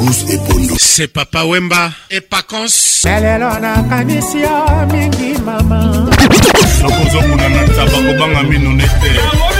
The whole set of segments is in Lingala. Gus Ebondo c'est papa Wemba et Pacons lelo nakanisi yo mingi mama nakozokuna na taba kobanga mino ne te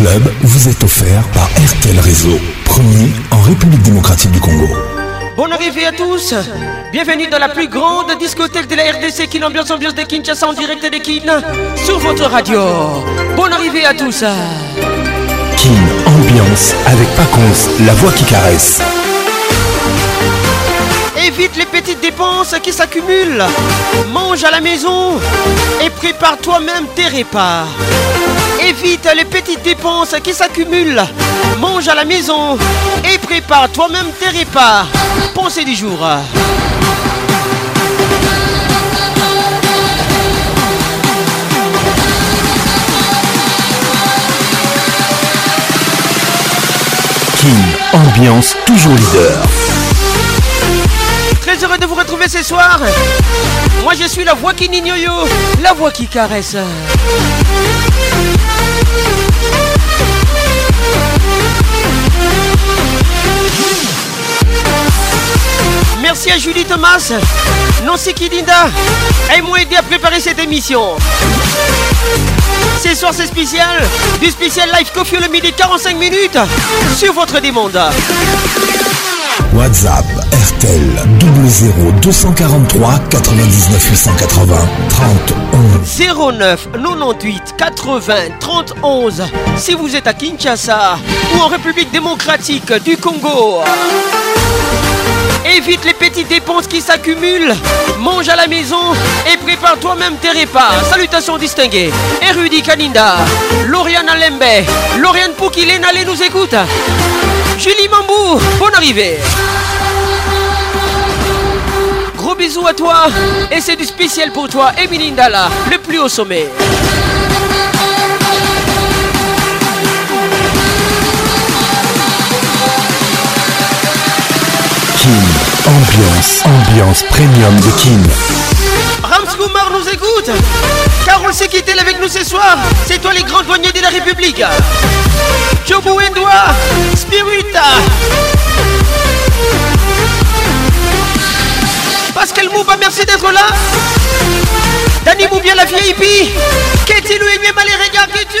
club vous est offert par RTL Réseau, premier en République démocratique du Congo. Bonne arrivée à tous, bienvenue dans la plus grande discothèque de la RDC qui Ambiance ambiance de Kinshasa en direct de Kin sur votre radio. Bonne arrivée à tous. Kin ambiance avec Pacons, la voix qui caresse. Évite les petites dépenses qui s'accumulent. Mange à la maison et prépare toi-même tes repas. Évite les petites dépenses qui s'accumulent. Mange à la maison et prépare toi-même tes repas. Pensez du jour. King, ambiance toujours leader. Très heureux de vous retrouver ce soir. Moi je suis la voix qui yo. la voix qui caresse. Merci à Julie Thomas, Nancy Kidinda. Elles m'ont aidé à préparer cette émission. Ce soir, c'est spécial. Du spécial live Coffee le midi, 45 minutes sur votre demande. WhatsApp RTL 00 243 99 880 30 11 09 98 80 31 si vous êtes à Kinshasa ou en République démocratique du Congo. Évite les petites dépenses qui s'accumulent. Mange à la maison et prépare toi-même tes repas. Salutations distinguées. Erudi Kaninda Lauriane Alembe, Lauriane nous écoute. Julie Mambou, bonne arrivée. Gros bisous à toi et c'est du spécial pour toi, Et le plus haut sommet. Ambiance, ambiance premium de Kin. Rams Goumar nous écoute car on sait qu'il est avec nous ce soir C'est toi les grands douaniers de la République Jobu Endoua Spirita Pascal Mouba, merci d'être là Dani Moubia la vieille hippie. Katie Louis, mal les regards que tu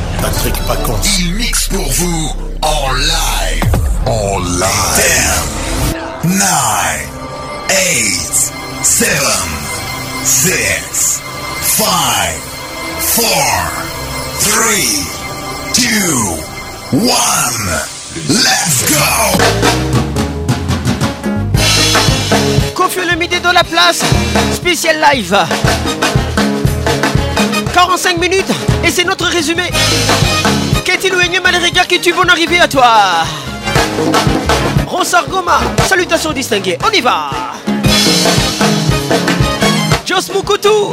Patrick Il mixe pour vous en live. En live. 10, 9, 8, 7, 6, 5, 4, 3, 2, 1. Let's go! Confie le midi de la place, spécial live en 5 minutes et c'est notre résumé. Qu'est-il ou Malériga qui tu vont arriver à toi Ronsard Goma, salutations distinguées, on y va Jos Moukoutou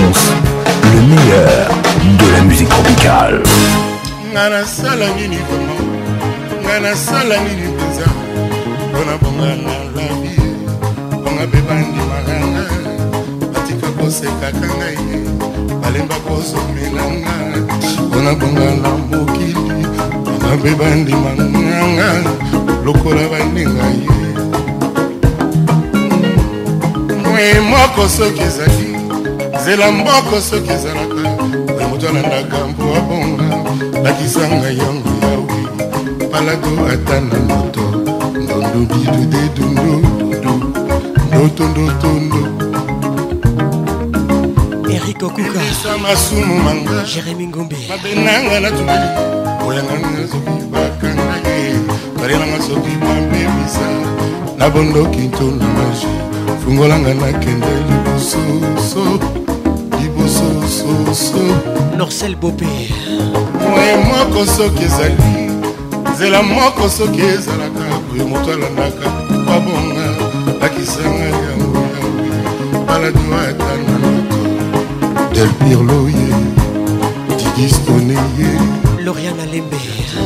fréquences, le meilleur de la musique tropicale. kosekaka ngai balemba kozomelanga mpona bongala mokili bana mpe bandimanganga lokola baninga ye mwe moko soki ezali zela mboko soki ezalaka oyo moto alandaka mpo abonga lakisa ngai yango yawe palado ata na moto ndondu bidude dundu dudu ndotondotondo erik okukaisa masumu manga jérémi ngombe mabenanga natungeli oyanganga soki bakangaki baliananga soki bamemisa na bondoki ntona maji fungolanga nakende libososo norcel bopé moye moko soki ezali nzela moko soki ezalaka boye moto alandaka babonga lakisanga yango yawe baladi watananaka delpir loye didisponeye lorian alembe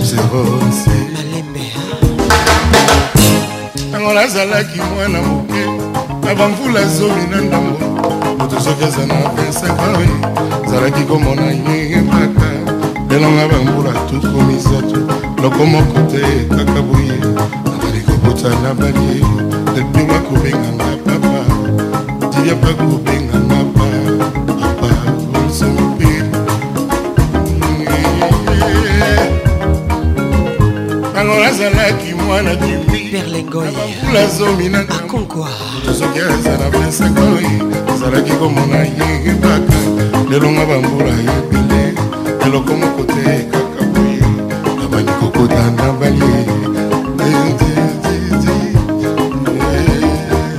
zerose malembe ntango nazalaki mwana moke na bamvula zomi na ndambo moto soki aza na 25 ans nazalaki komona ye mata elonga bambula tuku misato loko moko te kaka boye nazali kobota na balie debioma kobenganga papa diapa kobenganga pa papa onsompe ntango nazalaki mwana kimbiabambula zomi na soki azala pesakoi azalaki komona ye baka nelonga bambula ebele eloko moko te kaka boye na banikokota na balie eh,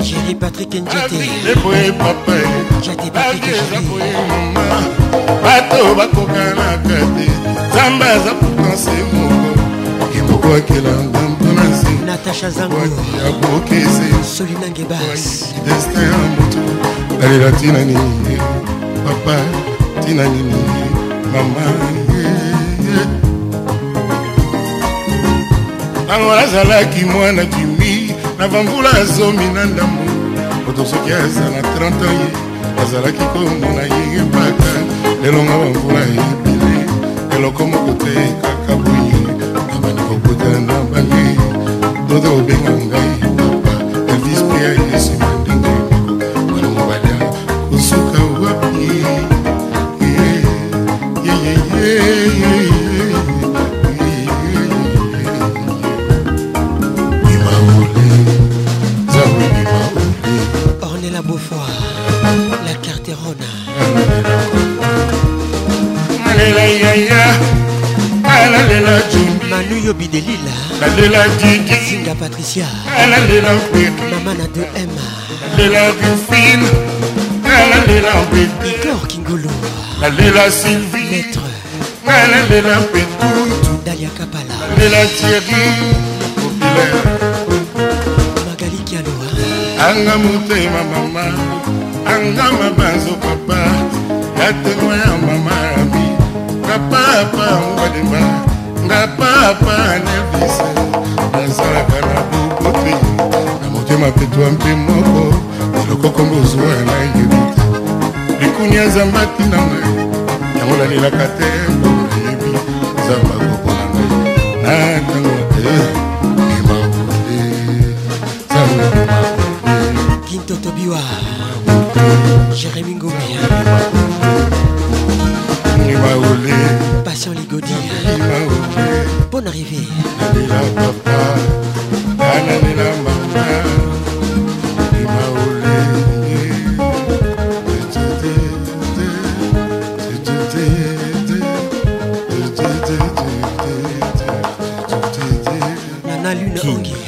eh, eh, Patrick Njete bato bakokanaka te nzambe aza putanse moko kemoko akela nzambo na nzeya bokese destin ya motu alelatinani papa ntina nini mama ntango eh. nazalaki mwana kimi na bambula ya zomi na ndambo moto soki aza na 30 ans ye azalaki komona ye mpaka elonga bambula ebele eloko moko te kaka boye nabani kokota na bange dodo obenga ngai papa elvis mpe ayesima oyobi de lila nalela didi singa patricia nalela kweri mama na de ema nalela rufine nalela bebe igor kingolo nalela sylvie maître nalela petutu dalia kapala nalela thierry populaire magali kialoa anga motema mama anga mabanzo papa yatengo ya mama abi papa pangwalemba nga papa nervis nazalaka na bobote na motema petwa mpe moko eloko kombo ozwa na yebi te likuni ya zamba ntina ngai yango nalelaka te mpo nayebi zamba kopona ngai na ntango te emakote zamba emakote kintotobiwa jérémi ngobia King,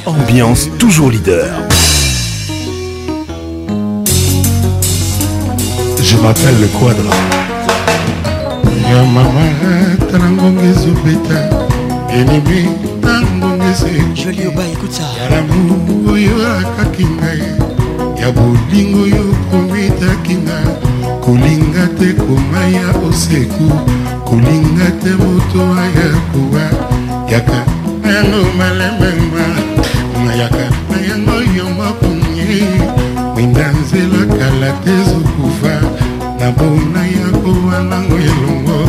ambiance toujours leader. Je m'appelle le Quadra. enemi nangomesejoli oba écoute ça ya lamour oyo akaki ngai ya bolingo oyo komitaki nga kolinga te komaya oseku kolinga te moto aya kowa yaka na yango malemema nayaka na yango yo mokonye mwinda nzela kala te ezokufa nabona ya kowanango elongo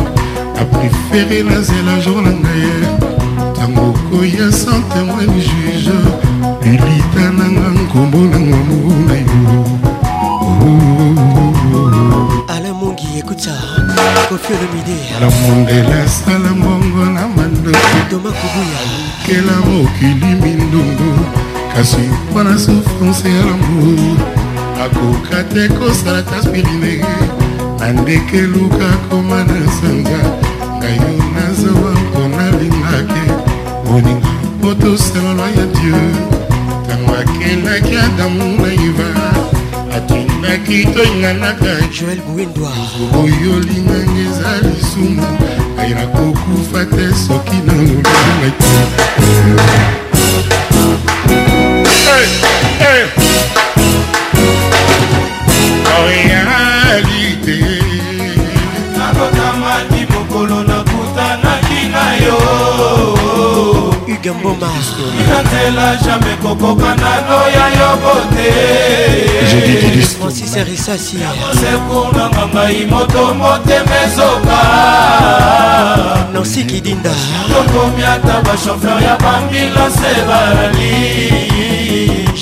na prefere na nzela jour na ngai alleluya sans témoin juge elita nanga nkombo nango amour na yo alamongi ekuta kofiolomidemondela sala mbongo na mandokidoma kobuya kela mokili mindungu kasi mpona souffrance ya lamour akoka te kosala taspirine na ndeke luka koma na sanza ngai yo nazawa olingo otosalelwa ya dieu ntango akendaki adamu na iva atindaki toinganaka oyo linganga eza lisumu ngai nakokufa te soki nalobelaki oyalite nalokamaki mokolo nakutanaki na yo mboma natela jamai kokoka nano ya yo bote francis risasi sekour nanga ngai moto motema ezoka nansi kidinda tokomi ata bashofer ya bambilanse balali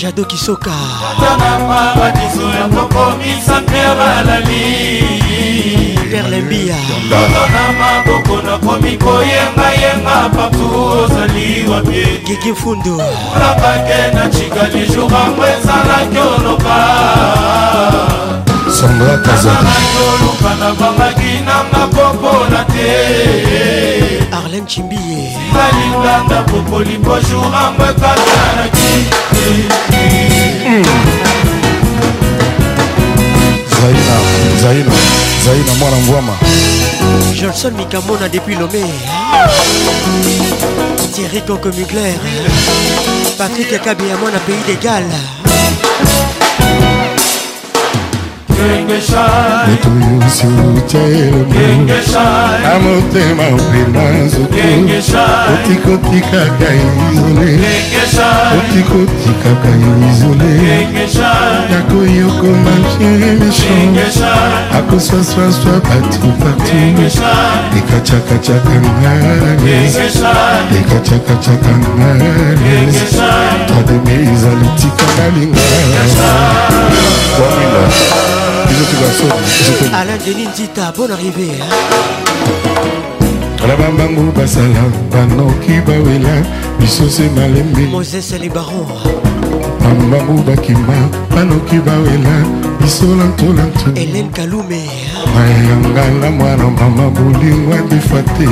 jado kisoka ata na paradiso ya kokomisa mpe balali pater lembia ndono na maboko nakomi koyengayenga partu ozali wapie gigi fundu nabake na chikali jurango ezalaki oloba sangoakazanakioluka nabangaki nanga popola te arlen chimbie singalinganda popoli bojurango ekatanaki zaina zaina zaina mwana mvwama johnson mikamona depuis lomé thierry coco mugler patrick kabia mwana pays d'égal Mtumiusi uchelo amotema opela nzoto otikotikaka izole otikotikaka izole nakoyokoma chéri méchant akoswaswaswa partout partout ekacakacaka ngales ekacakacaka ngales tademe ezali tika na linga wamila alain denis dita bonne arrivée na bambangu basala banoki bawela biso se malembe moses libaro bambangu bakima banoki bawela bisolantolantolelen kalume mayanganga mwana mama bolingo akefa te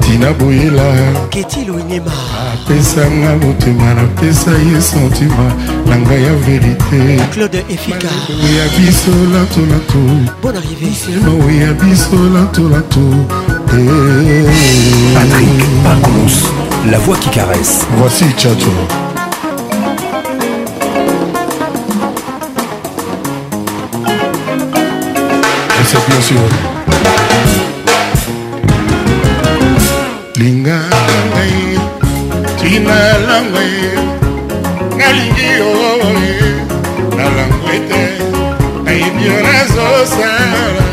tina boyela ketilonyema apesanga motema napesa ye sentima na ngai ya verité claude efika ya biso lantolanto bon arrivé ya biso lantolanto eh. Patrick Pacons, la voix qui caresse. Voici Tchato. cette nation lingana ngai ntina lango ye nalingi yo oh, oh, oh. nalango ete nayebi yo nazosala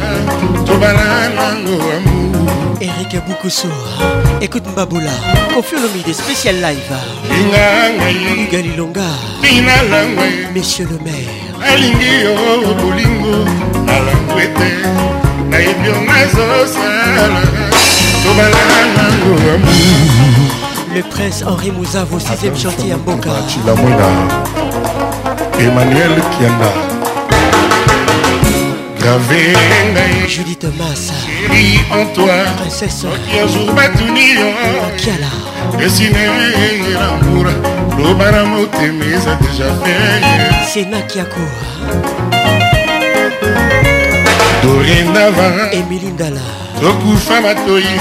tobala nango amour erik bukusu écoute mbabola kofiolomide spécial live linga ngai galilonga tina lango ye monsieur le maire alingi yo bolingo nalangu ete nayebi yo nazosala tobalanango Le prince Henri Mouza, vos sixième chantier à Boca. Emmanuel Kianda. travers ngai Julie Thomas Chérie en toi Princesse Oki un jour batuni Akiala Dessiner l'amour Loba na motema eza déjà fait Sena Kiako hein. Dorénavant Emilie Ndala tokufa matoyi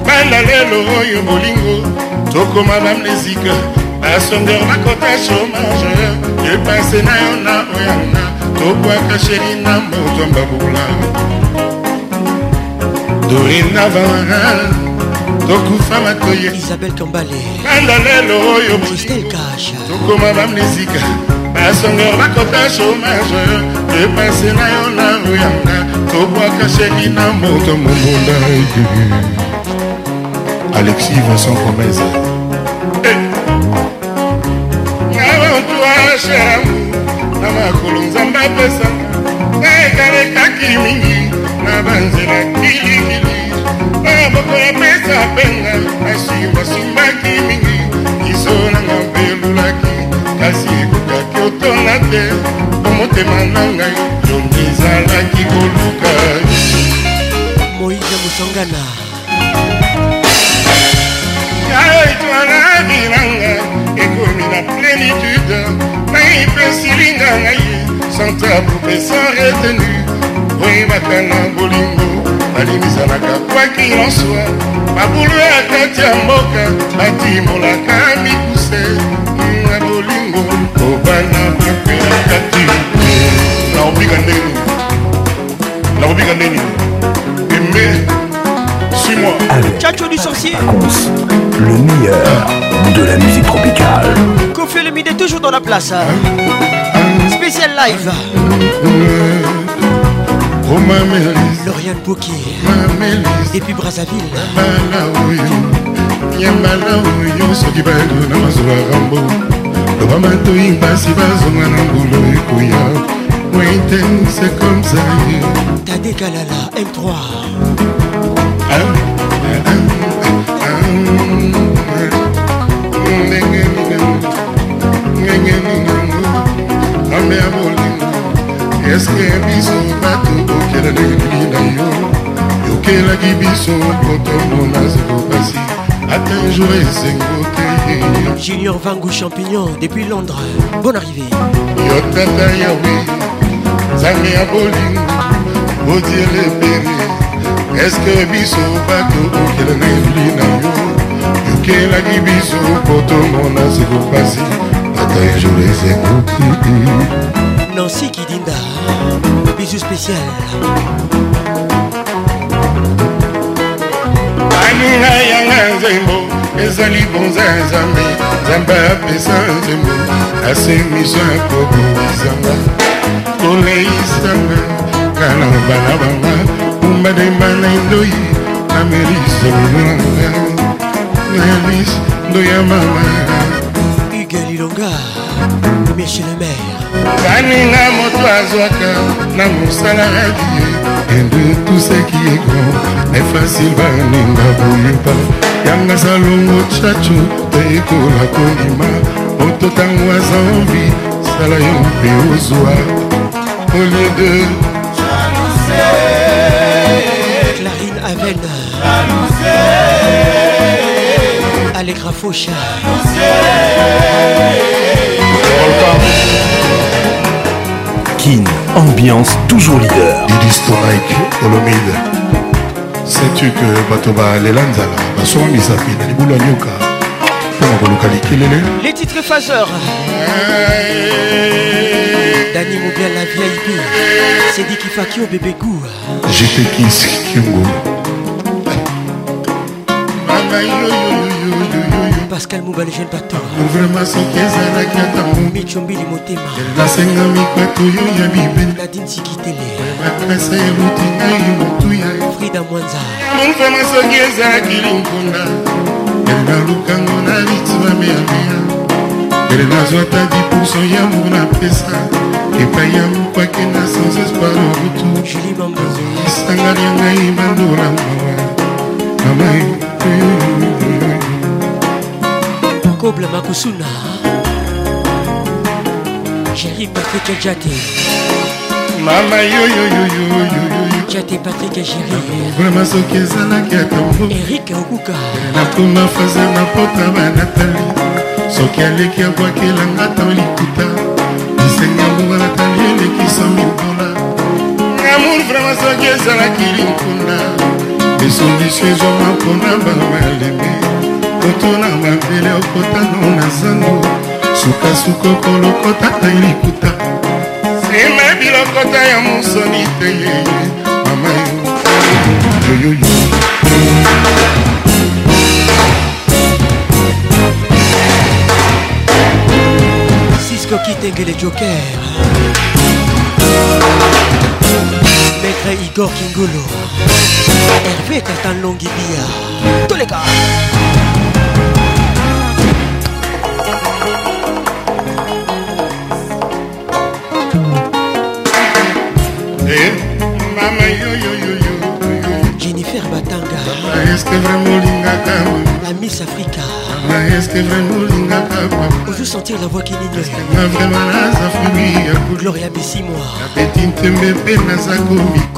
banda lelo oyo bolingo tokoma bamnesika basongeur chômage chomage epase na yo na oyana tobwaka sheri na motomba bula dorinavara tokufama toyekanda lelo oyo tokoma bamizika basongor bakota chômage depase na yo na ruyanga tobwaka sheri na moto momunda alexis vincent comese eh. ngabantu asheramu na makolo nzambe apesaka ekalekaki mingi na banzela kilikili oyo boko yapesa penga nasimbasimbaki mingi iso nanga mpelulaki kasi ekokaki otonga te po motema na ngai longi ezalaki koluka moija mosangana yaetwana plénitude naye mpe silinga ngai sans tabou mpe sans retenu oyebaka na bolingo balimisanaka kwaki nyonso mabulu ya kati ya mboka batimolaka mikuse na bolingo kobana mpe na kati nakobika ndeni nakobika ndeni eme Suis-moi. Avec Chacho du sorcier. Paconce, le meilleur de la musique tropicale. Kofi le est toujours dans la place. Hein? Spécial live. Romain oh, Mélisse. Lauriane Bouquet. puis Brazzaville. On yembana oyo soki bayedona mazolo ya rambo loba matoi mpasi bazonga na ngulu ekoya waiten c'est comme ça tadekalala m3 eske biso bato bokelelaki na yo yokelaki biso kotomona zebopasi ata jour esengo te junior vangu champignon depuis londres bon arrivé yo tata yawe nzambe ya bolingo odiele pere eske biso bato okelanga ebili na yo yokelaki biso mpo tomona sekopasi ata ejour ezengoki nansi kidinda bisu spécial baninga yanga nzembo ezali bonza ya nzambe nzambe apesa nzembo asemiso ya kobebisanga koleisanga na na bana banga mbademba na ndoyi na merise na elis ndoya mama igelilonga michelemer baninga moto azwaka na mosala radie ende tuseki yeko efasile baninga boyeba yanga salongo chacho tekola kondima moto ntango aza envi sala yo mpe ozwa au lieu de Clavel Allegra Faucha Kin, ambiance toujours leader Idistonique, Olomide Sais-tu que Batoba Lelanzala basongisa mpe na libula nyoka mpo na koluka likelele les titres faseurs dani mobia la vieille C'est dit qu'il b au bébé goua J'étais qui, kingo pascal mobale jeune batoramasoki ezalaki ata micombili motema nasenga mikwato yo ya bibende nadin sikitele bakresa eluti ngai motuya frida mwanza moframa soki ezalaki lonkunda elinga lukango na litima meyameya ele nazwata 10 ya mor na pesa epai ya mokwaki na sans espoir en retour azoyisanga ya ngai bandola mawa mama eh. plus Kobla Makusuna Jerry Patrick Jate Mama yo yo yo yo yo Jate Patrick Jerry soki ezalaki atambo Eric Okuka nakoma faze na pota banatali soki aleki abwakelanga ta likuta lisengango natali elekisa mibola amour vraimen soki ezalaki linkuna esondisi ezoma mpona bango ya lebe kotona mabele okotano na zango sukasuka okolokotaka likuta nsima bilokota ya mosoni te yeye mama yoyoyo sisko kitenge le joker maître igor kingolo herve katan longi bia toleka hey, eh, mama yoyoyoyo jennifer batanga la miss africa ozu sentir la voix kinini gloria besimoa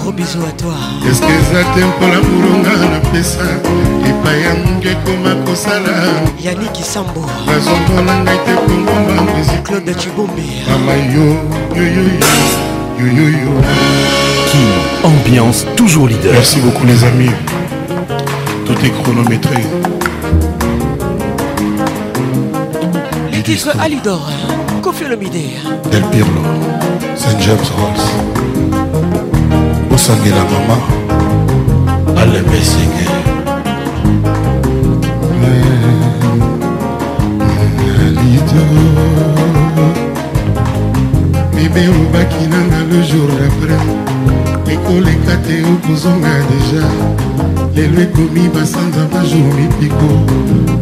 gros bisou à toi Est-ce que ça t'aime molonga la epai la la ekoma et yaniki sambo un ngai te kongoma mbizi claude cibombe mama yo yoyoyo yoyoyo Kim, ambiance toujours leader. Merci beaucoup les amis. Tout est chronométré. Les titres Alidor, le Olomide, Del Pirlo, Saint James Rolls. kosangela mama alepesenge bebe obaki nanga le jour dapres ekoleka te okozonga deja lelo ekomi basanza bajour mipiko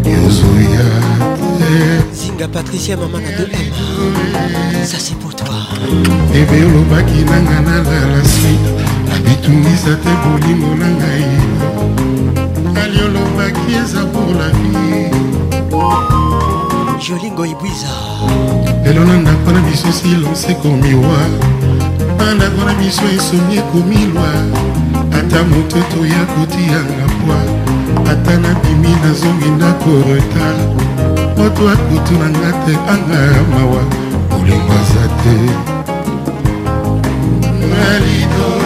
yozoya zinga patricia mama na de m ça c'est pour toi bebe olobaki nanga nalala suite etungisa te bolingo na ngai aliolobaki eza pour la vie jolingo ibwiza lelo na ndako na biso silence ekomiwa na ndako na biso esomi ekomilwa ata moto etoya kotiyanga pwa ata nabimi nazongi ndako retard moto akutu na nga te anga mawa bolingo aza te na lido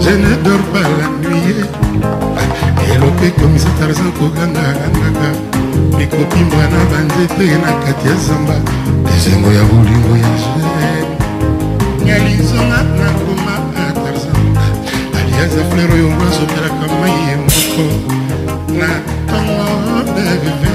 je ne dors pas la nuit elope komisa tarzan kogangagangaka ekopimbwa na banzete na kati ya zamba ezengo ya bolingo ya gene yalizonga na koma ah, tarzan aliaza fleur oyo ngo azopelaka mai ye moko na tongo de vive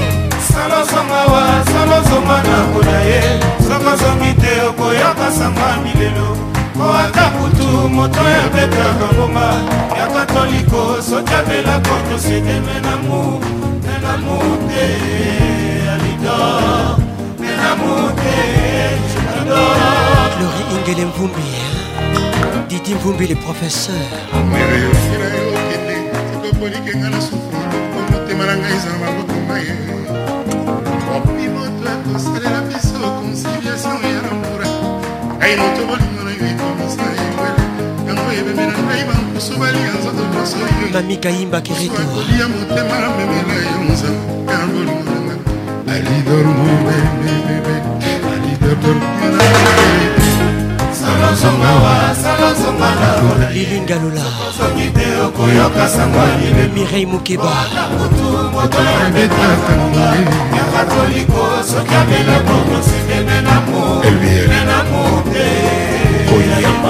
ye songozongi te okoyoka sango ya milelo po ata kutu moto oyo abetaka ngoma ya katoliko soki abelaka tosede menamu menamu te alidor menamu te lori ingele mvumbi didi mvumbi le professeur motema na ngai ezala maboko ngai notobolingo na yo ekomisa ekwele yango ebemela ngai bankusu balinga nzoto nyonso yokolia motema memela yo nzambe kaka bolingo nanga alidor mobebebebe alidor lilinga lolasongi te okoyoka sango libe mirei mokeba kutu moto ebetatango yaka koliko soki abelako mosindeme na mo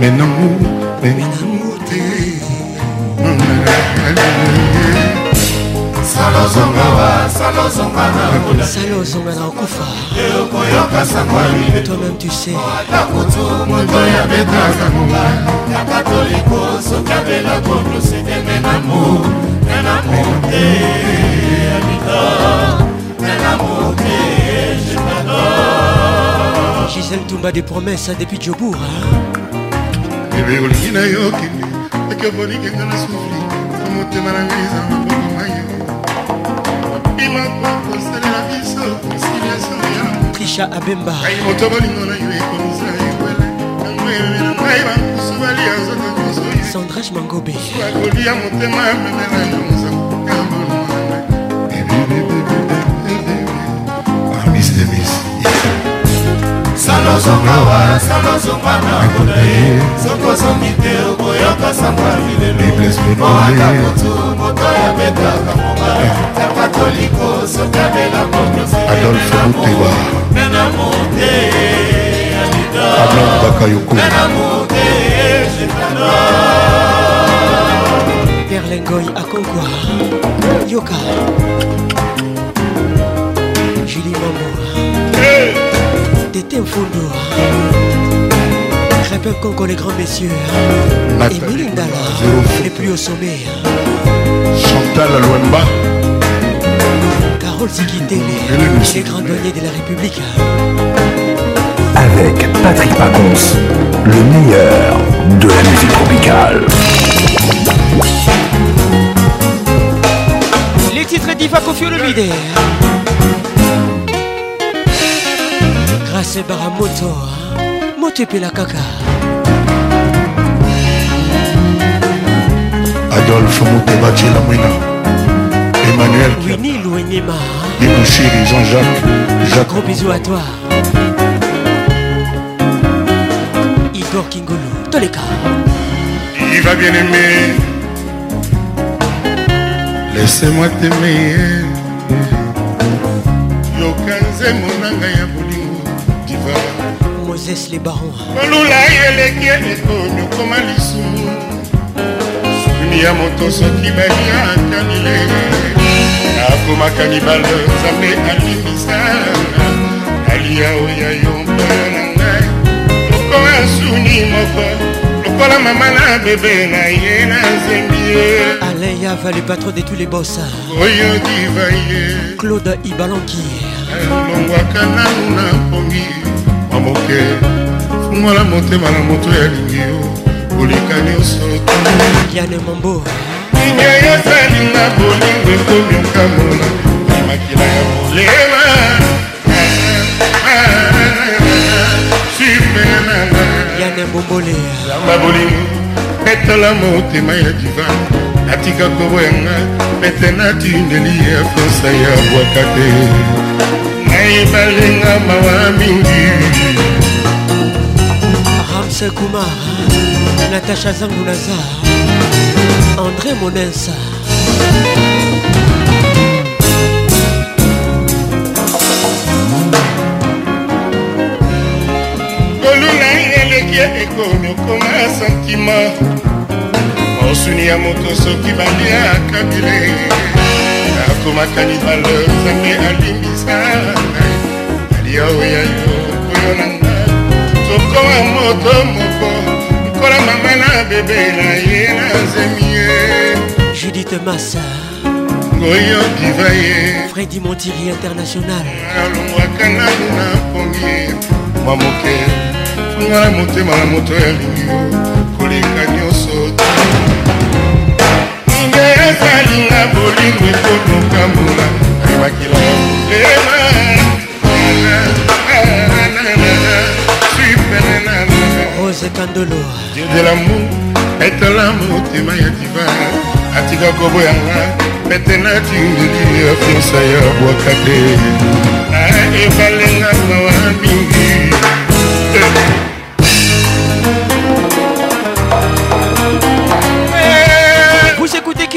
menango menango te salozonga na okufa toi-même tu sais moto ya betaka monga yaka toliko soki abela koblosete menamo menamo te abita menamo te Gisèle Toumba des promesses depuis Djobour ebe trisha abemba soki ozongi te okoyoka sango ya milelomoaka kutu moto ya betaka mobala taka toliko soki abelango nyonsoenamote ya lidoenamote jetano perlengoy akongwa yoka jili mamoa Tété Mfundo, Crépin Coco, les grands messieurs, Émile Ndala, les plus au sommet, Chantal Louemba, Carole Sikitele, les grands douaniers de la République. Avec Patrick Pacons, le meilleur de la musique tropicale. Les titres d'Iva Kofiolomide. sebara moto ah. moto epela kaka adolphe moteba tiela mwina emmanuel wini louenyema bibushiri ah. jean-jacques jacques gros bisou à toi igor kingolo toleka il va bien aimer laissez-moi t'aimer yoka nzemo na ngai ya moses le baron kolula eleki ekonokoma lisumu suni ya moto soki balia atamile nakomaka mibale nzambe alimisa alia oya yo mpona na ngai loko ya suni moko lokola mama na bebe na ye na nzembi ye aleyav le patron de tous les bossa oyo divaye claude ibalanki alongwaka nanu na pongi moke fungola motema na moto ya lingi yo koleka nyonso yane mambo lingi ezalinga bolingo ekomi okamona emakila ya molema yane bombole lamba bolingo etola motema ya diva natika koboyanga pete natindeli ya fosa ya bwaka te ngai balinga mawa mingi ramse kumar natasha zangu naza andré monensa koluna eleki ya ekonokoma santima mosuni ya moto soki baliaka bilenge ekomakani malheur nzambe alimbisa alia oya yo koyo na nga tokowa moto moko lokola mama na bebe na ye na nzemi ye judite masa ngoyo diva ye fredi montiri international alongwaka nanu na premier mwa moke fungana motema na moto ya lingi yo koleka nyonso ezalinga bolingo ekonokambola ebakila rose kandolo dieu de lamour etala motema ya diva atika koboyanga petenati ndeli ya fiansa ya bwaka te ah, ebalenga mawa mingi eh.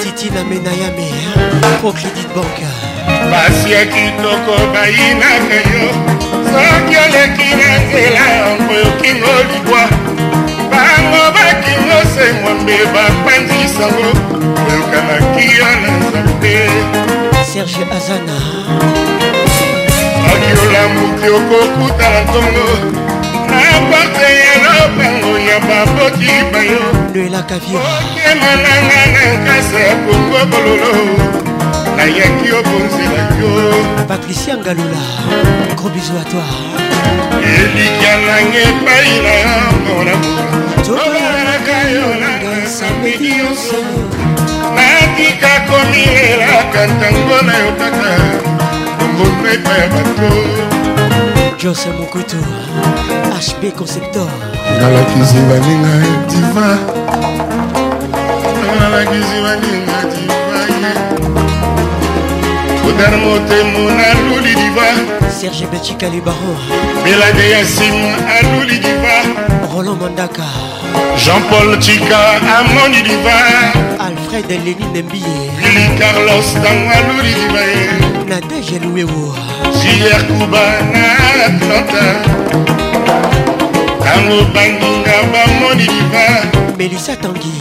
titina menayame procredit banka pasi ya kitoko bayinaka yo soki oleki na nzela yango yokingo libwa bango bakingo sengwambe bapanzisango oyokanaki yo na nzambe serge azana soki olamuki okokutana ntongo bakeyela bango ya baboti bayo okema nanga na nkasa kongo bololo nayaki obonzela yo patricia ngalula gros biso a toi elikya nanga epai na monamoaaka yo nangasambe nyonso natika komilela kanta ngo na yo kaka ombongo epai ya bato Joseph Moukoutou H.P. Conceptor nalakisi et diva nalakisi et diva kodar motemo naluli diva serge betika libaro melade Yassine nsima diva roland mandaka jean-paul tika amoni diva alfred Lénine nembie Lili carlos ntango aluli diva nadege siler kubanga plota ntango bandinga bamoni diva Mélissa Tanguy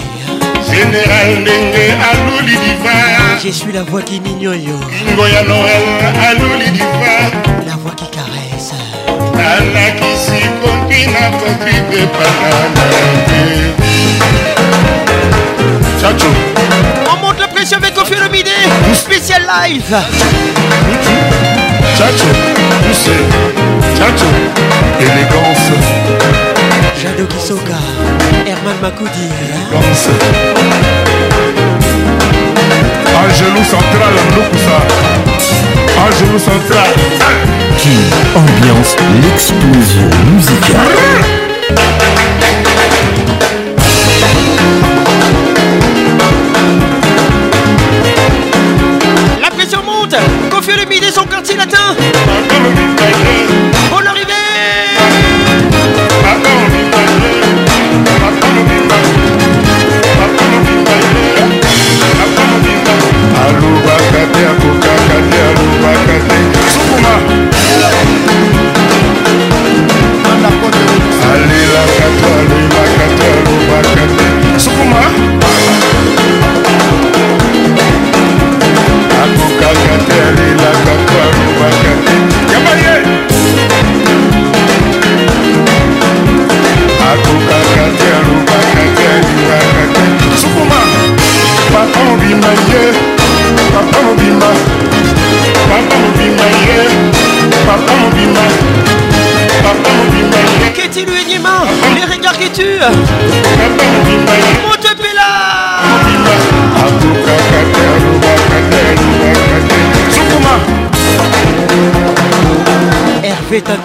général ndenge Alouli diva je suis la voix qui nignoyo kingo ya Noël, Alouli diva la voix qui caresse alakisi koki na patrike Ciao, chacho on monte la pression avec une spécial live Tchatcho, poussé, tchatcho, élégance. Jado Kisoka, Herman Makoudi. Élégance. genou Central, Un genou Central. Qui ambiance l'explosion musicale. Chinatown.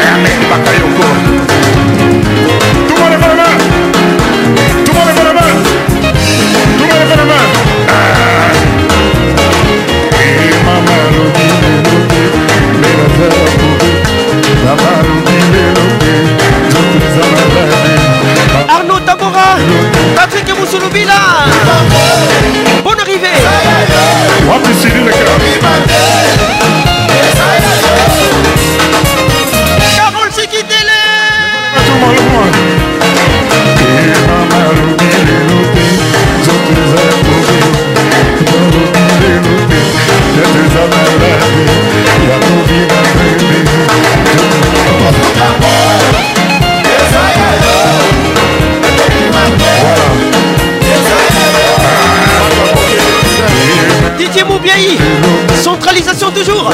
ayamembaka yoko tumone kolema tumone kolema tumone kolema mama lobi leloke lelata bobe mama lobi leloke zokuza na bade arnaud tabora patrick musulubila bonne arrivée wapi sililekera Centralisation toujours la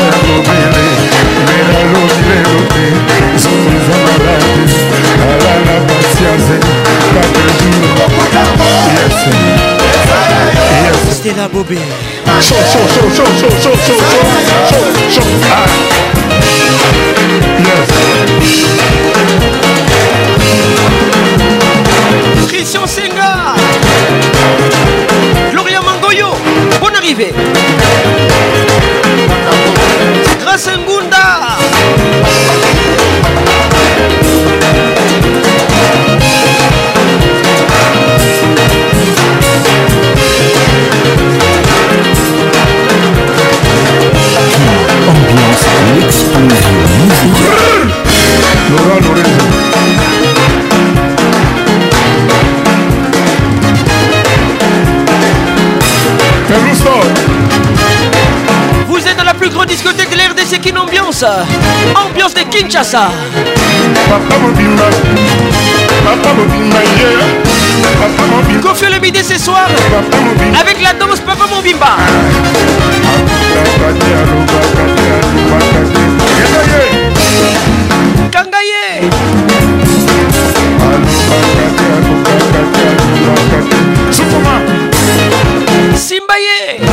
Christian c'est qu'une ambiance Ambiance de Kinshasa Papa Mobimba Papa Mobimba Papa Mobimba Confie le midi ce soir Papa Mobimba Avec la danse Papa Mobimba Kangaye Simbaye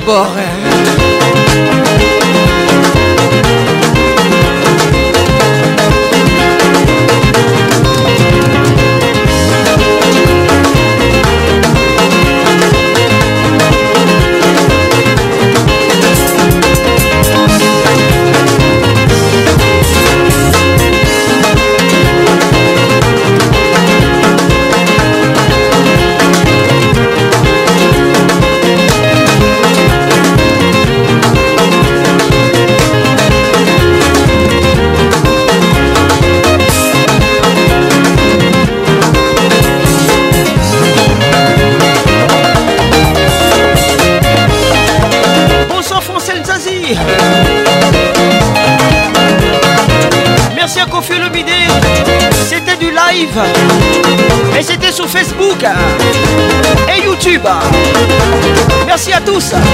Borra. Medusa.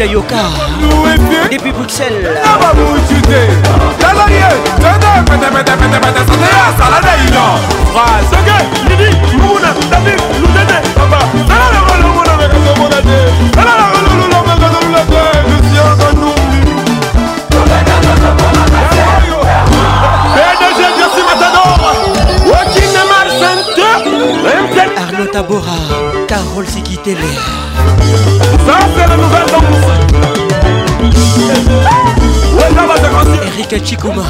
Patrice Yoka depuis Bruxelles. Arnaud Tabora, Carole Kaçikuma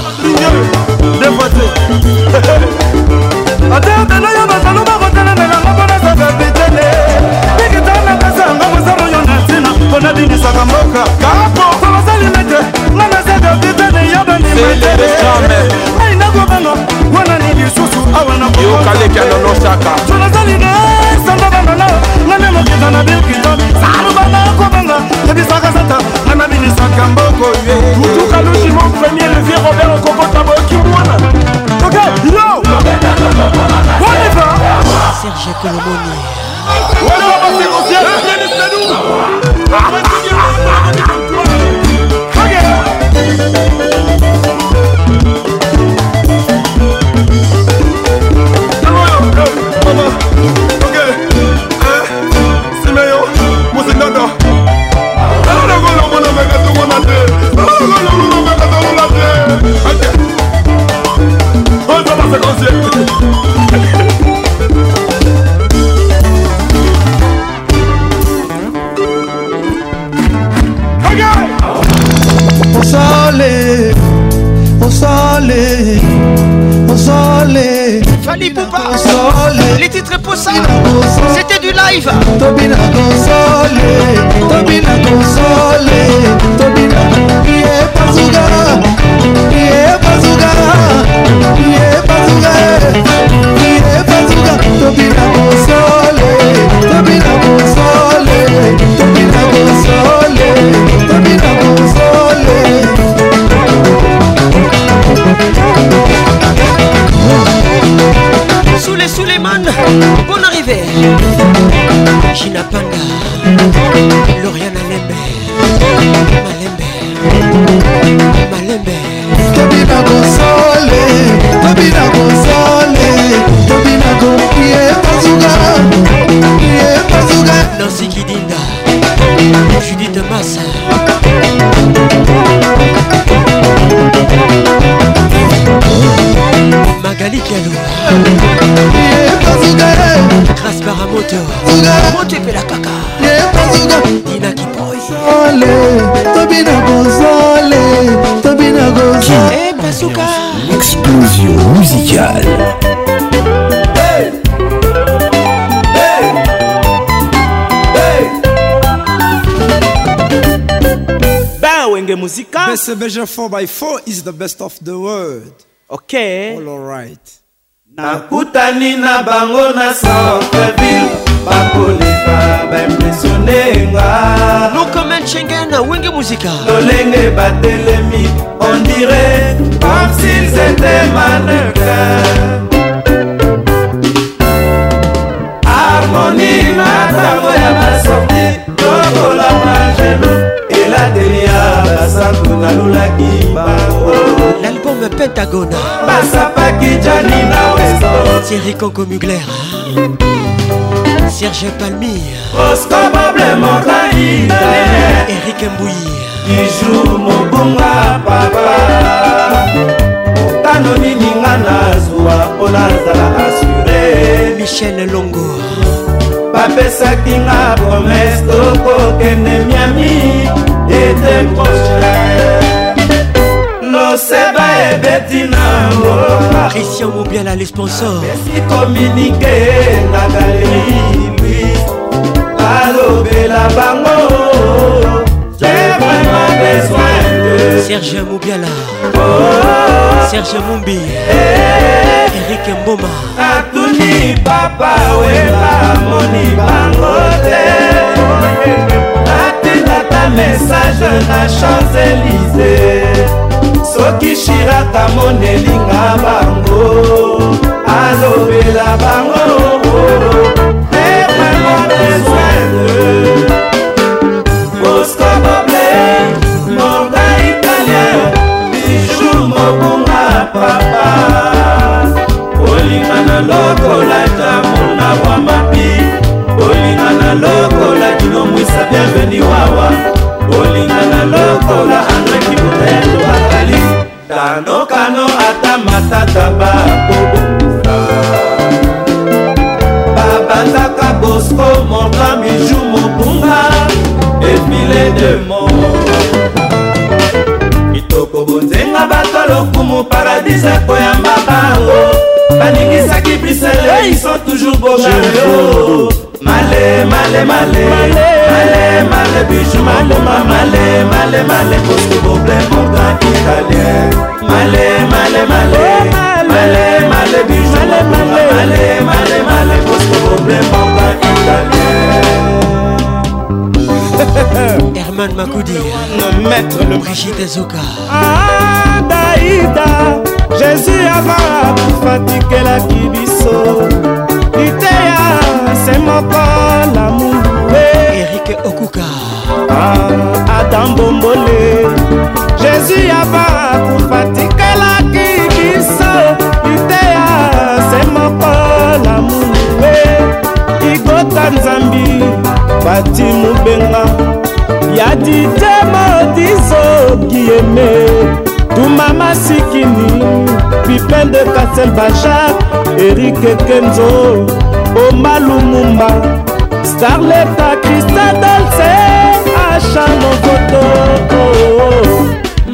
blessed measure 4 by 4 is the best of the world. Okay. All alright. Nakutani na bango na Centreville bakoleka baimpresione nga Lokomen Chengena wenge muzika lolenge batelemi on dirait comme s'ils étaient mannequins harmonie na ntango ya basortie basantu nalulaki bango l'album pentagone basapaki jani na westo thierry conco mugler serge palmi oscobable montaide erik mbui iju mobunga papa tano nini nga nazwa mpo nazala asure michel longo bapesaki nga promese tokokende miami ete proche loseba ebeti nango christian mobiala le sponsor esi kominike na galilui balobela bango j'ai vraiment besoin Serge Moubiala oh. Serge Mumbi eh. Eric Mboma moni papa weba moni bango te natindaka message na champs elize soki shirak amonelinga bango alobela bango vraiment besoin de bosco boble morda italien bijou mobunga papa olinga na lokola tamona wa mapi olinga na lokola dino mwisa bienveni wawa olinga na lokola andre kibuta ya tobakali kanokano ata matata bakobongisa babandaka bosco morta miju mobunga efile de mort kitoko bonzenga bato lokumu paradis ekoyamba bango baningisaki ils sont toujours bongao male male male male male mal, makoma male male male problème, boble montan italien male male male oh, male male biju makoma male male male problème, boble montan italien Herman Makoudi, le maître, le Brigitte Ah, Daïda jésus ava fatikelaki biso liteya se moko lamulu erike okuka ah, adam bombole jésus ava fatikelaki biso liteya se moko lamulu igota nzambi bati mobenga ya dite modizokieme mama sikini pipen de kasel bachar erike kenzo omalumumba starleta kristadalse achanokoto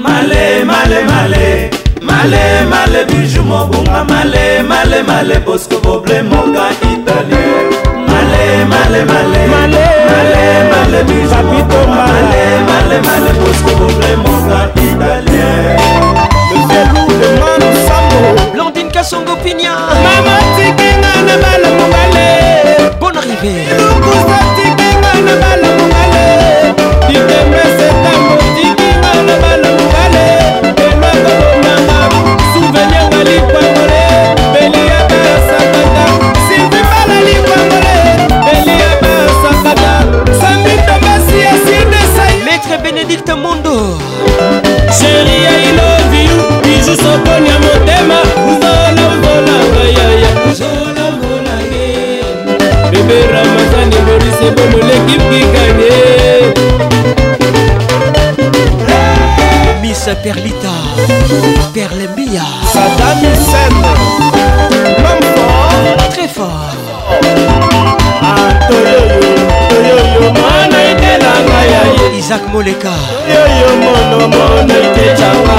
male male male male male biju mobunga male male male bosco boble moka italien male male male male male male biju mobunga male male male bosco boble moka italien Blandine Kasongo Pigna Mama tikinga na bala mongale Bonne arrivée Lukusa tikinga na bala mongale Ditembe setambo tikinga na bala mongale Elwa kobomama Souvenir nga likwangole Beliaba sakata Sylvie bala likwangole Beliaba sakata Sambita basi asine sayo Maître Bénédicte Mondo Chérie c'est bon l'équipe qui gagne Miss Perlita Perle Mia Saddam Hussein L'homme fort Très fort ah, Isaac Moleka Yoyo mono mono itechanga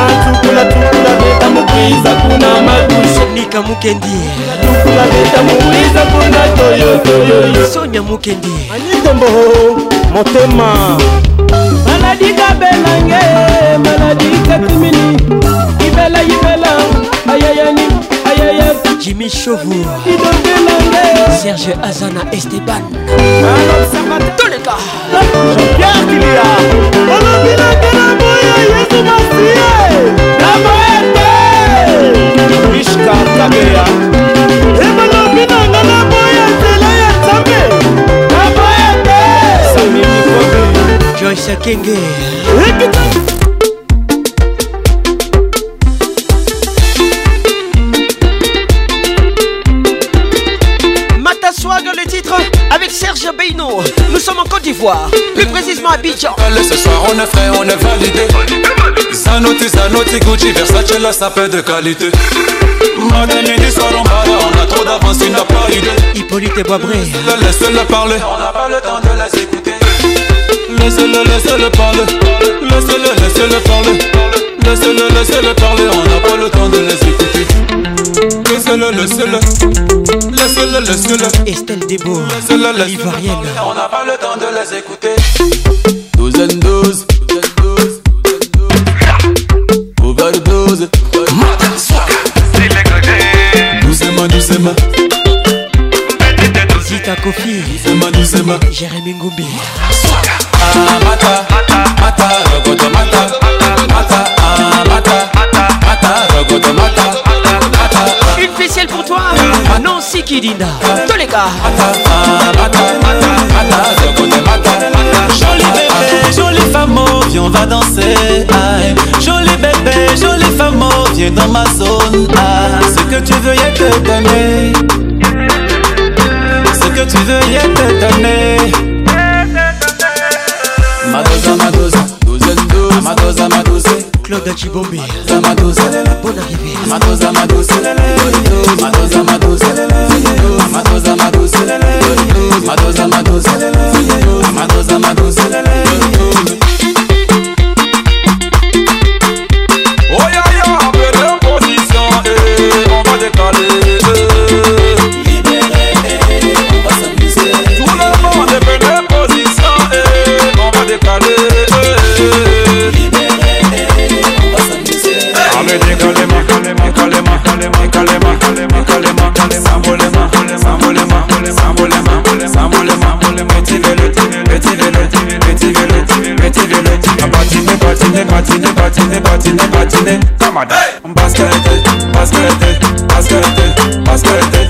Atukula ah, tukula beta mukwiza kuna madushi Nika Mukendi nakotamulisa mpona toyosoyosonya mokende anidombo motema maladi kabelange maladi katumini ibela ibela ayayani ayaya jimi shovu idobelange serge azana esteban toleka jean-pierre kilia olobinakela boya yesu masie naboete mishka kabea maisha kenge Swag, le titre avec Serge Beino Nous sommes en Côte d'Ivoire, plus précisément à Abidjan Ce soir on est frais, on est validé Zanotti, Zanotti, Gucci, Versace, la sapeur de qualité Matin, midi, soir, on parle, on a trop d'avance, il n'a pas idée Hippolyte et laisse-le parler, on n'a pas le temps de les écouter Laissez-le, laissez-le parler. Laissez-le, laissez-le parler. Laissez-le, laissez-le parler. On n'a pas le temps de les écouter. Laissez-le, laissez-le. Laissez-le, laissez-le. Estelle va On n'a pas le temps de les écouter. Douzaine, douze. Doucement, doucement. Jérémy Ngoumbi. Ah, mata, mata, rogoto, mata, mata, ah, mata, mata, rogoto, mata, mata. Une spéciale pour toi, Nancy Kidinda. Tous les gars. Mata, mata, mata, rogoto, mata, Jolie bébé, jolie femme, viens on va danser. Aïe. Jolie bébé, jolie femme, viens dans ma zone. Ah, ce que tu veux, y'a que donner. que tu veuillais te donner. Madoza, Madoza, douzaine, douze, Madoza, Madoza. Claude Chibombi, Madoza, bonne arrivée. Madoza, Madoza, Madoza, Madoza, Madoza, Madoza, Madoza, Madoza, Madoza, Madoza, Madoza. Oh ya ya, eh. on va décaler. Eh. décalé. Allez, décalez-moi, décalez-moi, décalez-moi, décalez-moi, s'envolez-moi, s'envolez-moi, s'envolez-moi, s'envolez-moi, motivez-le, motivez-le, motivez-le, motivez-le. Patiner, patiner, patiner, patiner, patiner, Basket, basket, basket, basket, basket.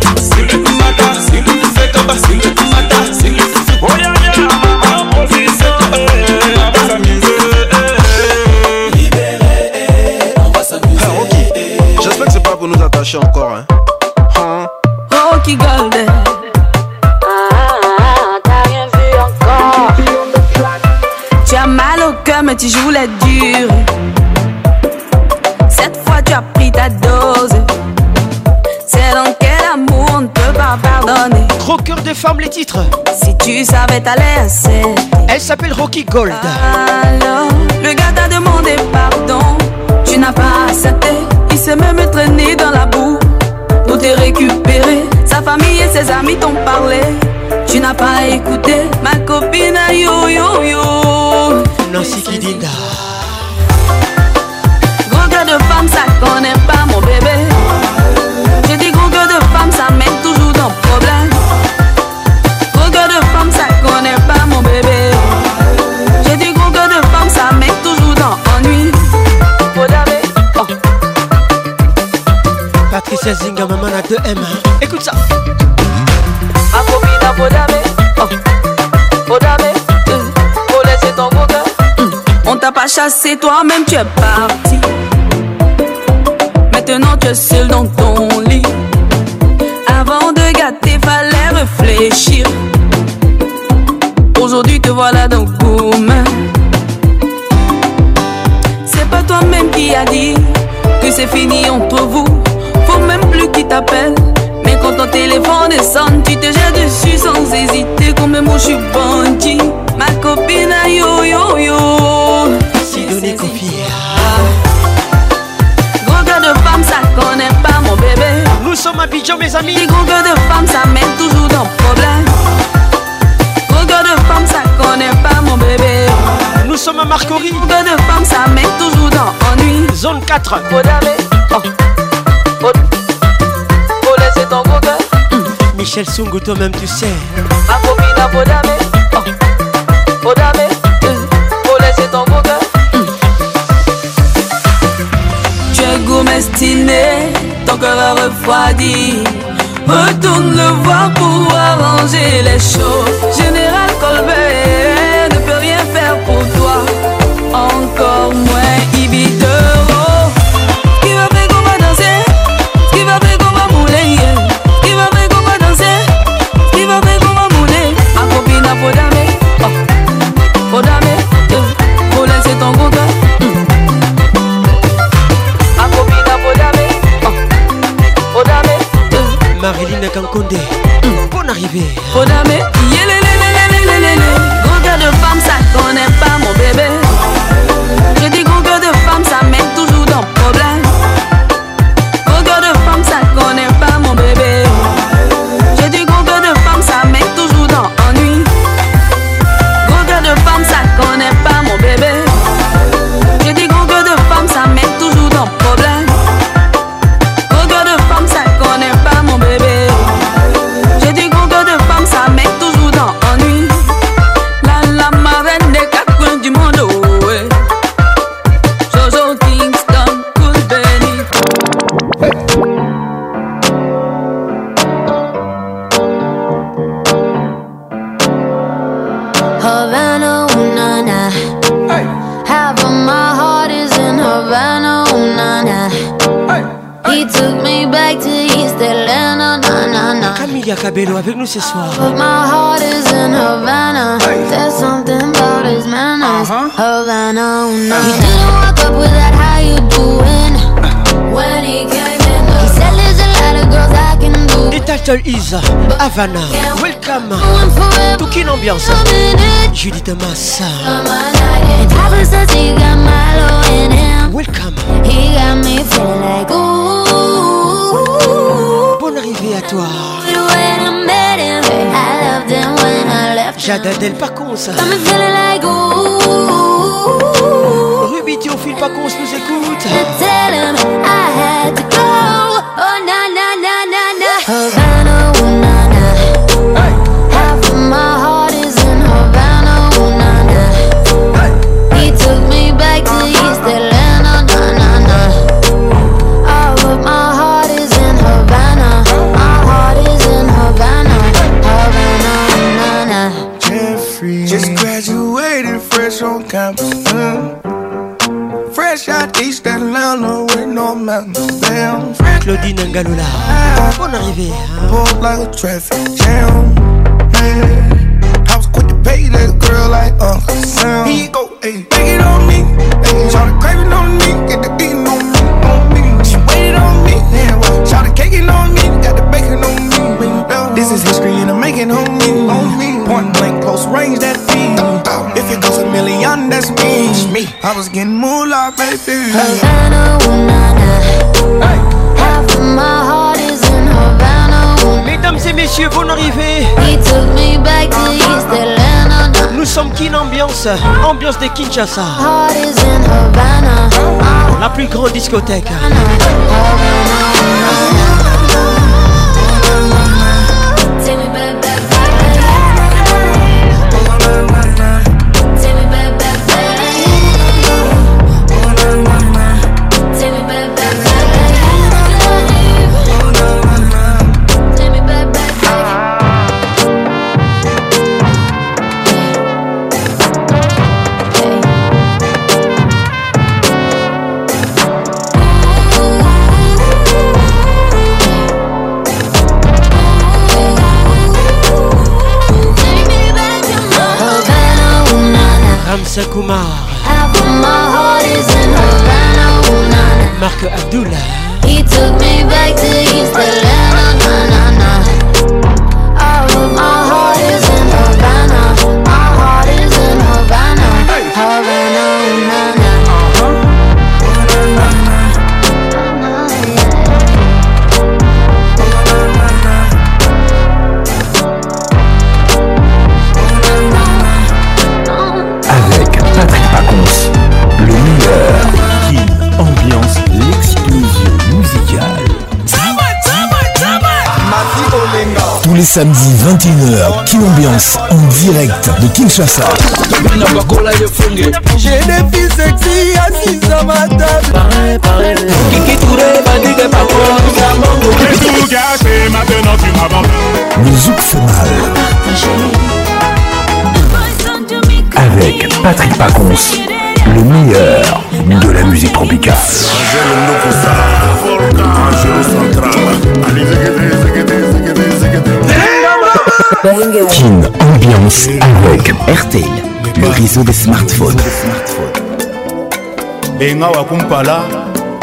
tu joues la Cette fois, tu as pris ta dose. C'est dans quel amour on ne peut pas pardonner. cœur de femme, les titres. Si tu savais, t'allais assez. Elle s'appelle Rocky Gold. Alors, le gars t'a demandé pardon. Tu n'as pas accepté. Il s'est même traîné dans la boue. Tout est récupérer Sa famille et ses amis t'ont parlé. Tu n'as pas écouté. Ma copine, yo yo yo. Nancy dit Gros gars de femme, ça connaît pas mon bébé. J'ai dit gros gars de femme, ça mène toujours dans problème. Gros gars de femme, ça connaît pas mon bébé. J'ai dit gros gars de femme, ça mène toujours dans ennui. Oh. Patricia Zinga, maman a 2M. Hein. Écoute ça. Ma copine, oh. chasser toi-même tu es parti. Maintenant tu es seul dans ton lit. Avant de gâter, fallait réfléchir. Aujourd'hui te voilà dans mains C'est pas toi-même qui a dit que c'est fini entre vous. Faut même plus qu'il t'appelle. Mais quand ton téléphone descend tu te jettes dessus sans hésiter. Comme moi je suis bandit. Ma copine, a yo yo yo bébé Gros de femmes, ça connaît pas mon bébé Nous sommes à Pigeon mes amis Les de femmes, ça mène toujours dans problème Gros de femmes, ça connaît pas mon bébé Nous sommes à Marcory Gros de femmes, ça mène toujours dans ennui Zone 4 oh. Faut laisser ton gros Michel Sungu, toi-même tu sais Ma copine, Bodame Oh, Bodame ton cœur a refroidi. Retourne le voir pour arranger les choses. Général Colbert ne peut rien faire pour toi, encore moins Ibidoro. Qui va faire qu'on va danser Qui va faire qu'on va mouler Qui va faire qu'on va danser Qui va faire qu'on va mouler Ma copine a Kankonde Bonne arrivée Bonne de femme ça ce soir. My heart is in Havana. There's something about his manner. Uh-huh. Havana, oh no. He didn't walk up with that how you doing when he came in. He said there's a lot of girls I can do. The title is Havana. Welcome. Tout qu'une ambiance. Julie Damas. Papa says he got Milo in him. Welcome. He got me feeling like ooh. Bonne arrivée à toi. Jade le pas con ça. Ruby pas con, nous écoute. Galola. Bonne arrivée. Pulled like a traffic jam. Man, I was quick to pay that girl like Uncle Sam. Here you go, ayy. Take it on me. Ayy, shout the craving on me. Get the eating on me. On me. She waited on me. Yeah, well, shout the caking on me. Got the bacon on me. This is history in the making, homie. On me. Point blank, close range, that feed. If it goes a million, that's me. I was getting moolah, baby. Havana, hey. hey. Mesdames et messieurs, bonne arrivée. Nous sommes qu'une ambiance, ambiance de Kinshasa. La plus grande discothèque. Samedi 21h, Kin Ambiance en direct de Kinshasa. J'ai des Avec Patrick Pacons, le meilleur de la musique tropicale. Kin Ambiance avec RTL, le réseau des smartphones. benga wakumpala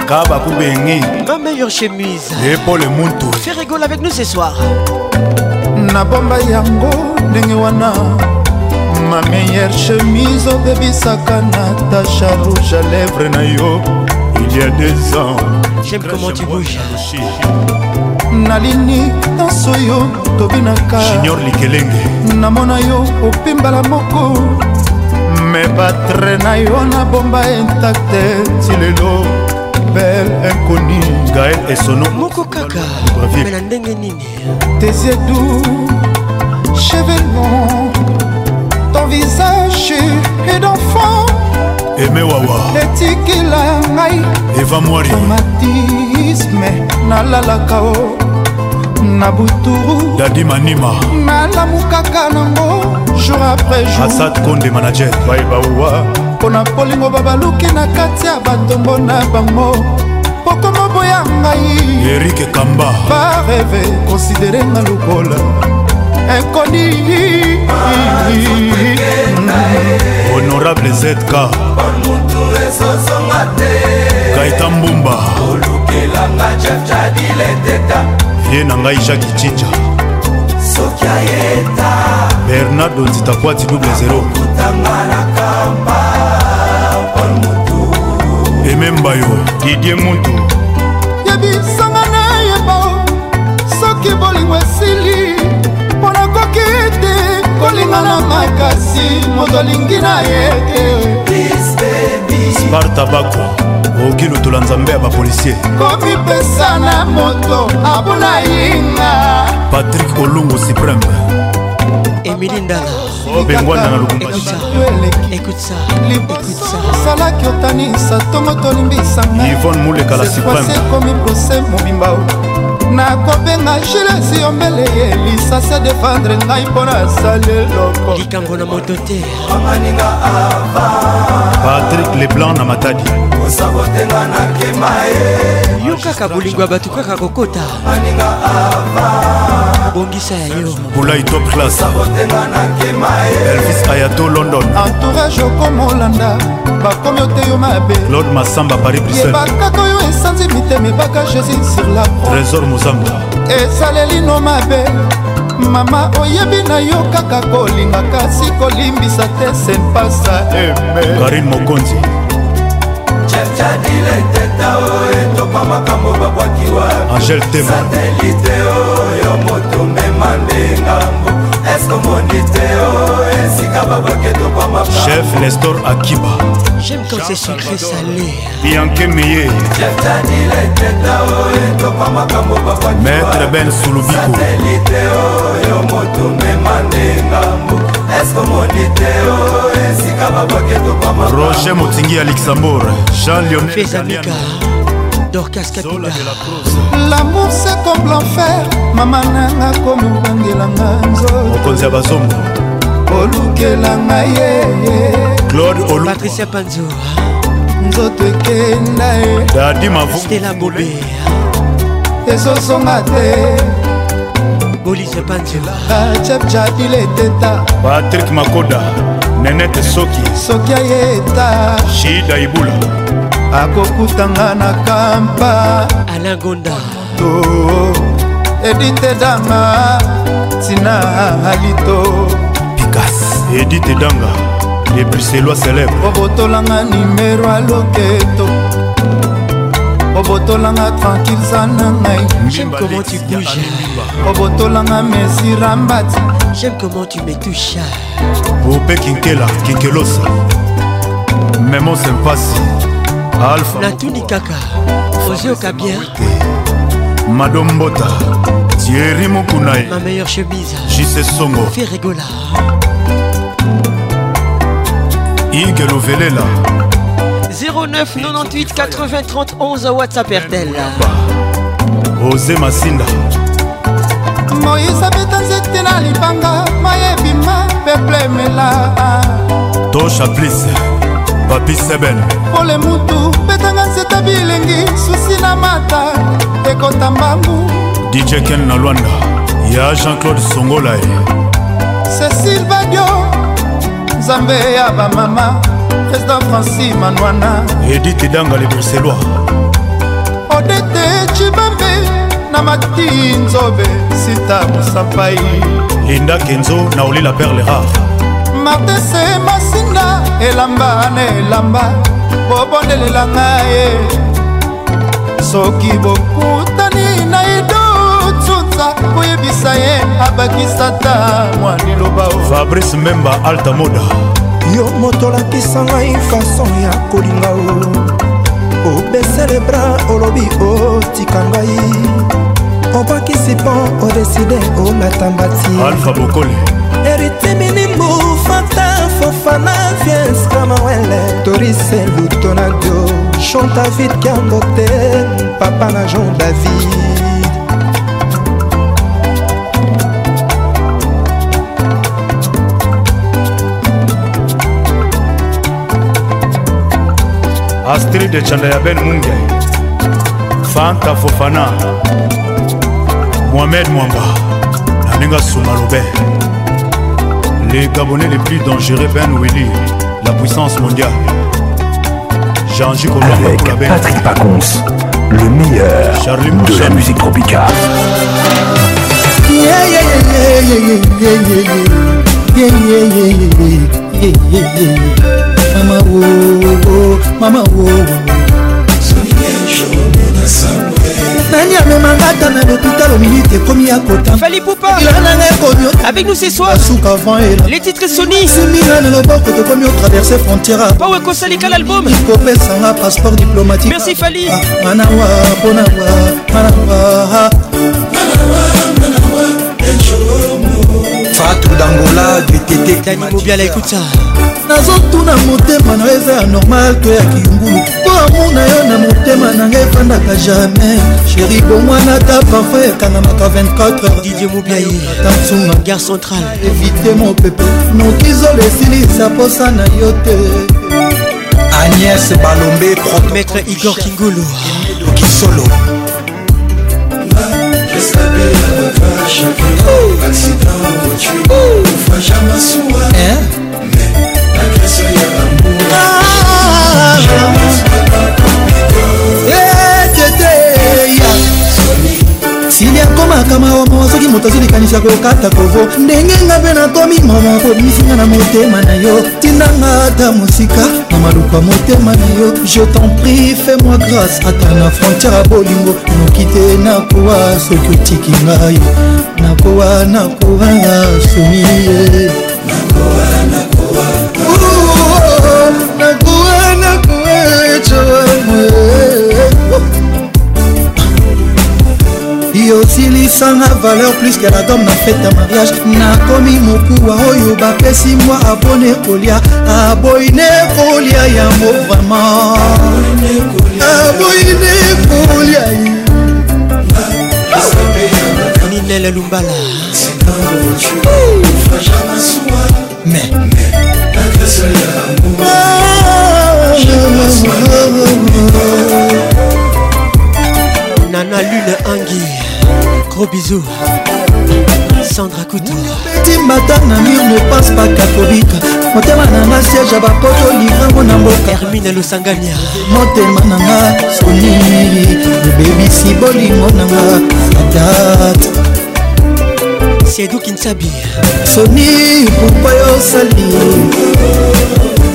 ka bakubengi ma meilleure chemise le muntu fais rigole avec nous ce soir nabomba yango ndenge wana ma meilleure chemise obebisaka oh natasha rouge à lèvre na il y a deux ans j'aime comment tu bouges nalini nyonso yo tobinakajunior likelenge namona yo opimbala moko me batre na yo nabomba intakte ti lelo bel inconi gael esono moko kaka na ndenge nini tesiedu chevelon ton visage et d'enfant eme wawa etikila ngai eva mwari traumatisme nalalaka o oh. na buturu dadi manima nalamu kaka nango jour après jour asad konde manager baibawa mpo na polingo babaluki na kati ya batombo na bango pokoma boya ngai erike kamba bareve konsidere nga lokola ekoni honorable zk kaita mbumba olukelanga jafjadile teta ye na ngai jacki cinja soki ayeta bernardo nzitakwati double 0 ememba yo didie mutu yebisanga nayeba soki bolingo esili mpo nakoki te kolinga na makasi moto alingi na ye te sparta bako okoki lutola nzambe ya bapolisier komipesa na moto abuna yinga patrik olungu supreme emili ndalaobengwana oh, na lubumbasisalaki otanisa tongo tolimbisanga ivone mulekala supreme ekomi prose mobimba nakobenga gilesi yombele ye lisasi adefendre ngai mpo nasali eloko likambo na moto te patrik leblanc na matadi kosabotenga nakema ye yo kaka bolingo ya bato kaka kokota bongisa ya yo bulai top classesabotenga nakema ye elvis ayato london entourage okomolanda bakomi ote yo mabe claude masamba paris bruxelles yebakaka oyo esanzi mitema ebaka jésus sur la trésor kozanga esalelino mabe mama oyebi na yo kaka kolinga kasi kolimbisa te senpasa karin mokonzi angel tema satelite oyo moto mema ndengambo Oh, eh, chef nestor akiba j'aime quand c'est sucré salé bianke meye oh, eh, maître ben sulubiko oh, eh, roger motingi ya luxembourg jean lionelfesanika dorcas lamour se comme l'enfer mama nanga komi obangelanga nzomokonzi ya bazongo olukelanga ye eh, eh. claude patricia panzo ah. nzoto ekenda ye eh. dadi mavustela bobe ah. ezosonga te bolise panzela ah, chepchadil eteta patrik makoda nenete soki soki ayeta shida ibula akokutanga na kampa alagonda to edite danga tina alito pikas edite danga lebuselwa célèbre obotolanga nimero aloketo obotolanga tranquille za na ngai j'aime comment tu bouges obotolanga mesira mbati j'aime comment tu me touches bope kinkela kinkelosa memo sempasi alpha natuni kaka ose okabien madame bota thierry mokunai ma meilleure chemise jise songo ferigola ige lovelela 09 98 80 31 whatsapp ertel ose masinda moïse abeta nzete na libanga mayebima peple emela tosha plise papi sebel pole mutu betanga nzeta bilengi susi na mata ekota mbangu dj ken na lwanda ya jean-claude songola ye cécile badio nzambe ya bamama président franci manwana edite danga le bruxellois odete cibambe na mati nzobe sita mosapai linda kenzo na olila perle rare martese masinga elamba na elamba bobondelela ngaye soki bokutani na idotsutsa koyebisa ye abakisa ta mwa liloba fabrice memba alta moda yo motolakisa ngai fason ya kolinga o obesele bra olobi otika ngai obakisi mpo odeside olata mbati alfa bokole teminimbu fata fofana viens kamawele torise lutonadio chantavid kambote papa na jean david astrid canda ya ben munge fanta fofana mohamed mwamba na ninga suma lobe Les Gabonais les plus dangereux, Ben Willy, la puissance mondiale. Jean-J. Avec Patrick Pacons, le meilleur de la musique tropicale. Yeah, yeah, Mama, nani amemanga ata na lopitalo minute ekomi ya kotaananga ekomiavec nous ce soir suka vent ela les titres soni simina na loboko tokomi otraverse frontiera pawe ekosalika l'album ikopesanga passeport diplomatique merci fali ah, manawa mponawa manawa ah. fatou dangola dutete dani mobiala écoute ça nazotuna motema na yo eza ya normal to ya kingulu mpo amuna yo na motema na ngai efandaka jamais sheri bomwana ta parfum ekangamaka 24heurtansunga gare centrale evite mopepe nokizolo esilisa posa na yo te agnès balombe maître igor kingulu okisolo Accident, voiture, on fera jamais soin. Hein? sili akomaka maomo soki moto azolikanisa kokata kovo ndenge nga mpe nakomi mama kobisinga na motema na yo tindanga ata mosika na maluku ya motema na yo je t'en prie fais moi grâce ata na frontière ya bolingo noki te nakowa soki otiki ngai nakowa nakowa somi ye nakowa esilisanga valeur pluske la dome na fete ya mariage nakomi mokuwa oyo bapesi mwa abone kolia aboyine kolia yango vraimen aboyine kolia ninele lumbala mais nana lune anguille gros bisous sandra kutobeti mata na mur ne passe pas katobika motema nanga siège ya bapoto livrango na mboka hermine losangania motema nanga sonili ebebisi bolingo nanga adat siedu kinsabi soni pourkua yosali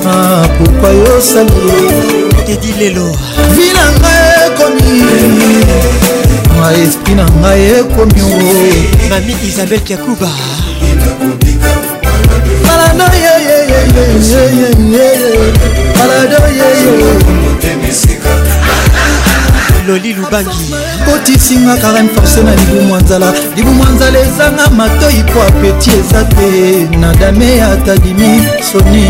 ah, pourkua yosali dedi lelo vinanga ekomi motema esprit na ngai ekomi o mami isabel kiakuba balado balado loli lubangi otisinga karen force na libumwa nzala libumwa nzala ezanga matoi mpo apeti eza te na dame ya tadimi soni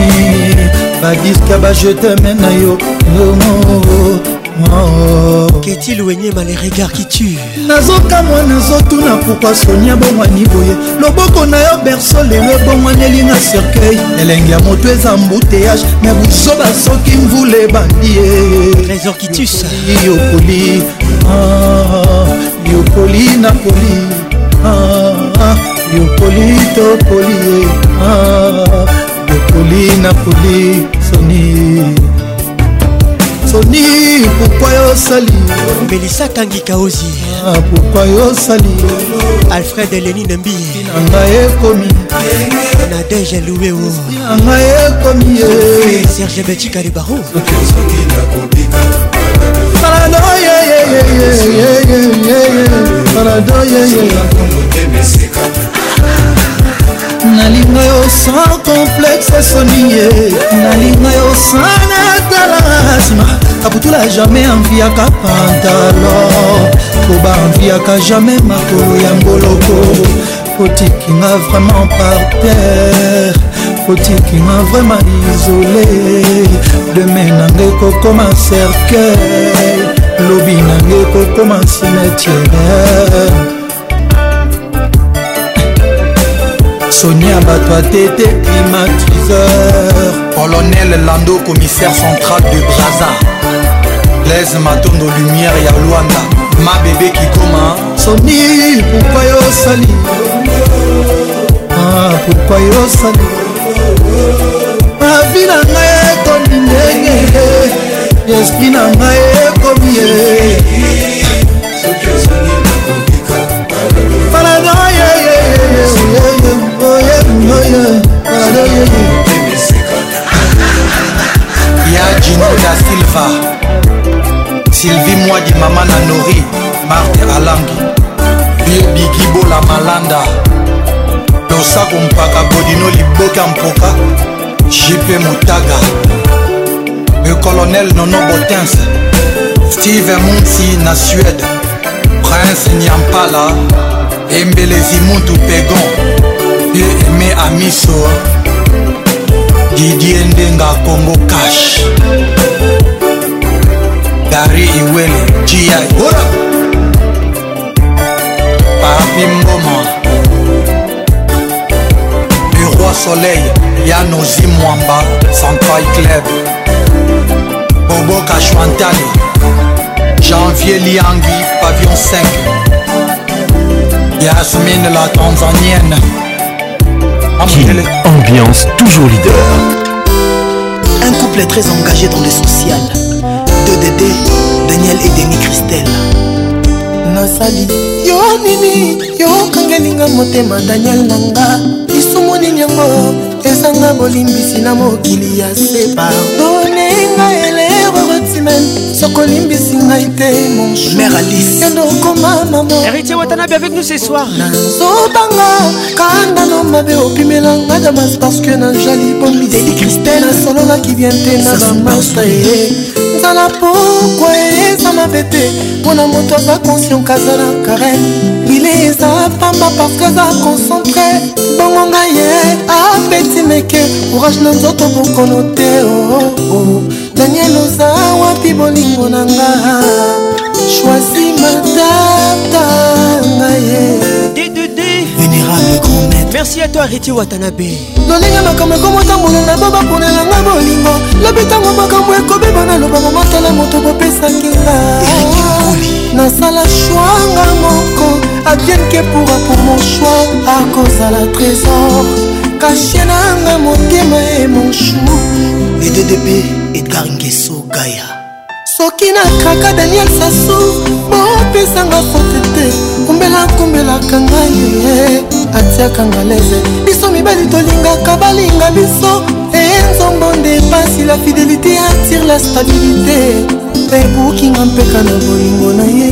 badiske bajete me na yo yongo Oh. Qu'est-il ouéniema les regards qui tuent nazokamwa nazotuna pourkoi sonia bongwani boye loboko na yo berso lelo ebongwanelinga cercueil elenge ya moto eza mbuteyage me buso basoki mvula ebandi ye trésor kitus yokoli ah, yokoli nakoli ah, yokoli tokoli ah, yokoli nakoli soni soni pourkui yosali melisa tangika ozi ah, pourkui yosali alfred lenine mbiyenanga ekomi nadege luweo yanga ekomi ye serge betika libaro parado yeyeyeyeyeyeyeye parado yeyeye nalinga yo sans complexe sonie nalinga yo sans natala nsima kaputula jamai anviaka pantalon koba anviaka jamai makolo ya ngoloko fotikinga vraiment par terre fotikinga vraiment isolé demain nangai kokoma cercueil lobi nangai kokoma cimetiere sonia bato atete climatiseur colonel lando commissaire central de braza blaise matondo lumière ya lwanda mabebe kikoma soni pourkua yo osali ah, pourkua yo osali mavi na ngai ekomi ndenge esprit na ngai ekomi ye ya jino da silva sylvie mwadi mama na nori marte alangi biebikibola malanda losako mpaka bodino liboka mpoka jp motaga le colonel nono botins steve munsi na suède prince nyampala embelezi muntu pegon ye eme amiso didie ndenga congo cash dari iwele gi ora papi mboma roi soleil ya nozi mwamba central club boboka chwantali janvier liangi pavillon 5 yasmine la tanzanienne Kin, ambiance toujours leader. Un couple très engagé dans le social. De Dédé, Daniel et Denis Christelle. nasali yo nini yokangelinga motema daniel na nga lisumu nini yango ezanga bolimbisi na mokili ya se pardone ngai soko olimbisi ngai te monchmeraliyondo okoma mamoheritier watanabi avec nous ce soir nazobanga kanda no mabe opimelanga damas parce que na jali bomideli cristel nasololaki bien te na bamasa ye nzala pokwa eza mabe te mpona moto aza conscient kaza na karene ile eza pamba parce que aza concentre bongo ngai ye apeti meke courage na nzoto bokono te oo oh, oh. oh. daniel oza wapi bolingo na nga shwazi matata ngaye vénérable grand maître merci à toi riti watanabe lolinga makambo ekomotambola na bo baponelanga bolingo lobi ntango makambo ekobeba na lobango motala moto bopesaki nga nasala shwanga moko abienke pura pour mon shwa akozala trésor kashe nanga motema e monshu ededebe edgar ngeso gaya soki nakaka daniel sasu bopesanga fote te kumbelakumbelaka ngai atiaka ngalese biso mibali tolingaka balinga biso enzongo nde pasi la fidelité attire la stabilité ebukinga mpeka na bolingo na ye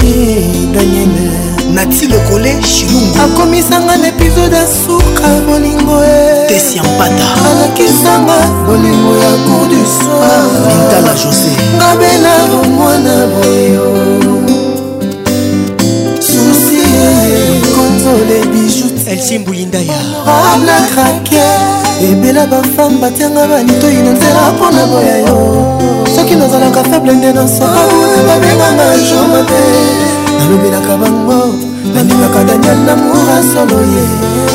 daniele nati lokole shilungu akomisanga na epizode ya suka bolingo e. tesi ya mpata alakisanga bolingo ya cour du soir mintala josé ngabela bomwana boyo susi e, konzole bijute elsimbuyindayarabla krake ebela bafame batianga balitoi na nzela mpona boya yo soki nazalaka fable nde nasoka babenganga jomabe lobelaka bango nalingaka daniel namoura solo ye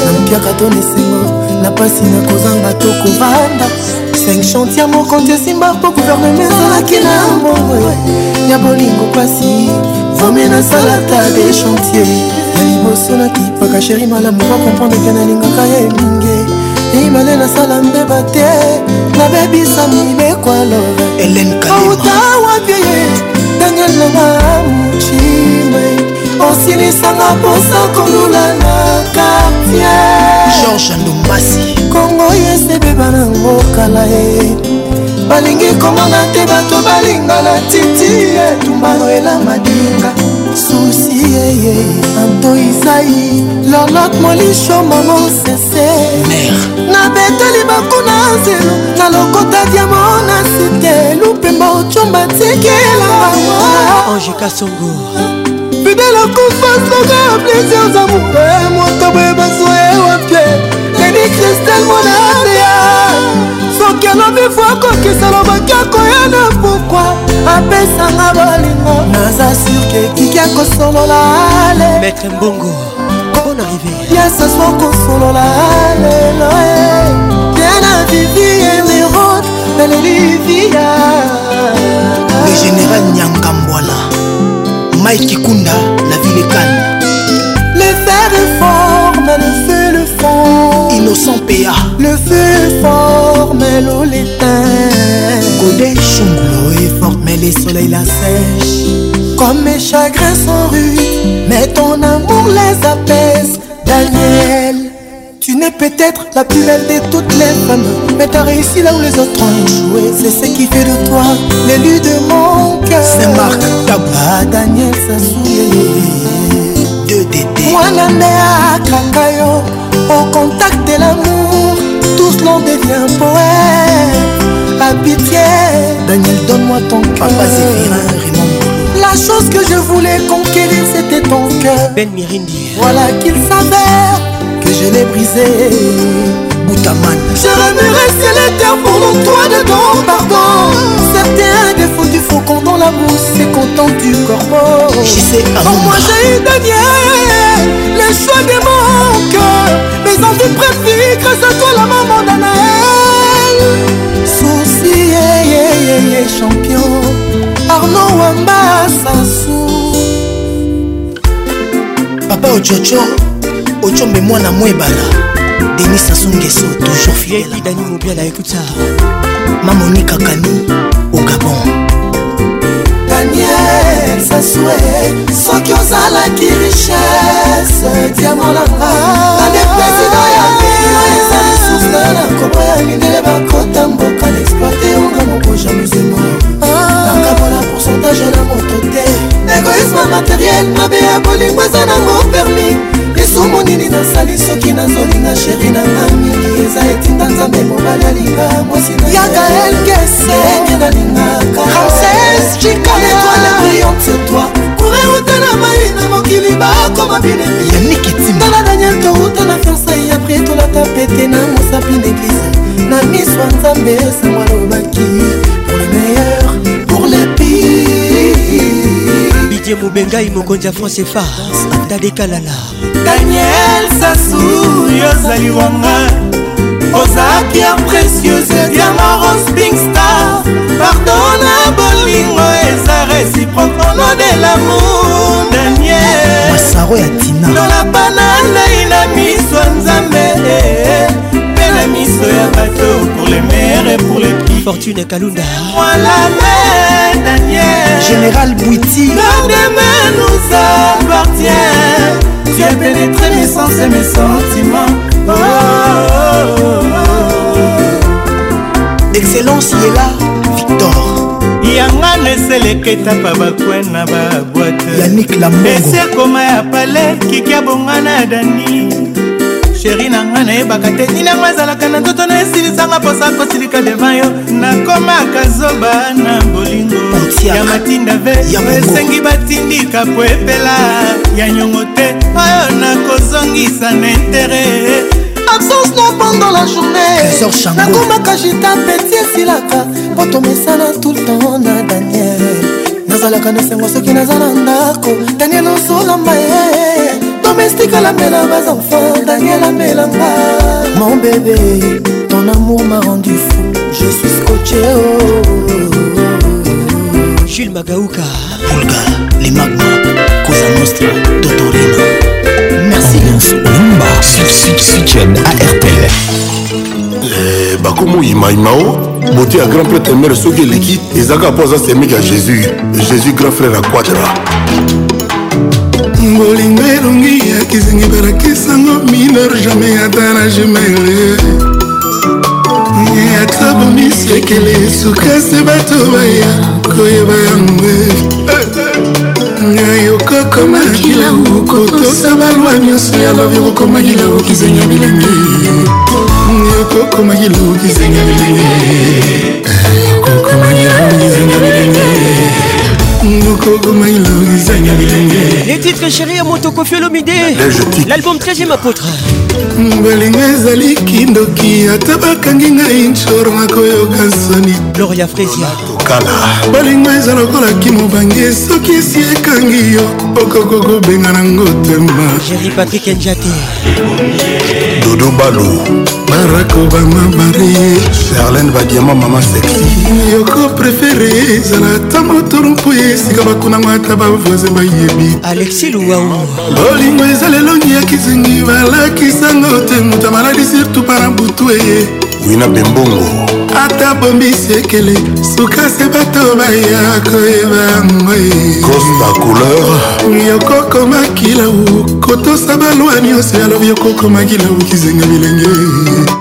nampiaka to nesengo na mpasi nakozanga to kovanda 5 chantier moko nte simba mpo guverneme ezalaki na mbongo ya bolingo mpasi vome nasalata de chantier ya liboso nakipaka sheri malamu bakomprendre ke nalingaka ye mingi imale nasala mbeba te nabebisa mibekwalo elenkauta wapie daniel nanga muchi osilisanga mposa kolula na kartier george ndomasi kongo yesebeba nango kala ye balingi komona te bato balingana titi etumbano elamadinga susi yeye anto izai lolot molisho momo sese nabeteli bakuna nzelo na lokota diamo na site lupemba ocomba tikelanga ange kasongo fidele akufa soka plesir zamuka moto boye bazwa ewapie leni kristel monaria soki alobi fo akokisa lobaki akoya na pokwa apesanga bolingo naza sirke ekiki akosolola ale maître mbongo bon arrivé yasaswa kosolola lelo yana vivi enerode belelivia le général nyang mike kikunda la ville est calme les fer est fort mais le feu le fond innocent pa le feu est fort mais l'eau l'éteint godé chumbu l'eau est forte mais le soleil la sèche comme mes chagrins sont rudes mais ton amour les apaise daniel n'est peut-être la plus belle de toutes les femmes Mais t'as réussi là où les autres ont joué C'est ce qui fait de toi l'élu de mon cœur C'est Marc Tabla Daniel Sassouye De Dédé la à Kakayo Au contact de l'amour Tous cela devient poète La pitié Daniel donne-moi ton cœur la chose que je voulais conquérir, c'était ton cœur. Ben Mirindi. Voilà qu'il s'avère je l'ai brisé Boutaman Je remuerai l'éther pour l'endroit de ton pardon Certains défauts du faucon dans la mousse C'est content du corbeau Pour moi j'ai eu Daniel Les choix de mon cœur Mes envies préfèrent grâce à toi la maman d'Anaël Souci, yeah, yeah, yeah, yeah, champion Arnaud Wamba Sassou Papa Ochocho ocombe mwana mwebala denis sasungeso toujours fidèledani mobiala ekuta mamoni kakani au gabon daniel sasue soki ozalaki richesse diamolanga ane président ya mio eza lisusu na kobo ya mindele bakota mboka naexploite onga mokoja ah. muzemo nakabola pourcentage na moto te égoïsme materiel mabe ya bolingo eza nango permis omonini nasali soki nazolinga sheri na nga mingi eza etinda nzambe mobali alinga mwasi yagael gesenye nalingaka etoile brillante toi kure uta na mai na mokili bakoma binemiyetala daniel touta na fiansai ya pri tolata pete na mosapi neglise na miswa nzambe esangwa loba mobengai mokonzi ya france efa tadekalala daniel sasu yozali wanga ozalaki ya précieuse diamarose big star pardo na bolingo eza réciproque ono de lamour daniel masaro ya tina tolapa na ndai na miso ya nzambe mpe na miso ya bato pour les mare et pour les pi fortune kalunda général bwiti Tu as pénétré mes sens et mes sentiments. Oh, oh, oh, oh. Excellence est là, Victor. yanga leseleketa pa bakwe na babwate esi akoma ya pale kiki abonga na dani sheri na ngai nayebaka te ninango azalaka na nzoto na esilisanga mposa kosilika devan yo nakomaka zoba na bolingo ya matinda ve esengi batindika po epela ya nyongo te oyo nakozongisa na intere absence no pendant la journée nakomaka jita peti esilaka mpo tomesana tout le temps na daniel nazalaka na sengo soki naza na ndako daniel osolamba ye domestique alamela bas enfants danielamelanga mon bébé ton amour m'a rendu fou je suis scotché oh. jules magaouka pulga les magma cosa nostra totorina merci lumba subsubsichen arpl eh, bakomoyimaimao bote ya grand prêtre mere soki eleki ezalaka mpo aza semike ya jésus jésus grand frère akwatra elongi yakisingi balakisango minor jamai ata na jumele ata bomisekele sukasi bato baya koyeba yango yokokoma kilau kotosa balwa nyonso ya lobi okokoma kilau kisenga bilenge yokokoma kilau kisenga bilenge yokokoma kilau kisenga bilenge les titres chéri ya motokofiolomide l'album 13e apôtre balinga ezali kindoki ata bakangi ngai nshor nakoyoka soni gloria fresia kala balingo eza lokola kimobange soki esi ekangi yo okoko kobenga nango tema jeri patrik enjate dodo balu barak obama marie charlene badiama mama sexi yoko prefere ezala ata motolo mpo ye esika bakunango ata bavoisin bayebi alexi luwau bolingo eza lelongi ya kizengi balakisango te moto amaladi surtout mpana butu eye wina bembongo ata bombisi ekele sukasi bato baya koyeba ngoyecosta couleur yokokomakilau kotosa balwa nyonso ya lobi yokokomakilau kizenga bilenge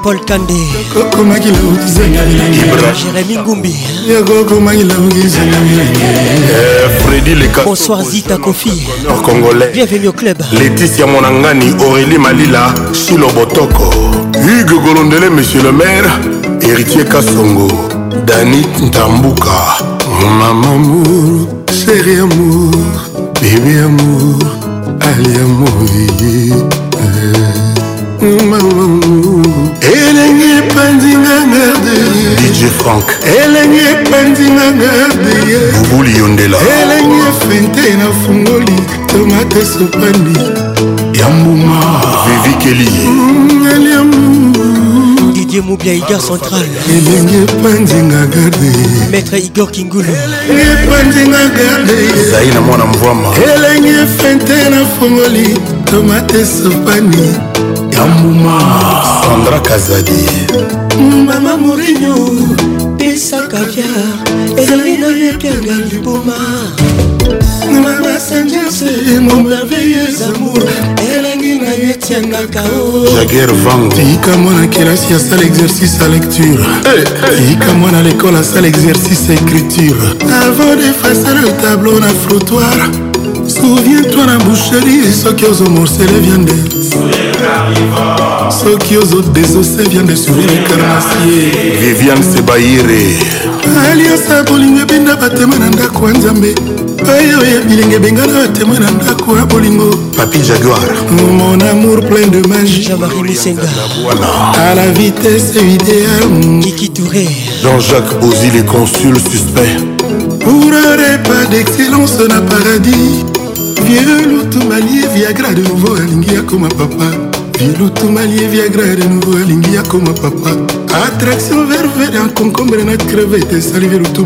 paul kande yokokomakilau kizenga bilengejeremi ngumbi yokokomakilau kizenga bilenge eh, fredi leka bonsoir zita kofi congolais bienvenue au club leticia monangani aurélie malila shilo botoko hugue golondele monsieur le maire héritier kasongo dani ntambuka mama amour seri amour bebe amour ali amour elengi epanzinga ngarde dj frank elengi epanzinga ngarde bubuli yondela elengi efente na fungoli tomate sopani ya mbuma vivikeli mm, aliamour Didier Moubia Igor Central Elenge pandinga garde Maître Igor Kingulu Elenge pandinga garde Zaï na mwana mvwama Elenge fente na fongoli Tomate sopani Ya mbuma Sandra Kazadi Mama Mourinho Pesa caviar Ezali na yepianga liboma mama sanjasi mommerveilleux amour elengi na yo etiangaka oh. jaguer vantika mwana kelasi asala exercice à lecture tika mwana lekole asala exercice à écriture avant defacer le tableau na frotoir souviens-toi na boucherie soki ozomorsele viande soki ozodesose viande suri lekarnasie viviane sebaire alliance ya bolingo ebinda batema na ndako ya nzambe epai papi jaguar mon amour plein de magie. À la vitesse idéale kiki jean-jacques bozi les consul suspect pour un repas d'excellence na paradis vieux malier, viagra de nouveau alingi akoma papa vilutumalie viagra de nouveau alingi akoma papa attraction ververe en concombre na crevete esali tout.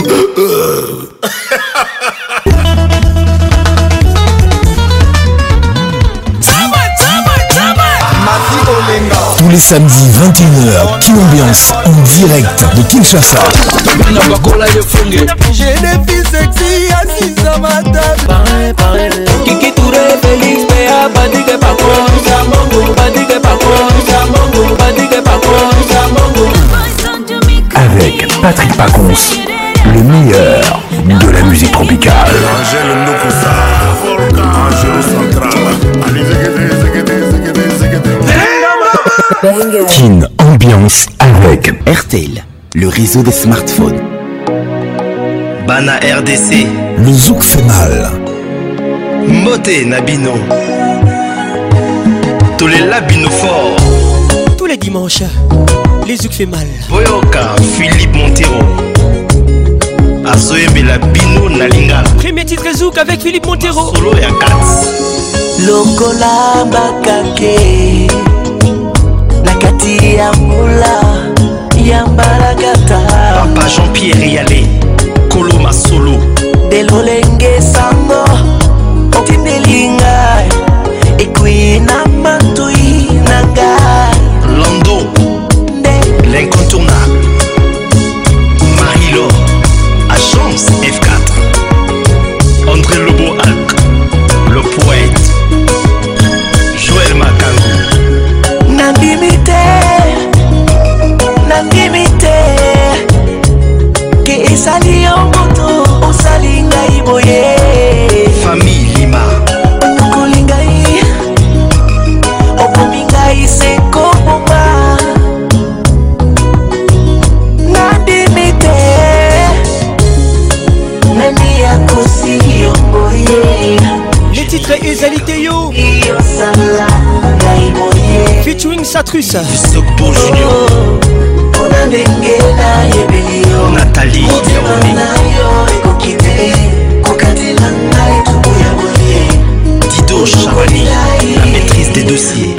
les samedis 21h, qui ambiance en direct de Kinshasa. Avec Patrick Pacons, le meilleur de la musique tropicale. Ambiance avec RTL, le réseau des smartphones. Bana RDC. Le zouk fait mal. Moté Nabino. Tous les labino forts. Tous les dimanches, les zouk fait mal. Boyoka, Philippe Montero. azoyembela bino Nalinga. premier titre zouk avec philippe montero solo ya kat lokola bakake kati ya mbula ya mbalakata papa jean-pierre yale kolo masolo delolenge sango otindelinga ekwinama Catrice natali dido charani la maîtrise des dossiers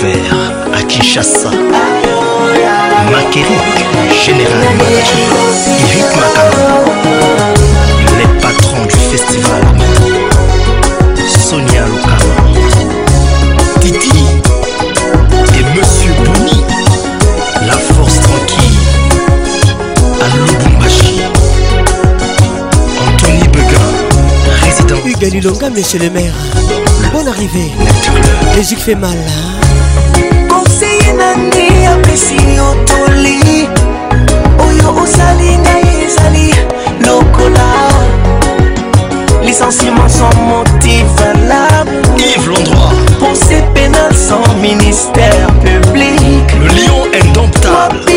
Anvers, à Kinshasa. Makerik, général manager. Eric Makano, les patrons du festival. Sonia Lokama, Titi et Monsieur Bouni, la force tranquille. À Bumbashi, Anthony Bega, résident. Hugues Longa monsieur le maire. Bonne arrivée. Les yeux fait mal. Hein. ngai apesi yo toli oyo osali ngai ezali lokola licenciement sans motif valable Yves l'endroit Pensée pénale sans ministère public Le lion indomptable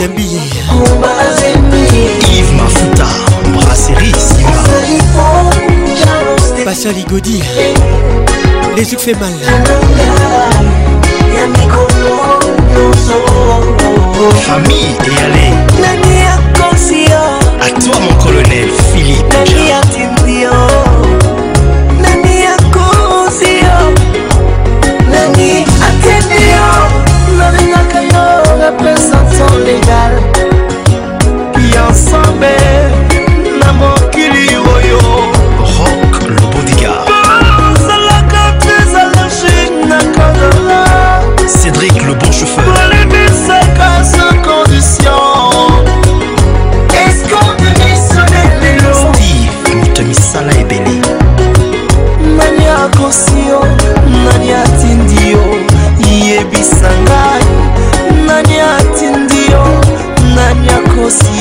ndembi yves mafuta brasserie simba pascal igodi les yeux fait mal famille et allez à toi mon colonel philippe façon légale qui ensemble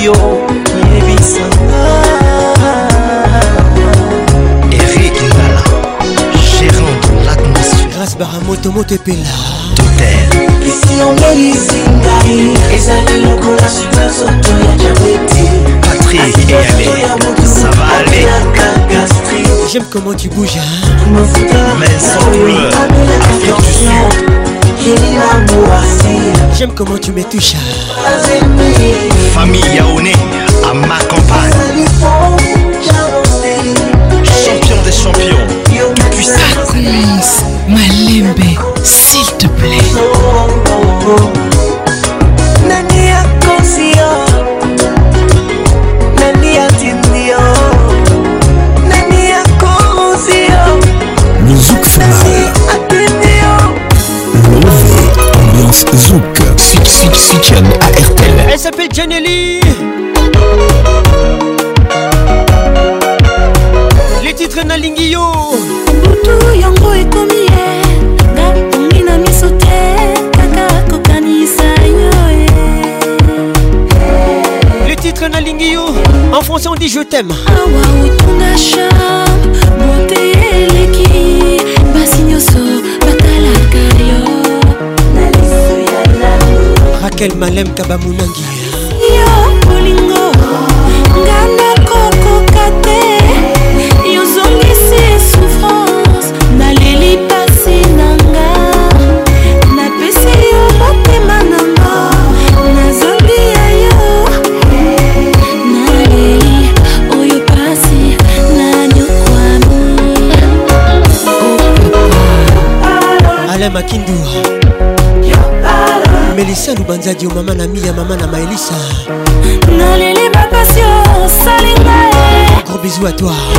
yo yebisa eric ngala gérant de l'atmosphère grâce baramotomoto epela totel isiongolisi ngai ezali lokola sukazoto ya diabete patrik eyale ça va aller j'aime comment tu bouges hein? mais sans douleur afrique du sud J'aime comment tu me touches. Famille Yaoné à ma campagne. Champion des champions. Puissant. Ça commence, Malembe, s'il te plaît. Zouk, Fit Fit Fitchen à RTL. Elle s'appelle Janelli. Les titres Nalingiyo. Butu yango ekomi ye, ngapongi na miso te, kaka kokanisa yo. Les titres Nalingiyo, en français on dit je t'aime. Awa utunga chat. rakel malem kabamunangi yo bolingo nga nakokoka te yozongisi e souffrance naleli pasi na nga napesi yo motema nanga nazongi ya yo naleli oyo pasi nanyokwami ale makindu elisa lubanzadi o mama na mi ya mama na maelisa naleli bapasi osalinga gros bisou à toi ah,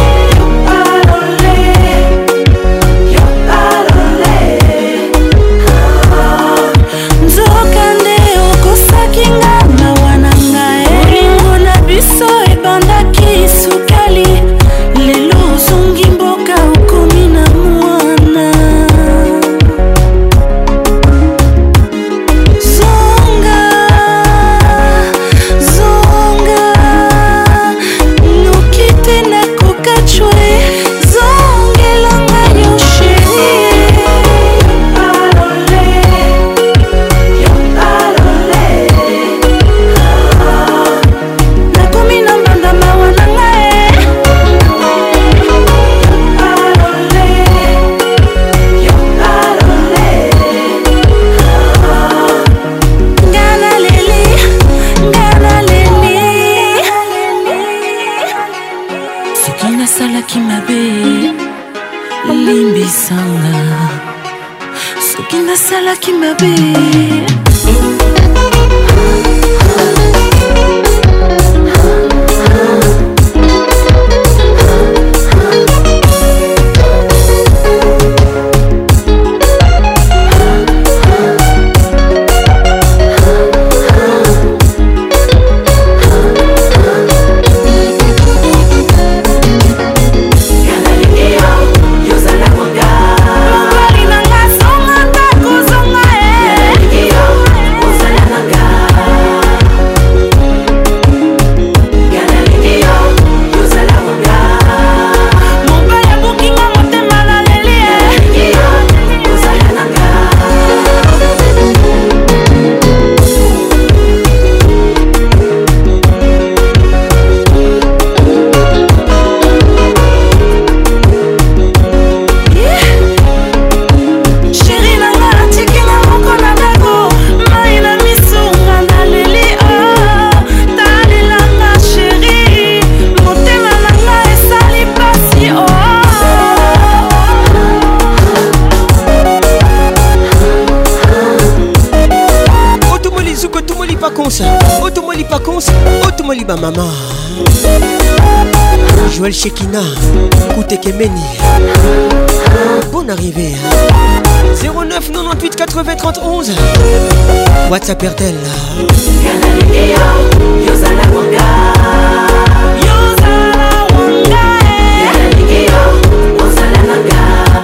nzokande okosaki nga mawa na ngai olingo na biso be Semeni. Bonne arrivée. 09 98 80 31 WhatsApp RTL.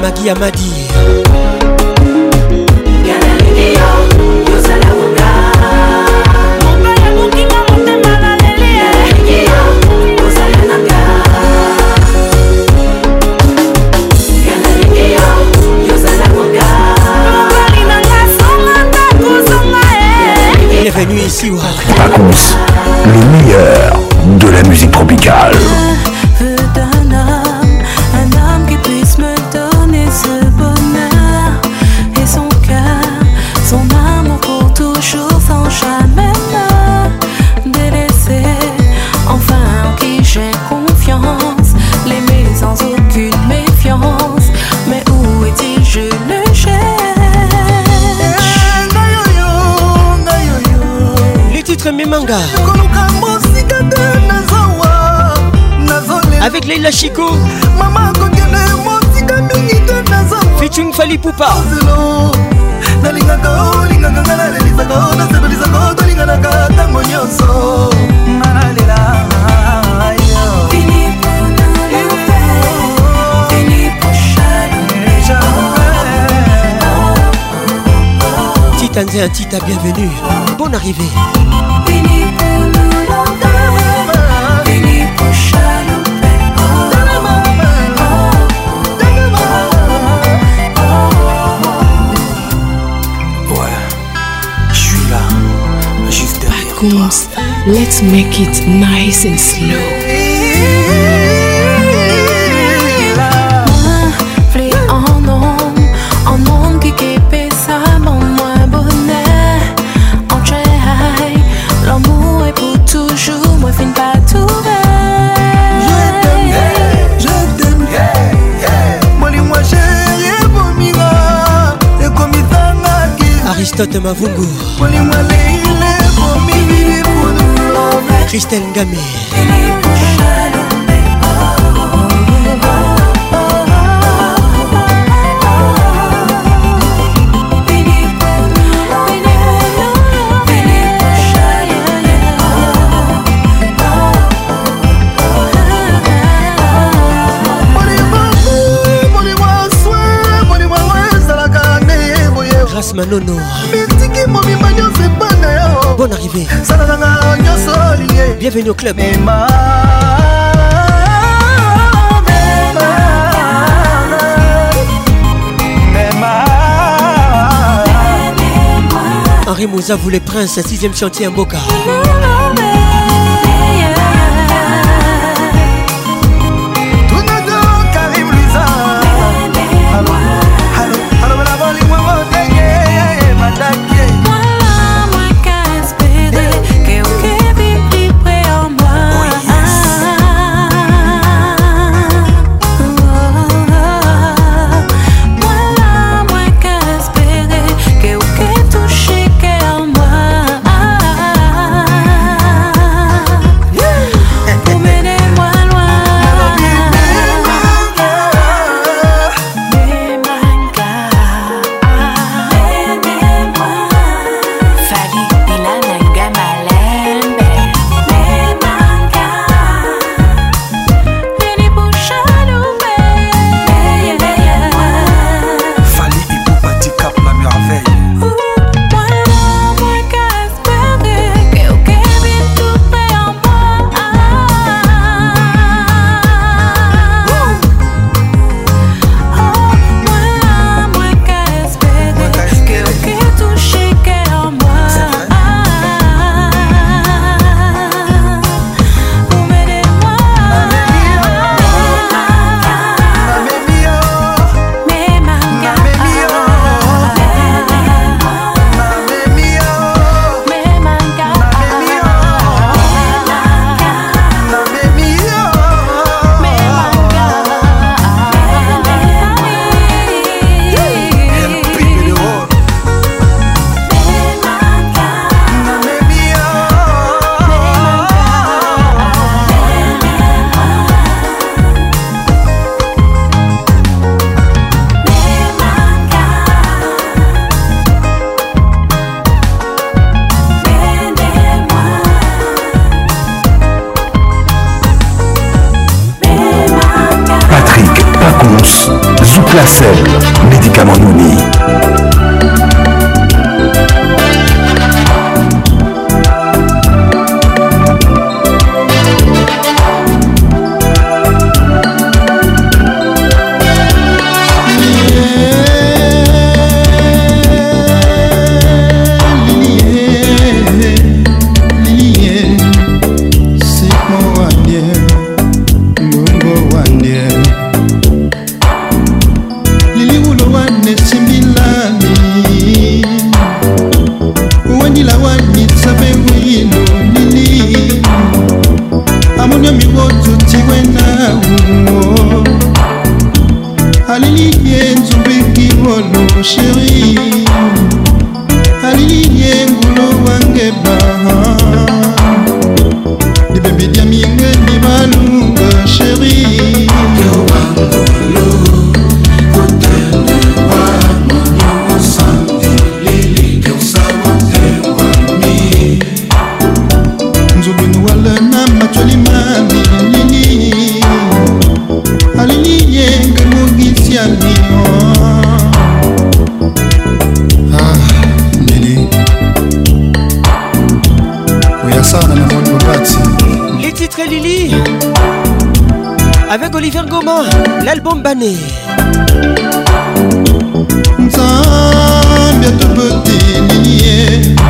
Magui Amadi. Kabanga Avec Leila Chico Featuring Fali Poupa nalingaka olingaka nga nalelisaka o nasepelisa ko tolinganaka ntango nyonso nga nalela Tanzé Atita, bienvenue. Bonne arrivée. Ouais, je suis là, juste derrière. let's make it nice and slow. Aristote Mavungu Christelle Ngamé manono mitiki mobimba nyonso ebanda yo bon arrivé sala nanga nyonso olie bienvenu au club mema Henri Mouza, vous les princes, 6 chantier à Boca. that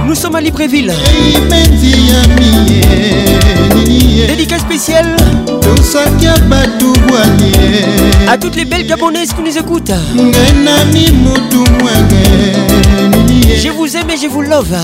nous sommes à Libreville dédicace spéciale à toutes les belles gabonaises qui nous écoutent je vous aime et je vous love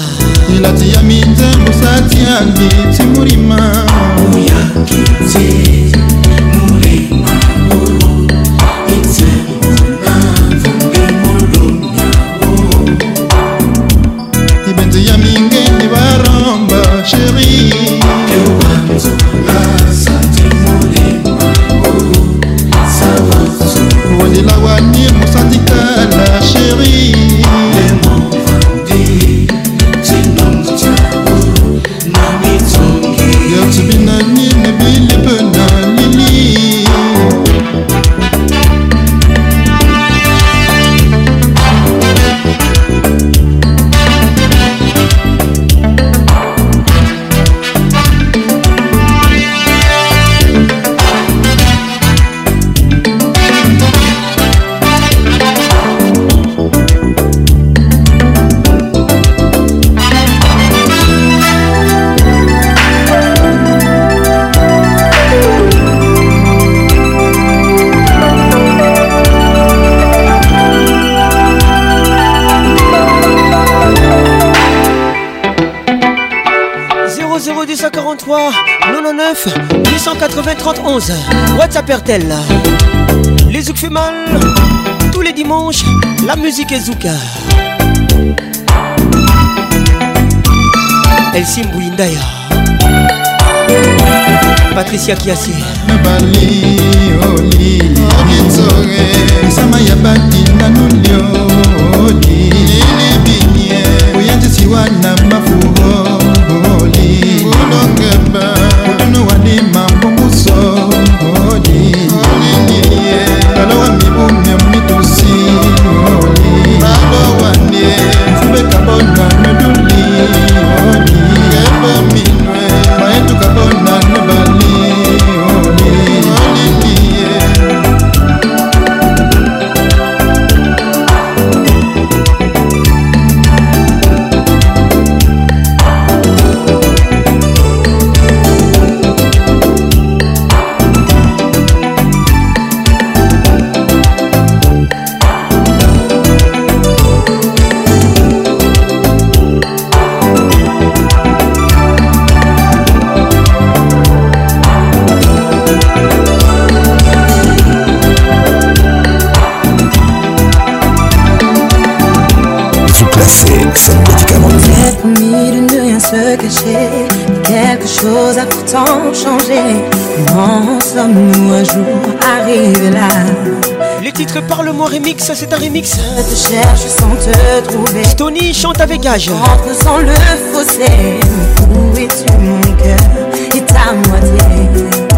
80 30 11 WhatsApp RTL Les Zouk fait mal Tous les dimanches La musique est Zouka El Simbou Indaya Patricia Kiasi Nabali Oli Nzore Sama Yabati Nanulio Oli Lili Binye Oyante Siwana Mafuho Oli Ulongeba Udono Wadima Les titres Parle-moi remix, c'est un remix. Je te cherche sans te trouver. Tony chante avec gage. Entre sans le fossé. Où es-tu mon cœur et ta moitié?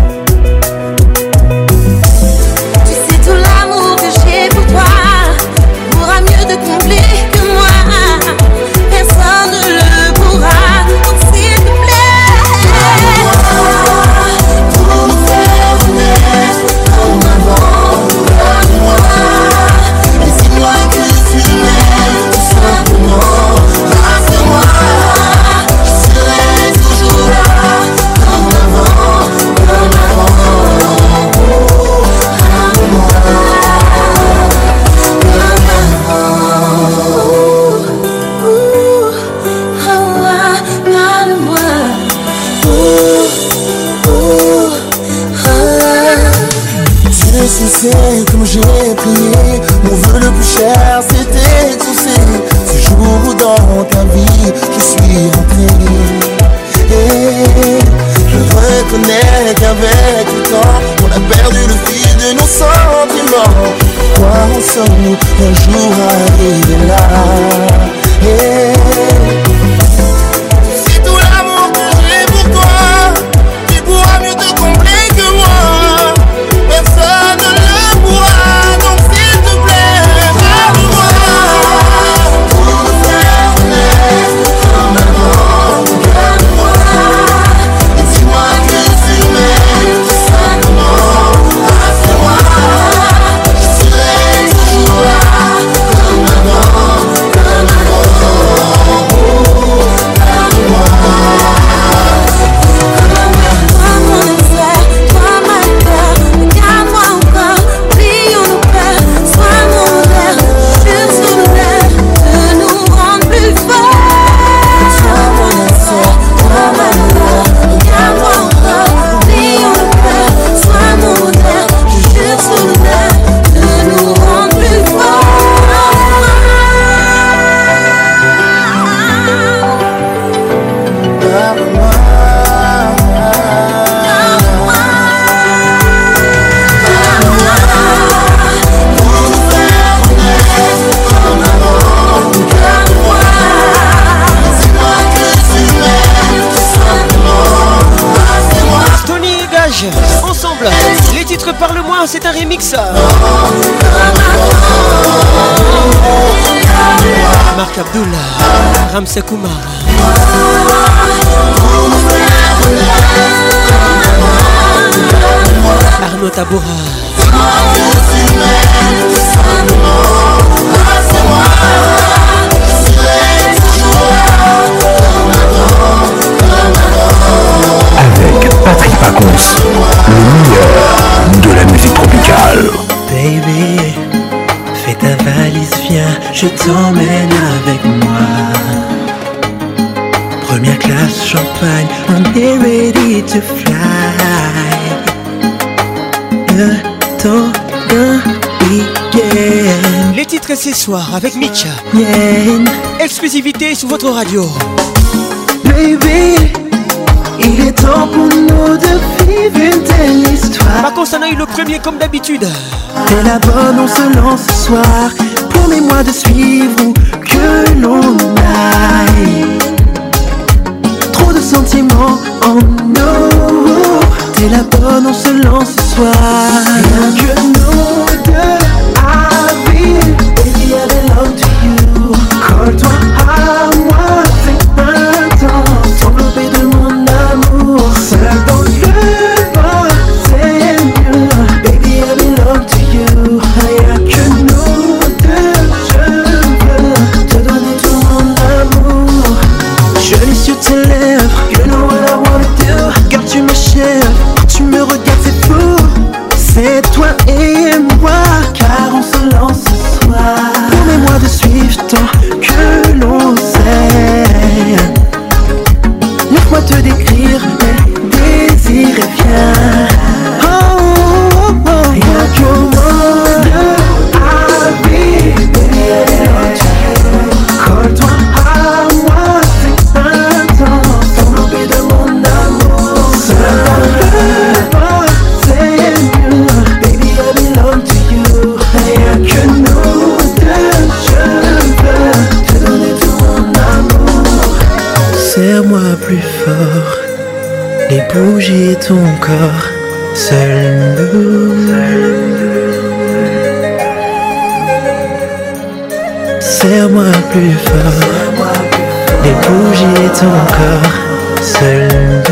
Abdullah, Ramsakuma, Arnaud Taboura. Avec Patrick Pacons, le meilleur de la musique tropicale. Baby, fais ta valise, viens, je t'emmène à champagne, on ready to fly. Le temps d'un week-end. Les titres ce soir avec Mitch. Exclusivité sur votre radio. Baby, il est temps pour nous de vivre une telle histoire. Ma eu le premier comme d'habitude. T'es la bonne, on se lance ce soir. Promets-moi de suivre que l'on aille sentiments en nous T'es la bonne, on se lance ce soir Rien que nous ton corps, seul nous. Serre-moi plus fort, et bougies ton corps, seul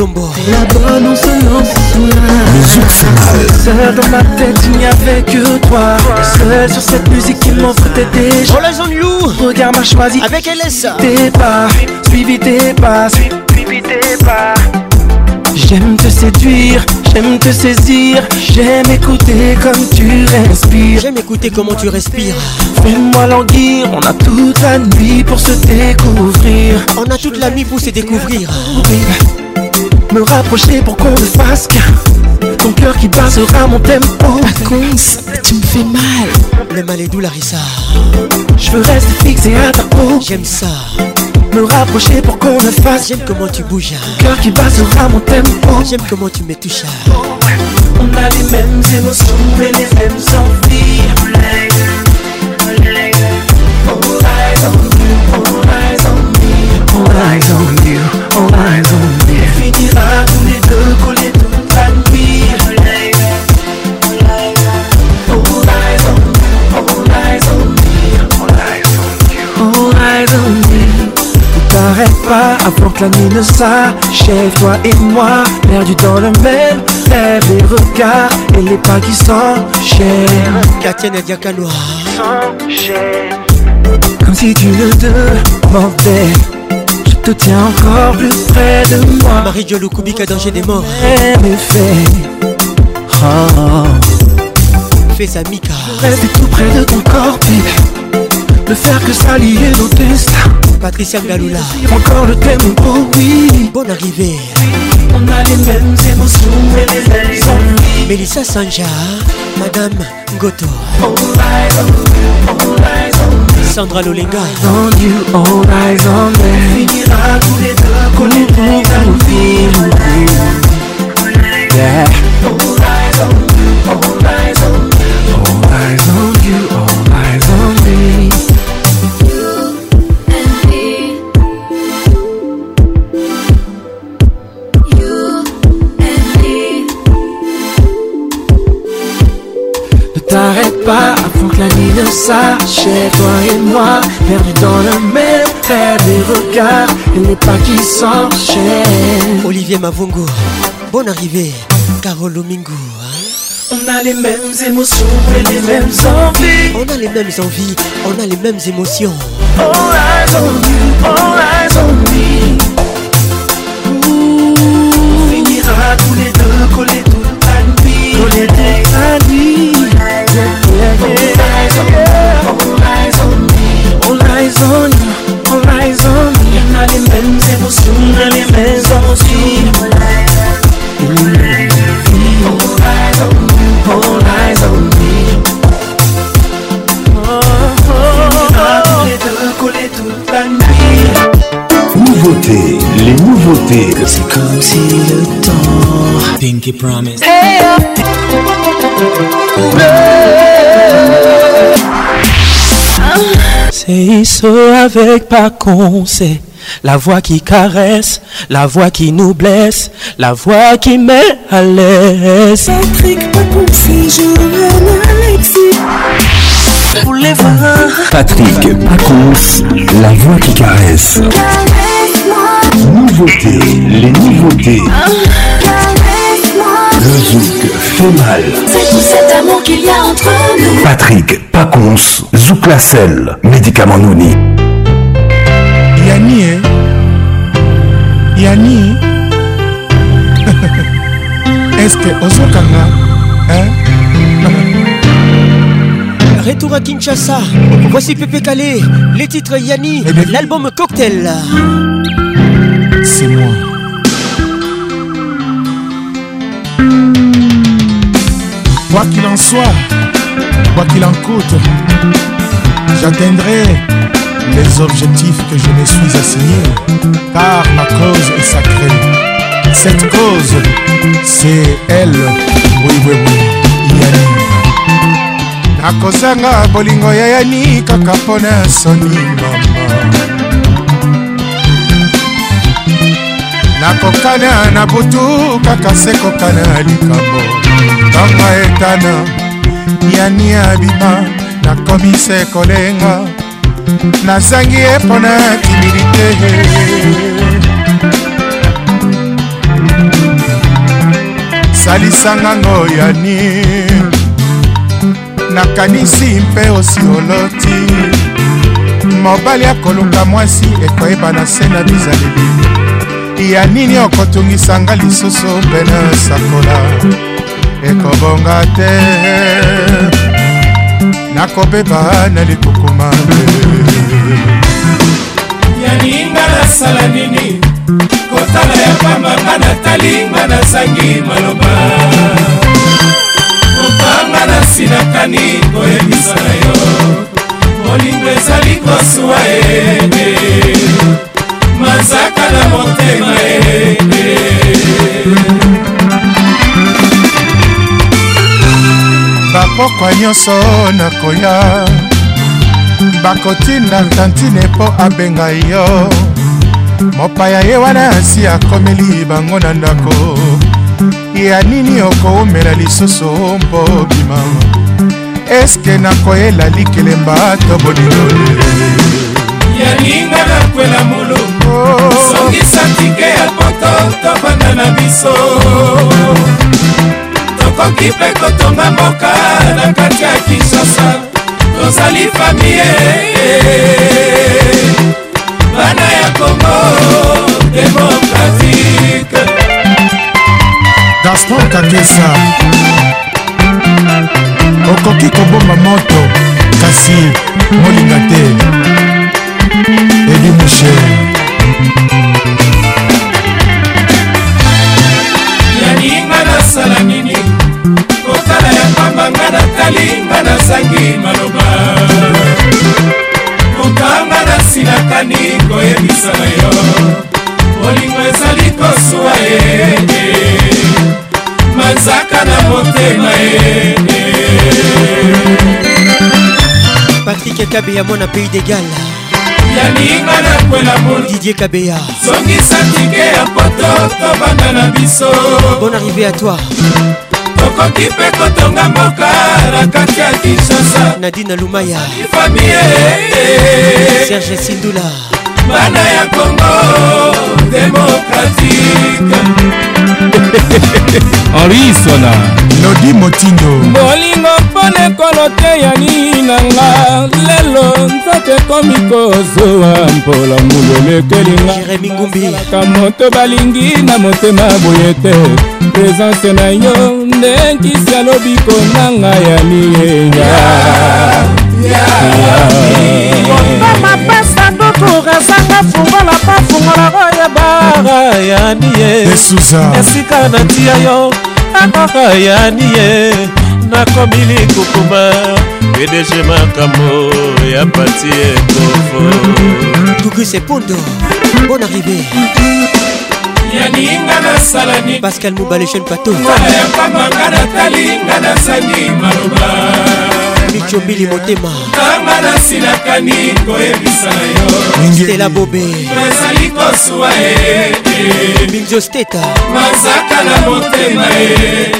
Rien La on se lance Musique finale Seul dans ma tête il n'y avait que toi Seul sur cette musique qui m'envoûtait déjà Oh la zone Regarde m'a choisi Avec LSA Tes pas Suivi tes pas Suivi tes pas J'aime te séduire, j'aime te saisir, j'aime écouter comme tu respires. J'aime écouter comment tu respires. Fais-moi languir, on a toute la nuit pour se découvrir. On a toute la nuit pour se découvrir me rapprocher pour qu'on ne fasse qu'un. Ton cœur qui basera mon tempo. Paconce, tu me fais mal. Le mal est doux, Larissa. Je veux rester fixé à ta peau. J'aime ça. Me rapprocher pour qu'on ne fasse. J'aime comment tu bouges. Ton hein. cœur qui basera mon tempo. J'aime comment tu me touches. Hein. On a les mêmes émotions et les mêmes envies. on you, on on finira tous les deux collés toute la nuit. All eyes on all eyes on all eyes on you, all eyes on T'arrête pas avant que la nuit ne s'achève, toi et moi, perdus dans le même rêve, les regards et les pas qui s'enchaînent. Katiana Comme si tu le demandais te tiens encore plus près de moi. Marie Jolou Kubika, danger des morts. Fait. Ah. Fais ça, Mika. Reste tout près de ton corps, puis Ne faire que s'allier nos destins. Patricia Galula Encore le thème, pour oh oui. Bonne arrivée. On a les mêmes émotions et les mêmes envies. Mélissa Sanja, Madame Goto. Sandra Lolenga oh, Finira Ne ça chez toi et moi, perdu dans le même rêve des regards, il n'est pas qui s'enchaîne. Olivier Mavongo, bonne arrivée, Carole Lomingo hein. On a les mêmes émotions et les mêmes envies. On a les mêmes envies, on a les mêmes émotions. All eyes on you, all eyes on me. On finira tous les deux collés toute la nuit. Collés toute la nuit. All eyes on me, all eyes on you, all eyes on me. Una dimensa emoción, una dimensa emoción. All eyes on me, all eyes on me, all eyes on me. Nouveauté, les nouveautés. Que c'est comme si le temps. Pinky Promise. Hey, oh. C'est ce avec pas c'est la voix qui caresse, la voix qui nous blesse, la voix qui met à l'aise. Patrick Pacon, si je Alexis. Pour les Patrick c'est la voix qui caresse. Nouveauté, les nouveautés. Ah. Le zouk fait mal. C'est tout cet amour qu'il y a entre nous. Patrick Pacons, Zouk Lacelle, médicament Nouni. Yanni, hein Yanni Est-ce que Ozokanga, hein Retour à Kinshasa, voici Pépé Calais, les titres Yanni, eh l'album Cocktail. C'est moi. Quoi qu'il en soit, quoi qu'il en coûte, j'atteindrai les objectifs que je me suis assignés, car ma cause est sacrée. Cette cause, c'est elle. Oui, oui, oui, nakokana na butu kaka se kokana likambo ntango etana yani abima nakomi se kolenga nazangi ye mpo na timilite salisangango yani nakanisi mpe osi oloti mobali akoluka mwasi ekoyeba na se na bizaleli ya nini okotungisanga lisusu pene sakola ekobonga te nakobeba na likukuma yaninga nasala nini kotala ya pambanga natalinga nazangi maloba kopanga nasilakani koyebisa na yo molingo ezali kosuwa ebe masaka na motema e bapokwa nyonso nakoya bakotinda kantine mpo abenga yo mopaya ye wana asi akomeli bango na ndako ya nini okoumela lisusu mpo bima eske nakoyela likelemba to bolingo yaninga nakwela mulu songisa tike ya poto tobanda na biso tokoki mpe kotonga mboka na kati ya kinshasa tozali famie bana ya kongo demokratike gaston kakesa okoki kobomba moto kasi molinga te edi michel nasala nini kotala ya pamba nga natali nga nazangi maloba lukanga nasilakani koyebisa na yo bolingo ezali kosuwa ye manzaka na motema ye patrik kabe ya mwana pays de gala yaninga nakwela moludidie kabeya songisa tike ya poto tobanda na biso bon arrivé à toi tokoki mpe kotonga mboka na kati ya kinshasa nadina lumaya ifamie serge sindula bana ya congo démocratique orisona lodi motindo bolingo mpona ekolo teyani na nga lelo nzoto ekomi kozwa mpola mololo ekelingaaka moto balingi na motema boye te presence na yo ndekisi alobi konanga ya liyeya turazanga fungola mpa fungolako ya bara yani ye esika natia yo akaka yani ye nakomi likukuma pdg makambo ya pati ekofo tuguse pondo bon arrivé yaninga nasalani pascal mobale jeune pato ya pamba nga natali nga nasani maloba micobili motema ntango nasilakani koyebisa na yo stela bobe ezali kosuwa e minzosteta manzaka na motema e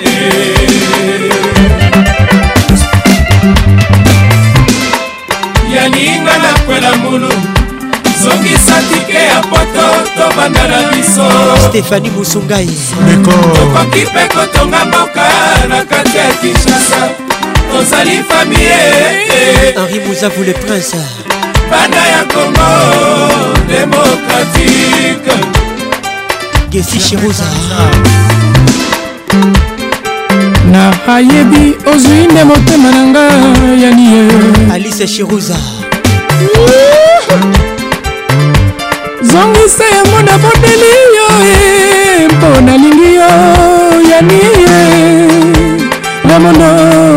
yaninga nakwela mbulu zongisa tike ya poto tobanda na biso stéfani musungai okoki mpe kotonga mboka na kati ya kinshasa tozali famille eh, eh. henri mouza vous le prince banda ya congo démocratique gesi cherosa na ayebi ozwi nde motema na nga eh. ya nie alice cherosa zongisa yango na bondeli yo e mpo nalingi yo ya nie na mono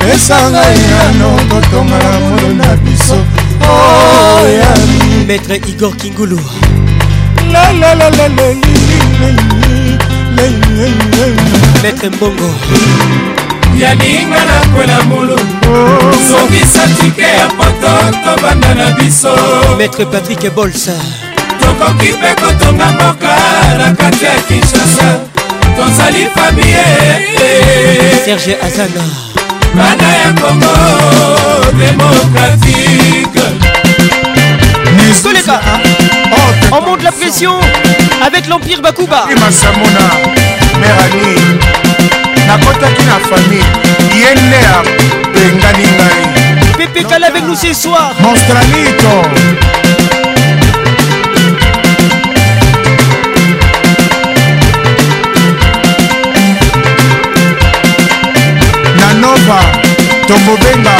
pesanga yano kotonga moyo na biso oh, maître igor kingulu maître mbongo yaninga nakwela mulu oh. sokisa tike ya poto tobanda na biso maître patrik bolsa tokoki mpe kotonga mboka na kati ya kinshasa tozali famie serge azana bana ya kongo démocratique soleka on monte la pression avec l'empire bakuba masamona merani nakotaki na famille ye nde apengani ngai pépé kala avec nous ce soir monstranito tokobenga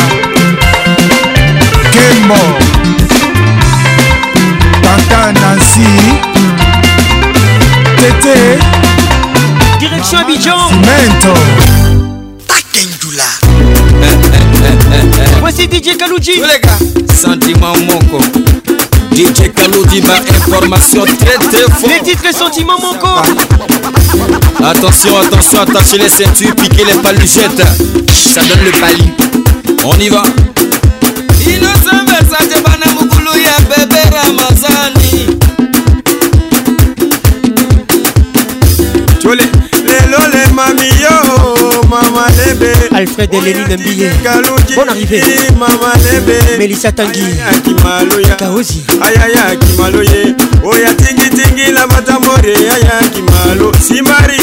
kembo tata nansi tete direction abidjan cimento takendula voici dj kaluji sentiment moko DJ Kalo ma information très très forte. Les titres, les sentiments, mon corps. Attention, attention, attachez les ceintures, piquez les paluchettes. Ça donne le pali. On y va. Innocent, versace, banamukulu, ya bébé, ramasse. malebe alfred eleline mbiye eh. bon arrivé mama lebe melissa tangi akimaloya kaozi ayaya akimaloye oya tingitingi la batamore yaya akimalo simari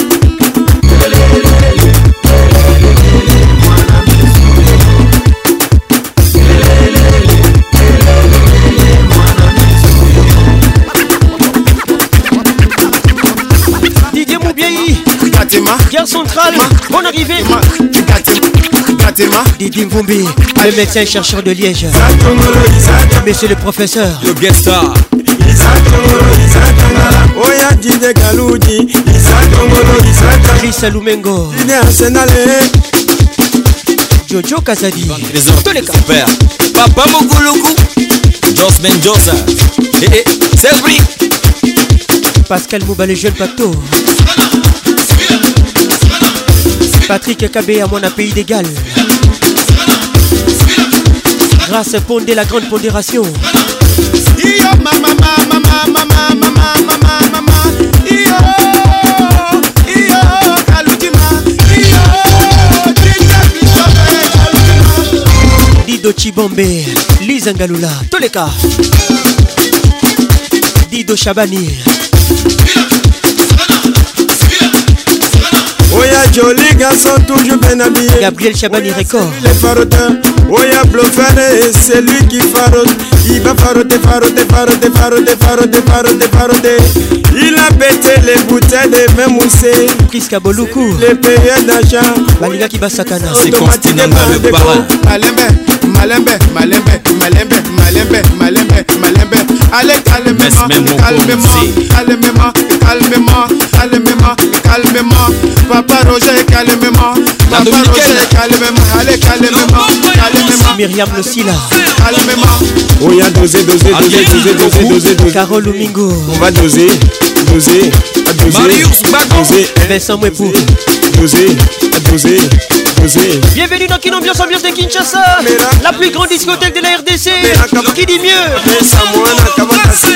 Gare centrale, bonne arrivée. Fatima Didi Mvumbi Le médecin chercheur de Liège Monsieur le professeur Le guest star oya dine galuji isatongolo isatalisa lumengo dine arsenale jojo kazadi toleka papa mokuluku jos mendoza eh, eh, selbri pascal mouba le jeune pacto patrick kabe à mon pays d'égal Grâce Pondé, la grande pondération. Dido Chibombe, Lisa Ngalula, Toleka. Dido Chabani. joli garçon toujours bien ami Gabriel Chabani oh, Record. Les faroteurs, Oya oh, c'est lui qui farote. Il va faroter, faroter, faroter, faroter, faroter, faroter, faroter. Il a bêté les bouteilles de même moussé. Prisca Boloukou. Les périodes d'achat. Maliga qui va sakana. C'est Constantin le baron Malembe, malembe, malembe, malembe, malembe, malembe, malembe. Allez, calmez-moi, calmez-moi, calmez-moi, calmement. Papa Roger, calmement. Papa Roger, calmement. Allez, calmement. Calmement. Myriam Lucila. Calmement. Oh, y'a doser, doser, ah, doser, doser, doser, doser, doser. Carole Mingo. On va doser, doser, doser. Marius Bago. Vincent Mwepou. Doser, doser. Bienvenue dans une ambiance ambiance de Kinshasa, la plus grande discothèque de la RDC. qui dit mieux? C'est messe,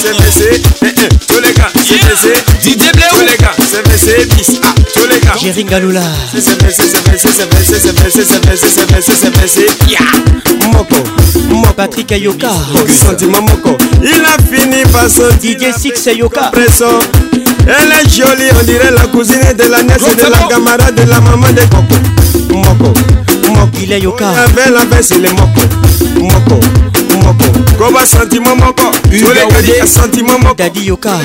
c'est messe, eh, eh, c'est messe. Yo les c'est messe. DJ Bleu, yo les c'est BC, pisse J'ai Ringalula. C'est c'est c'est messe, c'est messe, c'est messe, c'est messe, c'est messe, c'est messe, c'est messe, c'est messe, c'est messe. Moko, Moko, Patrick Ayoka. Sentiment il a fini parce que DJ Six Ayoka Elle est jolie, on dirait la cousine de la nièce et de la camarade de la maman des cocos. moko mokili eyoka bela vesele moko moko moko koba sentiment moko tolekadika sentiment moko dadi yoka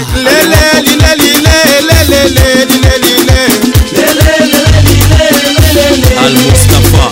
almustafa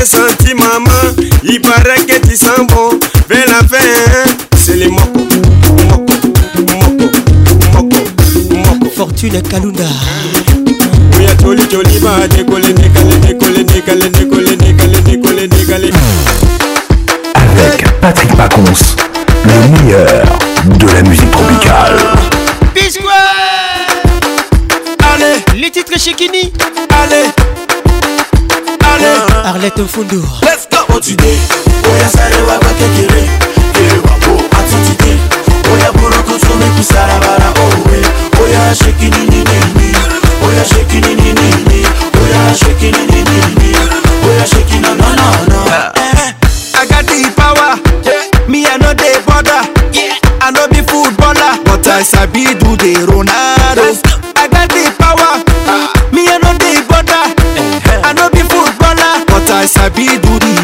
t'es senti maman hein. Il paraît que la fin, hein. c'est les Moko, Fortune Kalunda Oui, joli, va décoller, décoller, décoller, Avec le meilleur de la musique tropicale Allez Les titres chikini, Allez Allez Arlette Mfundu Let's go Otide Oya sare wa kwa kekere Kere wapo atutide Oya buruku tume kusara bara owe Oya shake ni ni ni ni Oya shake ni ni ni ni Oya shake ni ni ni ni Oya shake na na na na I got the power yeah. Me I know they bother yeah. I know be footballer But I sabi do the Ronaldo I got the be do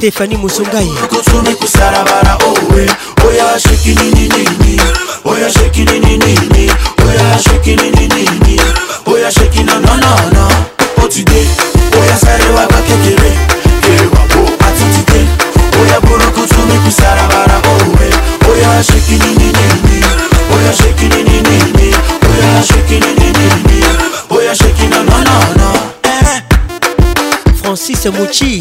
stéphanie mosungai okosumi kusalabala owe oh oya sheki nininini oya sheki nininini oya sheki nininini oya sheki nananana otude oh, oya sarewaka kekere kerewako atutite oya borokosumi kusalabala owe oh oya sheki nininini oya sheki nininini oya sheki nininini oya sheki nananana Francis Mouchi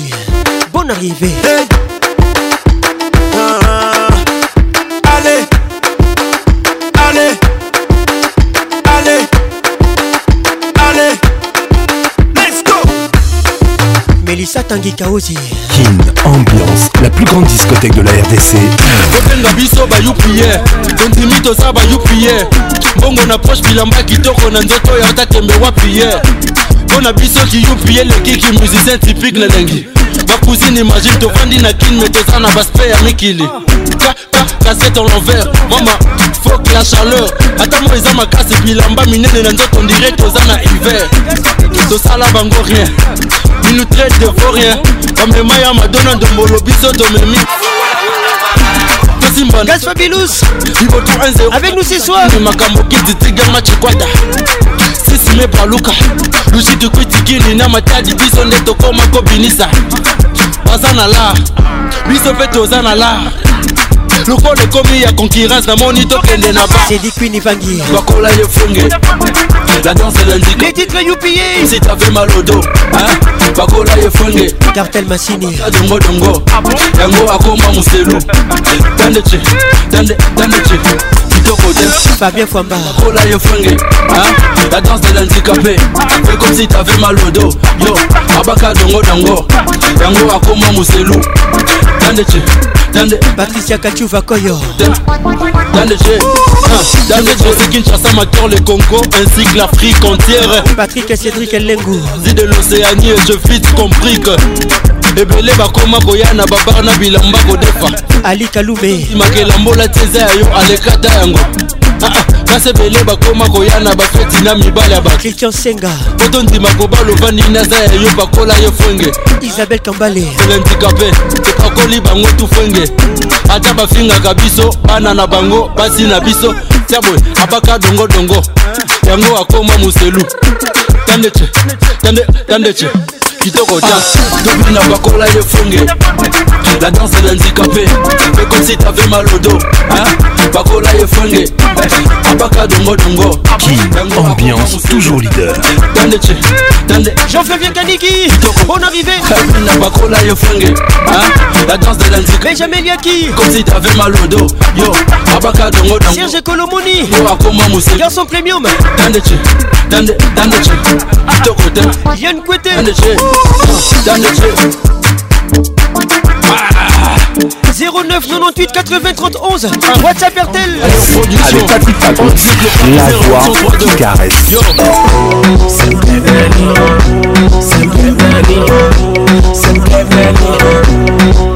Ah, ah. Allez, allez, allez, allez, let's go. Melissa Tanguy Kaozi. King Ambiance, la plus grande discothèque de la RDC. kobenga biso bayupiye kontini toza bayupiye mbongo na proche bilamba kitoko na nzoto oyo atakembe wapiye mpo ki prier le lekiki musicien typique le lengi cousine imagine tofandi na kine toza na baspe ya mikili kasete l'envers mama fok la chaleur ata mo eza makasi bilamba minene na nzoto ndire toza na hiver tosala bango rien ilutre devo rien bamema ya madona ndombolo biso tomemi Gaspa Bilous Avec nous ce soir makambo kititigama chikwata sisime baluka lushi tukwitikili na matadi biso nde tokoma kobinisa aza na lar biso mpe toza na lar lokolo ekomi ya concurrence namoni tokende na bakola ye funge la danse lindiko les titres youpillé si t'avais mal au dos hein bakola ye funge cartel masini dongo dongo ah yango akoma muselu dande che dande dande che Torodo Fabien Fouamba Kola yo fringue hein? La danse de l'handicapé Fais comme si t'avais mal au dos Yo Abaka dongo dango Yango akoma mousselou Dande tche Dande Patricia Kachuva Koyo Dande tche Dande tche C'est Kinshasa, Mator, le Congo Ainsi que l'Afrique entière Patrick et Cédric Lengo Zid de l'Océanie et je vite compris que ebele bakoma koya na babar na bilamba kodefa alikalubemakela mbola te eza ya yo alekata yango kasi ah, ah, ebele bakoma koya na bafeti na mibale ya bakristian senga poto ndima kobaloba nini aza ya yo bakola yo fwenge isabel kambale elendikape tokakoli bango tu fwenge ata bafingaka biso bana na bango basi na biso tia boye abaka dongodongo yango akoma moselu tandece tande tandece kitoko ta tobi na bakola ye funge la danse elandikape mpe comme si tave mal au dos hein? bakola ye fonde mpaka dongodongo ambiance toujours leader tande che tande jean-flavien kaniki on arrivé na bakola ye fonge la danse de lanzik benjamin liaki comme si t'avais mal au dos yo abaka dongodongo serge kolomoni yo akoma mose garçon premium tande che tande tande che ah, ah. kitoko te yen kwete tande che oh. tande che 09 98 80 31 WhatsApp RTL Avec Patrick Pacons La voix qui caresse C'est C'est Sempre venir Sempre venir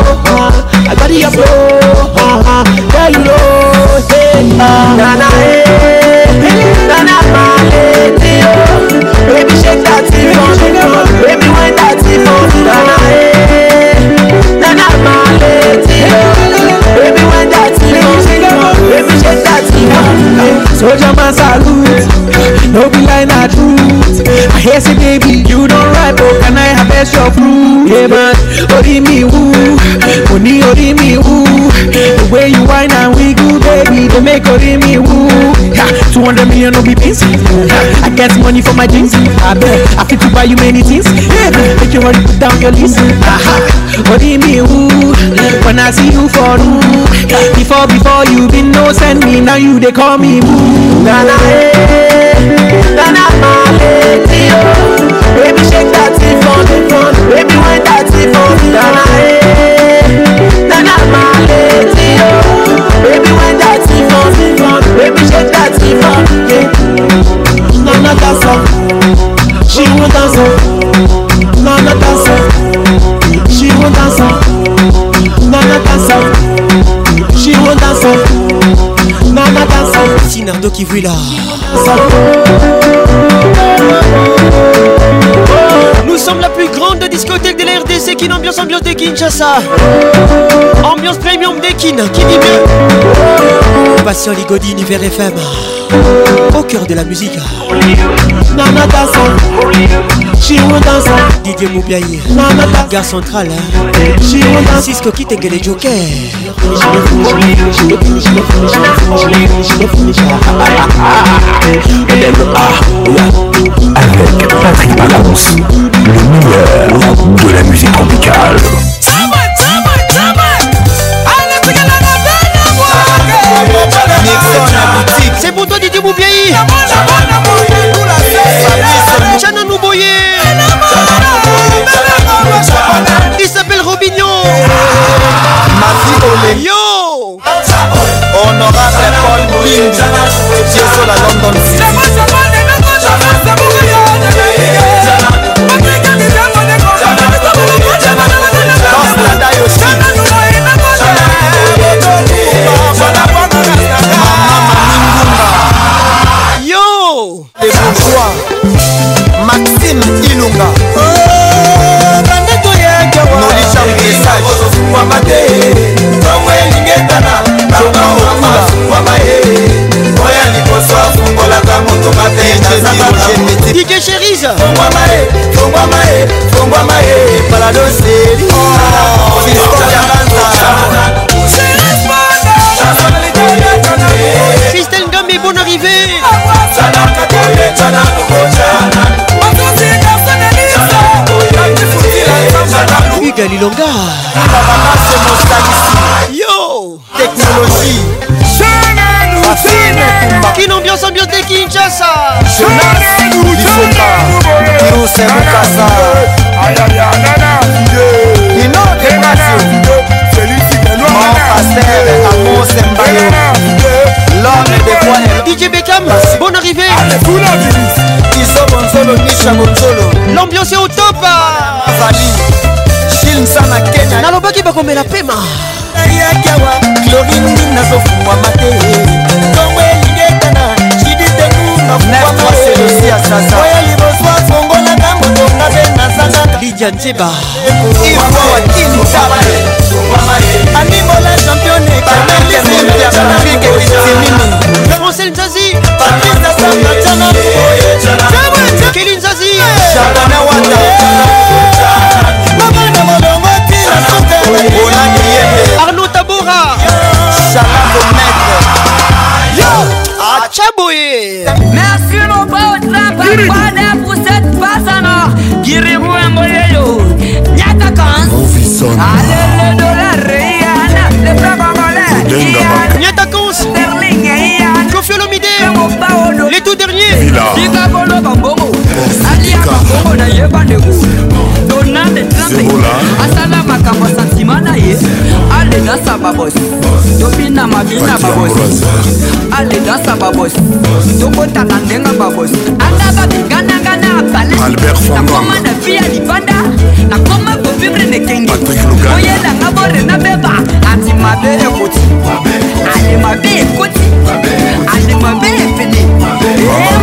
uh, I got your flow, uh, uh, you know, hey, uh, na na hey, na na my lady, oh, baby shake that thing for me, baby wine that thing for me, na na hey, na na baby wine that thing baby shake that thing for me. Soldier man salute, no be like na true. I hear say baby you don't ride but can I have harvest your fruit? Hey man, ori mi woo, oni ori me woo. The way you whine and wiggle baby they make ori me woo. Yeah, 200 million no be beans. Yeah, I get money for my jeans. I bet I fit to buy you many things. Yeah, make you hurry put down your list. Aha, ori me woo. When I see you for room, before before you been no send me now you they call me woo. Na na eh, na na ma eh. Nous sommes la plus grande discothèque de la RDC qui n'ambiance ambiance de Kinshasa. Ambiance premium de Kin, qui dit bien. Passion Ligodi, univers FM. Au cœur de la musique. Chirou dans Didier Moubiaï Gare centrale Chirou dans Cisco qui les jokers Avec Patrick Balance Le meilleur de la musique tropicale C'est pour toi Didier Moubiaï Yo! Honorable oh, Paul Bouin. dj chérise Christelle Gambi, bonne arrivée Hugues Lilonga Yo Technologie l'ambiance est au top nalobaki bakombela pema lidia nzeba animola championne français nzazi keli nzazi Arnaud Tabora Chaboye Merci mon pote, pas pour cette passe en or Guiribou et Molelo Nyata Kans Allez Don't nothing nzambe asala makambo santima na ye aledasa babosi tobina mabina babosi aledasa babosi tokotana ndenga babosi anga babengananga na apalesinakoma na vi ya libanda nakoma kovibre nekenge oyelanga borena beba antimabe ekoti alemabe ekoti alemabe epene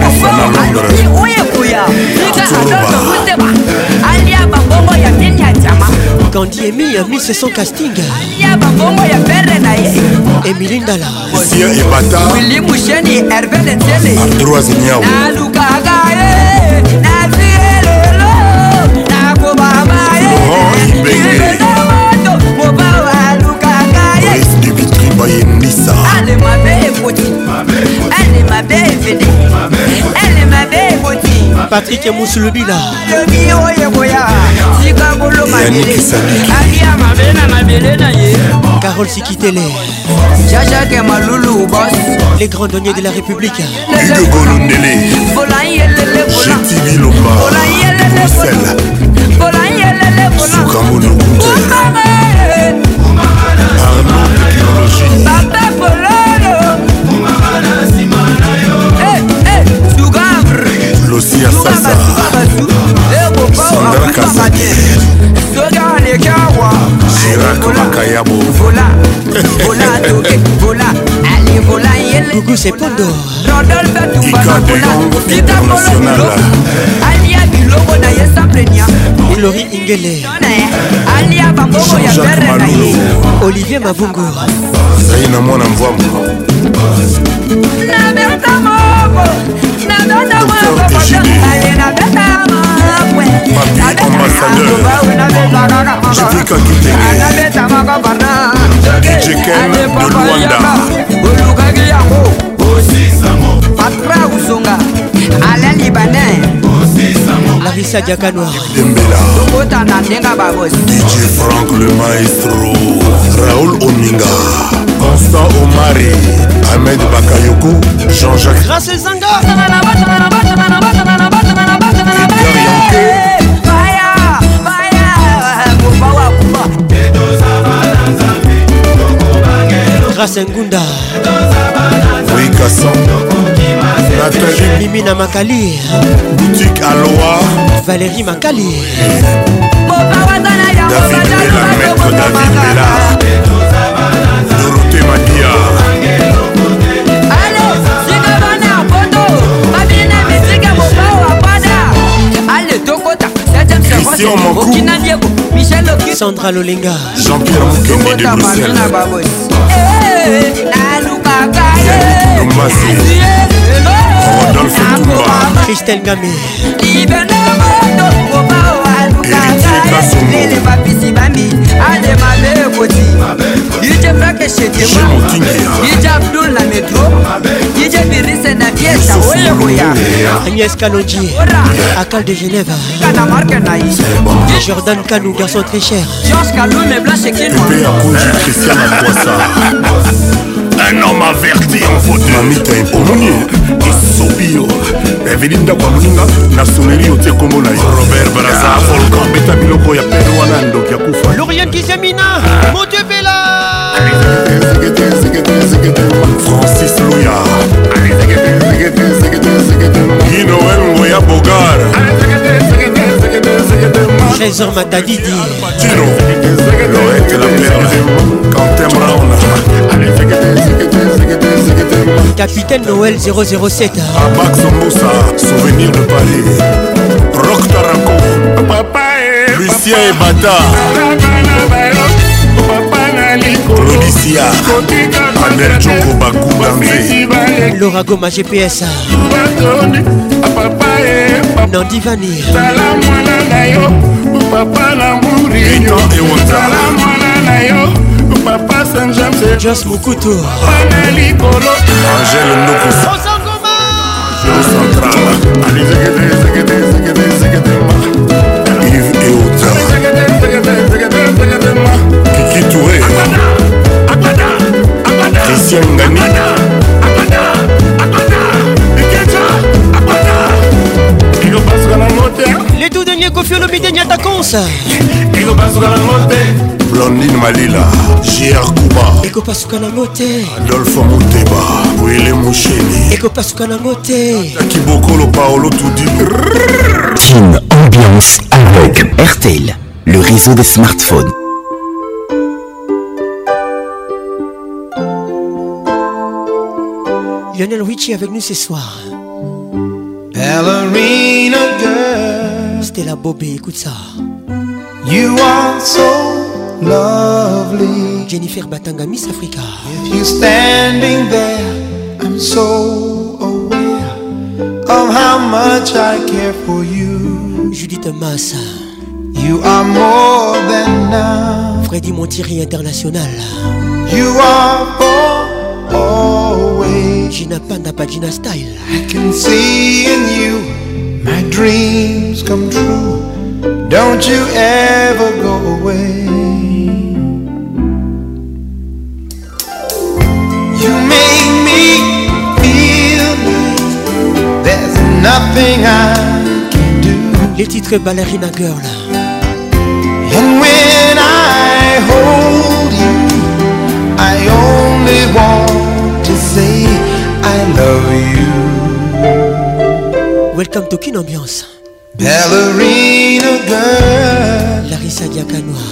mofo alobi oyekoya ika adoko kuteba alia babongo yake kandi emi ya 1600 casting emili ndalasia ebatailimusheni herve netele artroise nyao nalukaka ye nazielelo nakobaba ye bayendisa elle mabe ekoti elle mabe evede elle mabe ekoti Patrick Mousulubila Carole Sikitele Les grands donniers de la République Hugo Golundele Jetimi Lomba Bruxelles Soukamou Nokoute dosi ya sasa sandra kazaki jirak makayabo gugu sepondo ikadegonational ilori ingele jean-jacques malulo olivier mavungu zai na mwana mvwambo ambassadeur Jidika Kitenge DJ Ken de Luanda olukaki yango patra usonga ala libanin larisa diakanoir tokota na ndenga babos dj frank le maestro raoul oninga constant omari ahmed bakayoko jean-jacques grâce zanga grâce ngunda mimi na makali boutique aloa valérie makali dorote madia Christian Mankou Sandra Lolenga Jean-Pierre Moukende de Bruxelles Rodolphe Toumba Christelle Gamé bapisi bami ale mabe ekoti yije frake shetewa yije abdul na metro yije birise na piesa olekoya agnès kalodji akal de genève kana marke na ye jordan kalu garçon très cher george kalume blanche kinoa un homme averti en fauteuilmamita ekomoni esobi yo eveli ndako ya moninga nasomeli yo te kombo na yo robert braza ah. volkan ah, beta biloko ya pere wana ndoki ya kufa lorien kisemina motevela francis luya ginoel ngoya bogar Trésor Matadidi Loette la perle Quand t'aimeras on a Allez Capitaine Noël 007 Abax hein. Moussa Souvenir de Paris Rock Taraco Papa et Lucien et Bata Claudicia Anel Djoko Bakou Laura ma GPS hein. nandivani zala mwana na yo papa na murinyozala mwana na yo papa san james jos mokutu pana likolo angele ndukusatrala kikitoure christian ngani Les tout derniers Kofi Olomide Nyata Cons Blondine Malila JR Kuba ekopasuka nango te adolphe moteba wele mosheni paolo tudi Team Ambiance avec RTL, le réseau des smartphones. Lionel Richie avec nous ce soir la bobée, écoute ça. You are so lovely. Jennifer Batanga, Miss Africa. If you're standing there, I'm so aware of how much I care for you. Judith Massa. You are more than now. Freddy Montieri International. You are for always. Gina Panda Pagina Style. I can see in you. my dreams come true. Don't you ever go away. You make me feel like there's nothing I can do. Les titres Ballerina Girl. And when I hold you, I only want to say I love you. Welcome to Kin Ambiance. Ballerina girl. Larissa Diakanoa.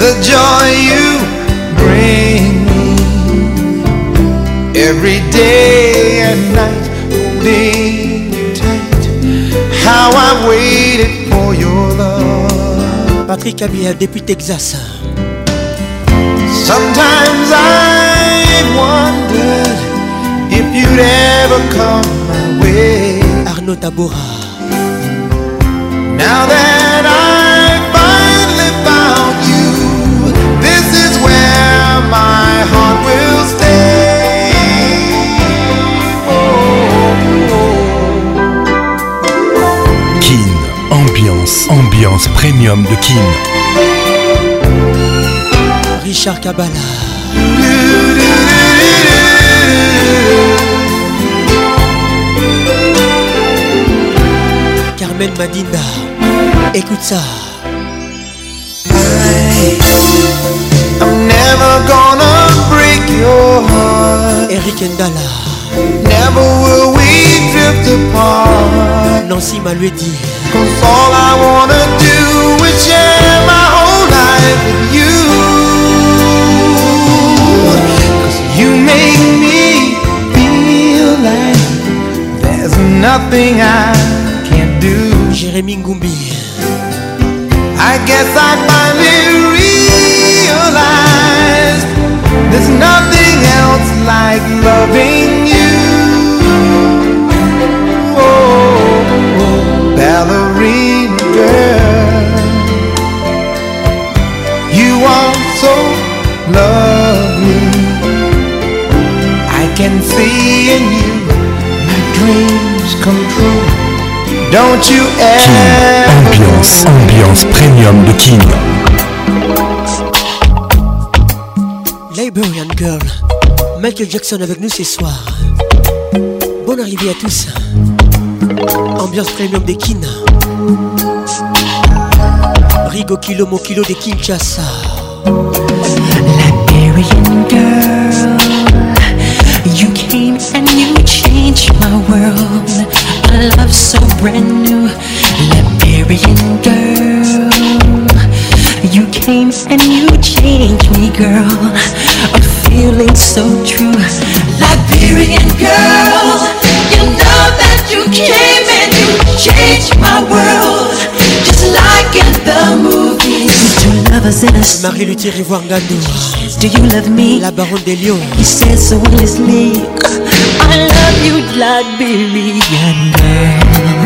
The joy you bring me every day and night. Holding tight. How I waited for your love. Patrick Abia, depuis Texas. Sometimes I wondered if you'd ever come my way. Bruno Now that I finally found you, this is where my heart will stay. Kim Kin, ambiance, ambiance premium de Kin. Richard Cabala. Amen Madinda. Écoute ça. I'm never gonna break your heart. Eric Ndala. Never will we drift apart. Nancy dit Cause all I wanna do is share my whole life with you. Cause you make me feel like there's nothing I Jérémy Ngoumbi. I guess I finally realized there's nothing else like loving you. Oh, oh, oh ballerina girl, you are so lovely. I can see in you my dreams come true. Don't you ever King, ambiance, ambiance premium de King. Liberian Girl, Michael Jackson avec nous ce soir. Bonne arrivée à tous. Ambiance premium de King. Rigo kilo Mokilo kilo de Kinshasa. Liberian Girl, you came and you changed my world. a love so brand new Liberian girl You came and you changed me, girl A feeling so true Liberian girl You know that you came and you changed my world Just like in the movies Two lovers in a Marie-Luthier Do you love me? La Baronne des Lions He said so in his league love you Liberian girl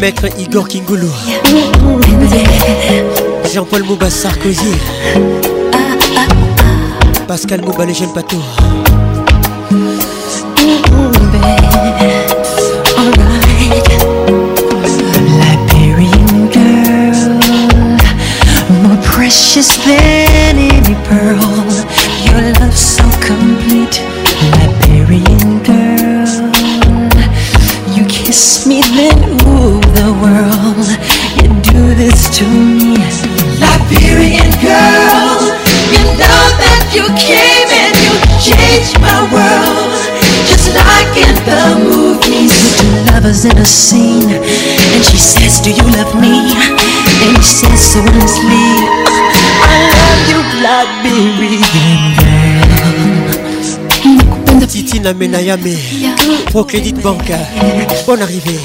Maître Igor Kingulu Jean-Paul Mouba Sarkozy Pascal Mouba les jeune pato girl More precious than any pearl lovers in a scene And she says, do you love me? And he says so earnestly I love you like Billy mmh. Titi Namenayame Proclédite Banca Bonne arrivée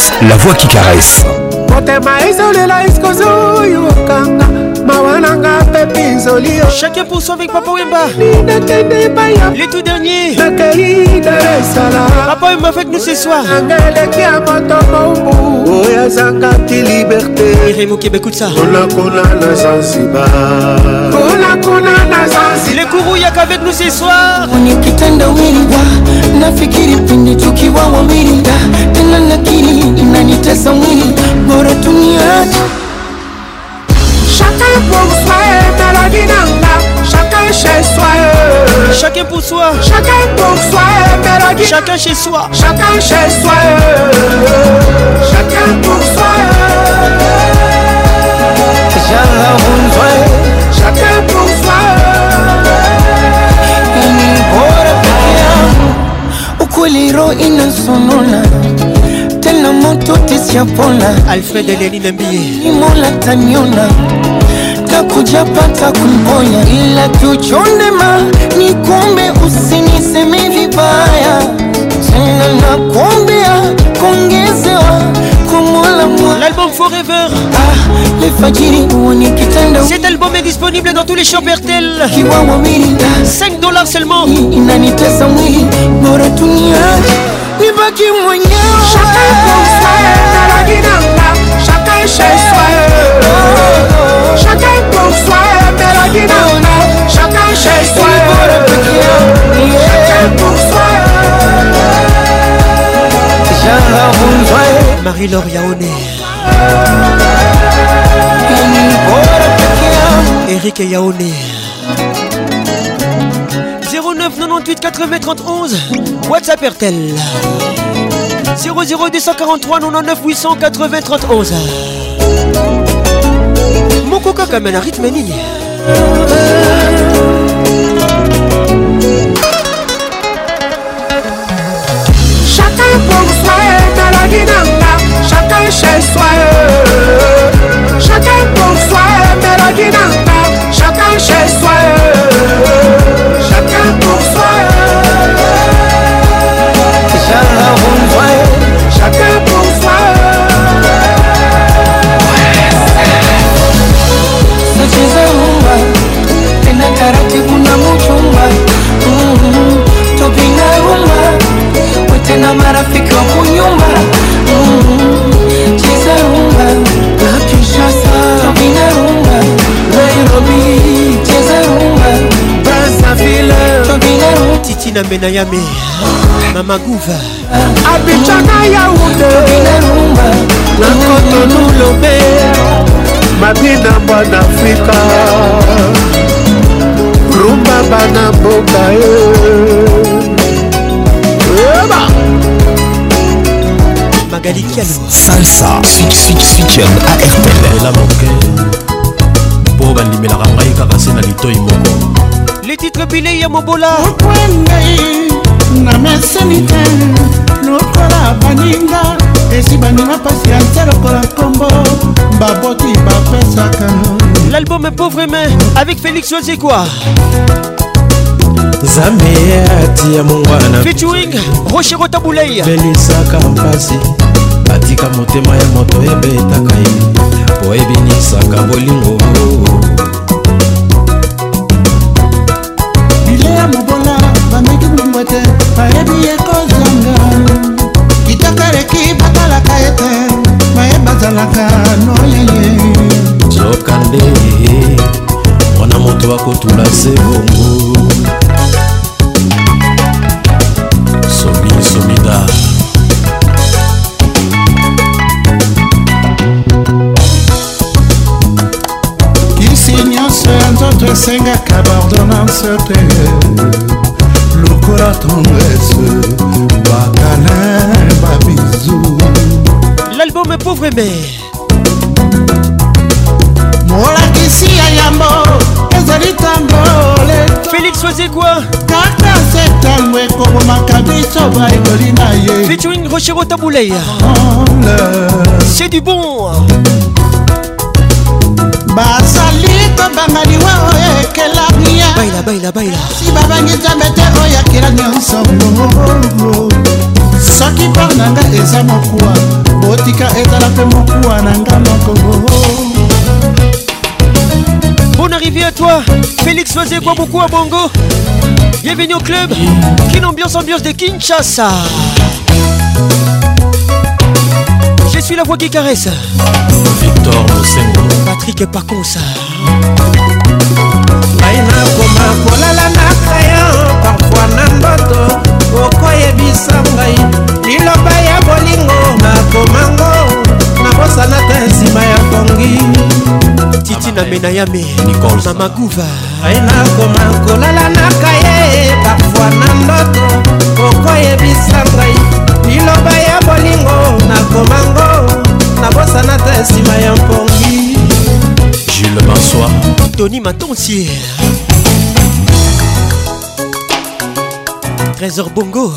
Mix, la voix qui caresse. Chacun pour soi avec Papa Wemba. Les tout derniers. Papa Wemba avec nous ce soir. ezangaki liberté eremoki bekuta konakona na zanzibar konakona Kourouyak avec nous ce soir. Nikitanda winga nafikiri pindi tukiwa wawinda tena nakili inanitesa mwili bora tuniache Chacun pour soi, t'as la vie chacun chez soi. Chacun pour soi, chacun pour soi, t'as la Chacun chez soi, chacun chez soi. Chacun pour soi. Chacun pour soi. Chacun bolero inansonona tela moto tisia mpona alfred elelilembieimolataniona takujapata kumponya ila kiuchondema nikombe usiniseme vibaya tena nakom Forever. Ah, Cet album est disponible dans tous les shops Bertel. 5 dollars seulement. nibaki mwenyewe hein. eh, chacun chez soi chacun pour soi mélodie nana chacun chez soi chacun pour soi Marie-Laure Yaoné Eric Yaoné 09 98 80 31 WhatsApp RTL 00 243 99 880 31 Mon coca kamène un rythme nini Chacun pour soi, à la guinée chez soi Chacun pour soi, mélodie n'a pas Chacun chez soi tina menayame mama guva abitana yaunde na kotonu lome mabina bwana afrika rumba bana mboka e eba magali kialo salsa fiction arpl ela maroke mpo bandimelaka ngai kaka se na litoi moko les titres bilei ya mobola okwendei na meseni te lokola baninga esi bandima mpasi ya nse lokola nkombo baboti bapesaka l'album pauvre main avec félix osekwa nzambe ati ya mongwana featuring rocher otabulei pelisaka mpasi batika motema ya moto ebetaka ye po ebinisaka bolingo C'est vos mot Somi, somida. Kisi nyonso ya nzoto esengaka Le te lokola tendresse bakana bisou l'album pauvre mère choisi quoi kaka setango ekobomaka biso baekoli na ye featuring rochero tabuleya c'est du bon bazali kobanga liwa oyo oh, ekelaria eh, baila baila baila si babangi nzambe te oyo oh, akela nyonso soki mpo na nga eza mokuwa botika ezala mpe mokuwa na nga moko Mon arrivée à toi, Félix faisait quoi beaucoup à Bongo Bienvenue au club, quelle ambiance, ambiance de Kinshasa Je suis la voix qui caresse Victor Mosengo Patrick est pas con ça nainakoma kolala na crayon parfois na ndoto okoyebisa ngai liloba ya bolingo nakomango nabosana te nsima ya kongi na menayame na maguva nakoma kolala na kaye parfoi na ndoto okoyebisa ngai liloba ya bolingo nakomango nabosana te nsima ya mpongi jules mansoi tony matonsier trésor bongo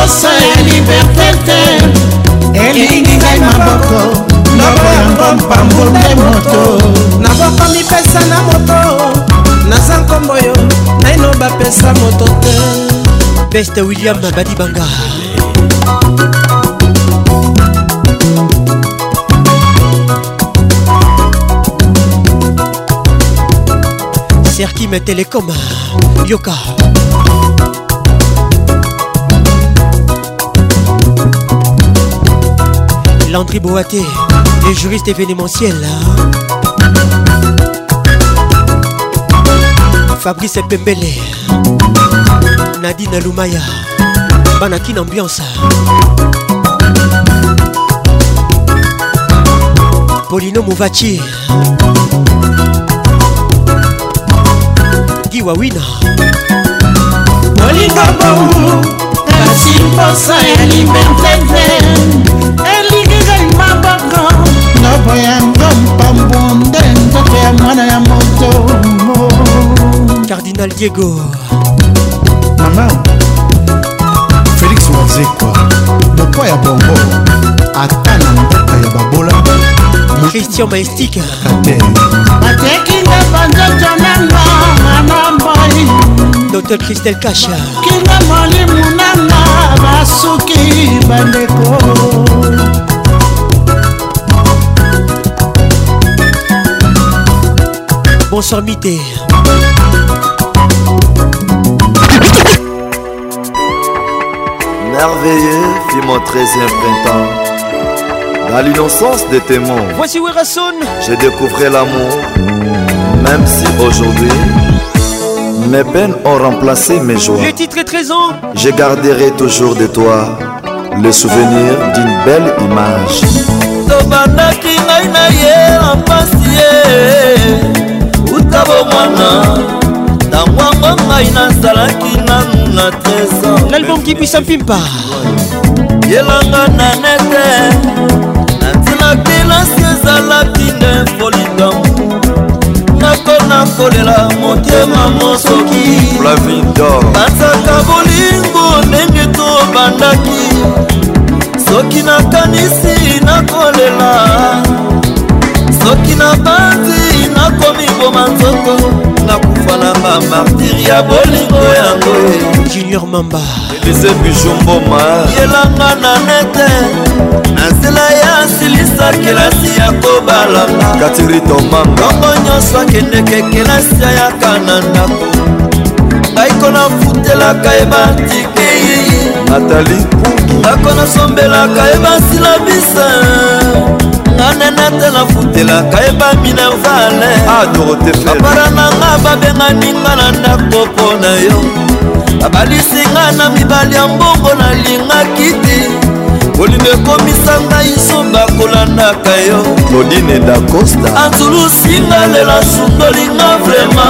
posa ya liberté te elingi ngai maboko loko yango mpambo nde moto naboko mipesa na moto naza nkombo yo naino bapesa moto te beste william mabadi banga serkime telecom yoka Landry Boaté, les juristes événementiels. Fabrice Pembele, Nadine Lumaya, Banakin Ambiance. Polino Mouvachi, Guy Wawina. Olingo kasi mposa ya limbempepe nzobo yango mpambu nde nzoto ya mwana ya moto cardinal diego mama félix wazekwa mokwa ya bongo ata na mboka ya babola christian maestika batekinga banzoto nanga manampoi dr christel kasha kinga molimo nanga basuki bandeko Bonsoir Mité. Merveilleux fit mon 13e printemps. Dans l'innocence des témoins. Voici J'ai découvert l'amour. Même si aujourd'hui, mes peines ont remplacé mes joies. titre Je garderai toujours de toi le souvenir d'une belle image. tika bomwana ntango yango ngai nazalaki nanu na trésor l'album kibisa mpimpa yelanga na nete natina kelasi ezalaki ne folidamo nakona kolela motema mosoki banzaka bolingo ndenge tobandaki soki nakanisi nakolela soki na banzi nzoko nakufa na bamartiri ya bolingo yango junior mamba elise bijomboma yelanga na nete na nzela ya silisa kelasi ya kobalanga katiritomangoko nyonso akendeke kelasi ayaka na ndako baiko nafutelaka ebatikei natali ndako nasombelaka ebasila bisa nanena te nafutelaka yeba minervale ah, apara nanga babenganinga na ndako mpo na yo babalisinga na mibali ya mbongo nalingaki te kolinga ekomisa ngai soba kolandaka yo lodine dacosta anzulusinga lela sukolinga vrema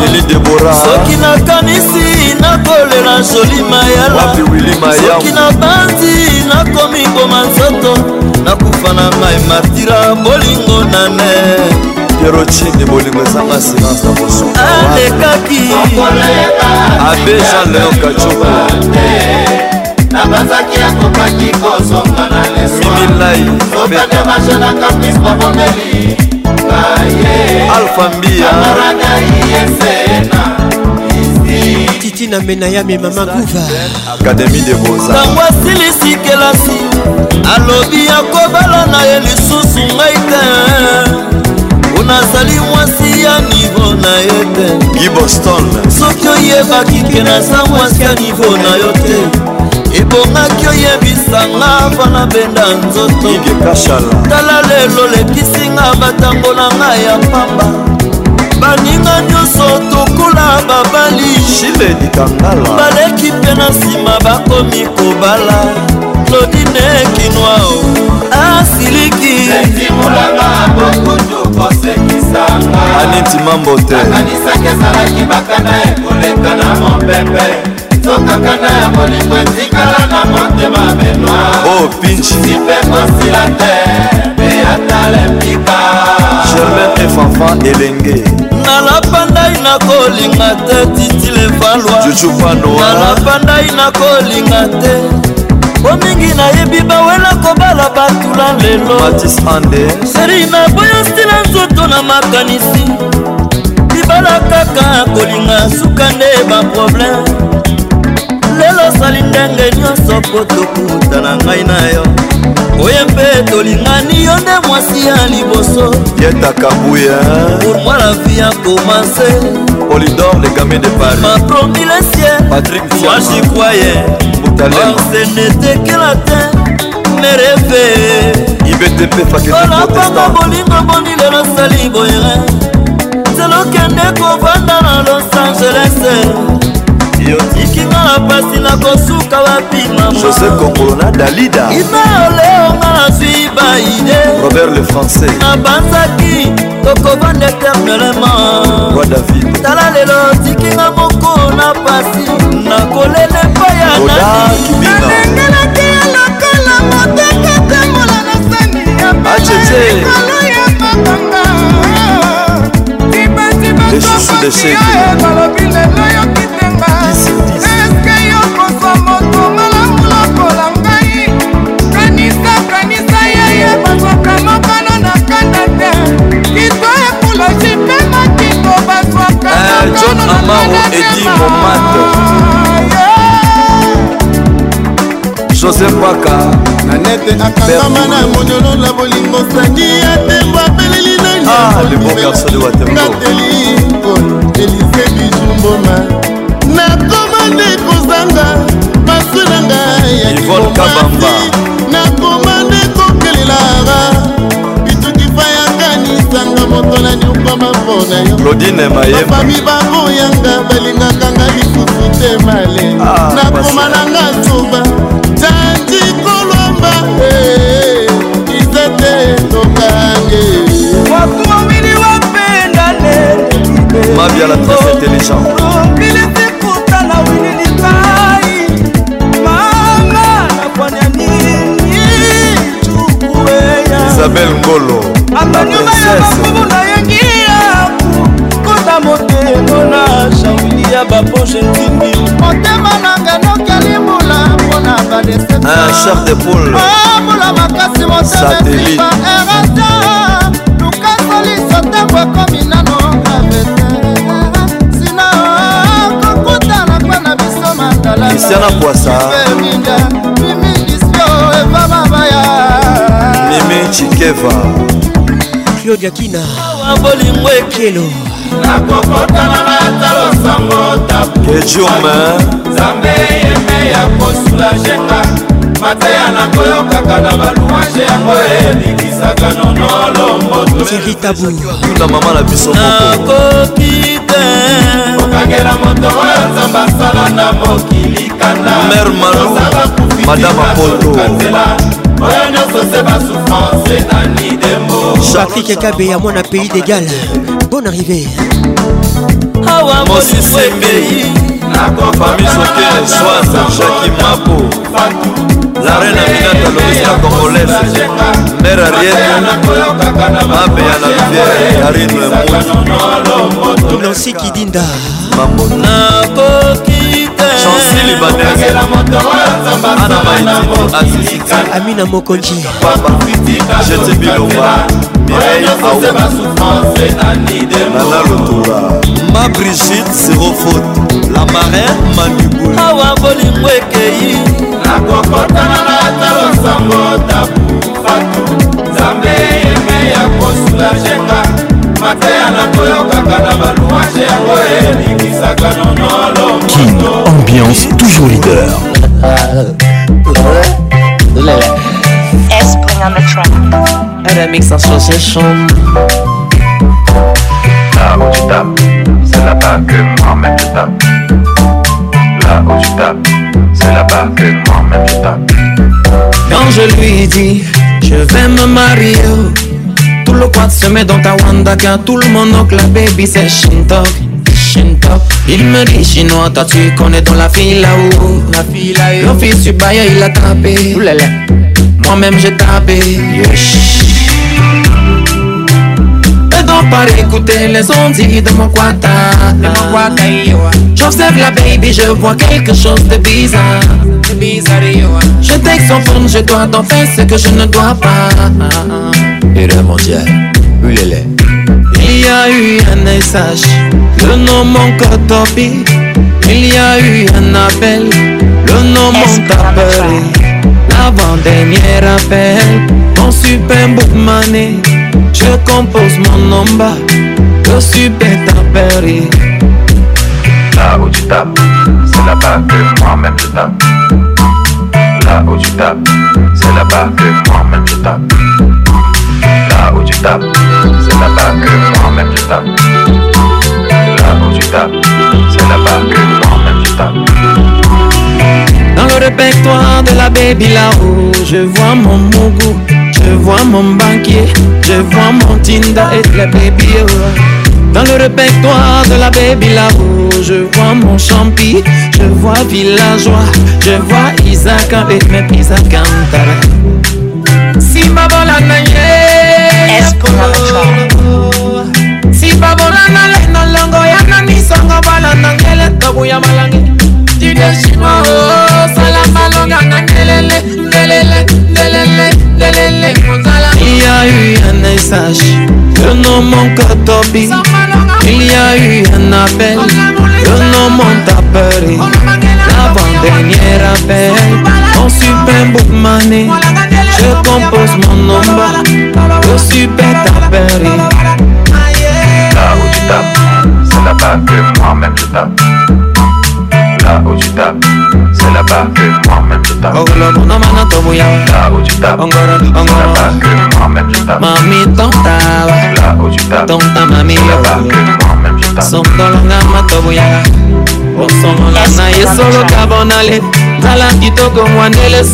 lili debora soki nakanisi nakolela joli mayelasoki nabandi nakomi boma nzoto nakufa na mai martira bolingo na ne pierocine bolingo ezanga silence na bosuka alekaki abe jean leon kacoko nabanzaki akokaki kosonga na lesoaokande mashanaka prisma bomeli kaye alfambiamarada iesena titi na menayame mama guva akademi de bosa ntango asilisikelasi alobi akobala na ye lisusu ngai te mpo nazali mwasi ya nivo na ye te giboston soki oyebaki ke naza mwasi ya nivo na yo te ebongaki oyebisanga fana benda nzoto tala lelo lekisinga batango na ngai ya pamba baninga nyonso tokula babali baleki mpe na nsima bakomi kobala claudine kinwa o asiliki aneti mambo te akanisaki ezalaki bakanda ekoleka na mopepe tokaka na ya molimo etikala na motema benwaimpekosila oh, e te mpe atalempika germain efafa elenge nalapa ndai nakolinga te titilevalwanalapa ndai nakolinga te po mingi nayebi bawela kobala bato na lelo seri naboyosi na nzoto na makanisi libala kaka kolinga suka nde baprobleme osali ndenge nyonso po tokutana ngai na yo oye mpe tolingani yo nde mwasi ya liboso yetaka buya pourmoi la vie a commencé polidor le gamin de paris mapromi le ciel patrick moi j'y croyais or ce n'était que la terre mes rêves olapanga bolingo boni lelo sali boyere zelokende kovanda na los angeles ikinga na mpasi na kosuka bapimajosé kongolo na dalida ina oleonga nazwi baide robert le français nabanzaki tokovanda éternellement roi david tala lelo tikinga moko na pasi nakolela epai ya nanengelaki ya lokola motekatambola na sani ya palaikolo ya mabanga tibatibakokokiae balobi lelo yo john amaro edi momate josé paka nanete akangama na monyolola bolingo sangi atembo apeleli ah, nangateli elise bijumboma nakoma nde kozanga masu nanga ya diplomati nakoma nde kokelela bitukifa yakanisanga moto na ngoma mpona yo lodine mayebafami baboyanga balingaka nga lisusu te male ah, nakoma nanga tuba tandi kolomba eh, eh, izete tokange wakuomini wapenda leli mabiala tres oh, intelligent isabel ngolo la princese motemo na shauli ya bapoche ntindi motema nanga noki alimula mpona badeception ah, de poule amula ah, makasi motema erata lukasoliso ntango akomi nano kristiana kwasa mimi chikeva claude yakina bolingo ekelo nakokotana nata losango tapuejome nzambe yeme ya kosulajenga mateya nakoyokaka na baluwange yango elikisaka nonolombotuna mama na biso nakoki te okangela moto oyo nzambe asala na mokili kanda mer malu madame apollo oyo nyonso se basouffrance nani dembo patrike kabe ya mwana pays d'égal bonne arrivée awa mosise epeyi nakonfamisoke swaza jaki mapo la reine aminata lobisina congolaise mère ariete mabe ya la biere arine mutu nansi kidinda mapo nakoki libanaisana baiti asisiti amina mokonji jete bilomba nana lotura ma brigide serofot la marin mandibul awa bolingo ekei nakokotana na ata losango tabu fatu nzambe yeme ya kosulajenga Kin, ambiance toujours leader. Elle a mixé sur ses chambres. Là où tu tapes, c'est là-bas que moi-même je tape. Là où tu tapes, c'est là-bas que moi-même je tape. Quand je lui dis, je vais me marier tout le quad se met dans ta Wanda Car tout le monde que la baby c'est Shintok Shintok Il me dit chinois toi tu connais dans la fille là où La fille là au L'office du bailleur il a tapé Moi-même j'ai tapé Et donc par écouter les ondes de mon quata J'observe la baby je vois quelque chose de bizarre de bizarre, Je phone je dois d'en faire ce que je ne dois pas ah, ah, ah. Il y a eu un message, le nom manque topi Il y a eu un appel, le nom mon appelé. L'avant-dernier appel, mon super bookmané. Je compose mon nom bas le super taperi Là où tu tapes, c'est là-bas que moi-même je tape. Là où tu tapes, c'est là-bas que moi-même je tape. Là où tu tapes, c'est là-bas que moi-même je tape. Là où tu tapes, c'est là-bas que moi-même je tape. Dans le répertoire de la baby là-haut, je vois mon mougou, je vois mon banquier, je vois mon Tinder et la baby. Oh. Dans le répertoire de la baby là-haut, je vois mon champi, je vois villageois, je vois Isaac et Si ma balle la Bola sibabolanale nolongo yananisongo balanda ngele tobuya malange dideshimo sala malonga na ngelele ngelele ngelele ngelele monzala Il y a eu un message le nom manque Toby Il y a eu un appel le nom monte à Paris L'avant-dernier appel en super bookmané voilà Je compose mon nombre au super tapéry. Là où tu tapes, c'est là-bas que moi-même je tape. Là où tu tapes, c'est là-bas que moi-même je tape. Là où tu tapes, c'est là-bas que moi-même je tape. Mami, tonta, là où tu tapes, tonta, C'est là-bas que moi-même je tape. Sondolonga, matobuya. osongola na ye solo kabonale tala kitoko mwanele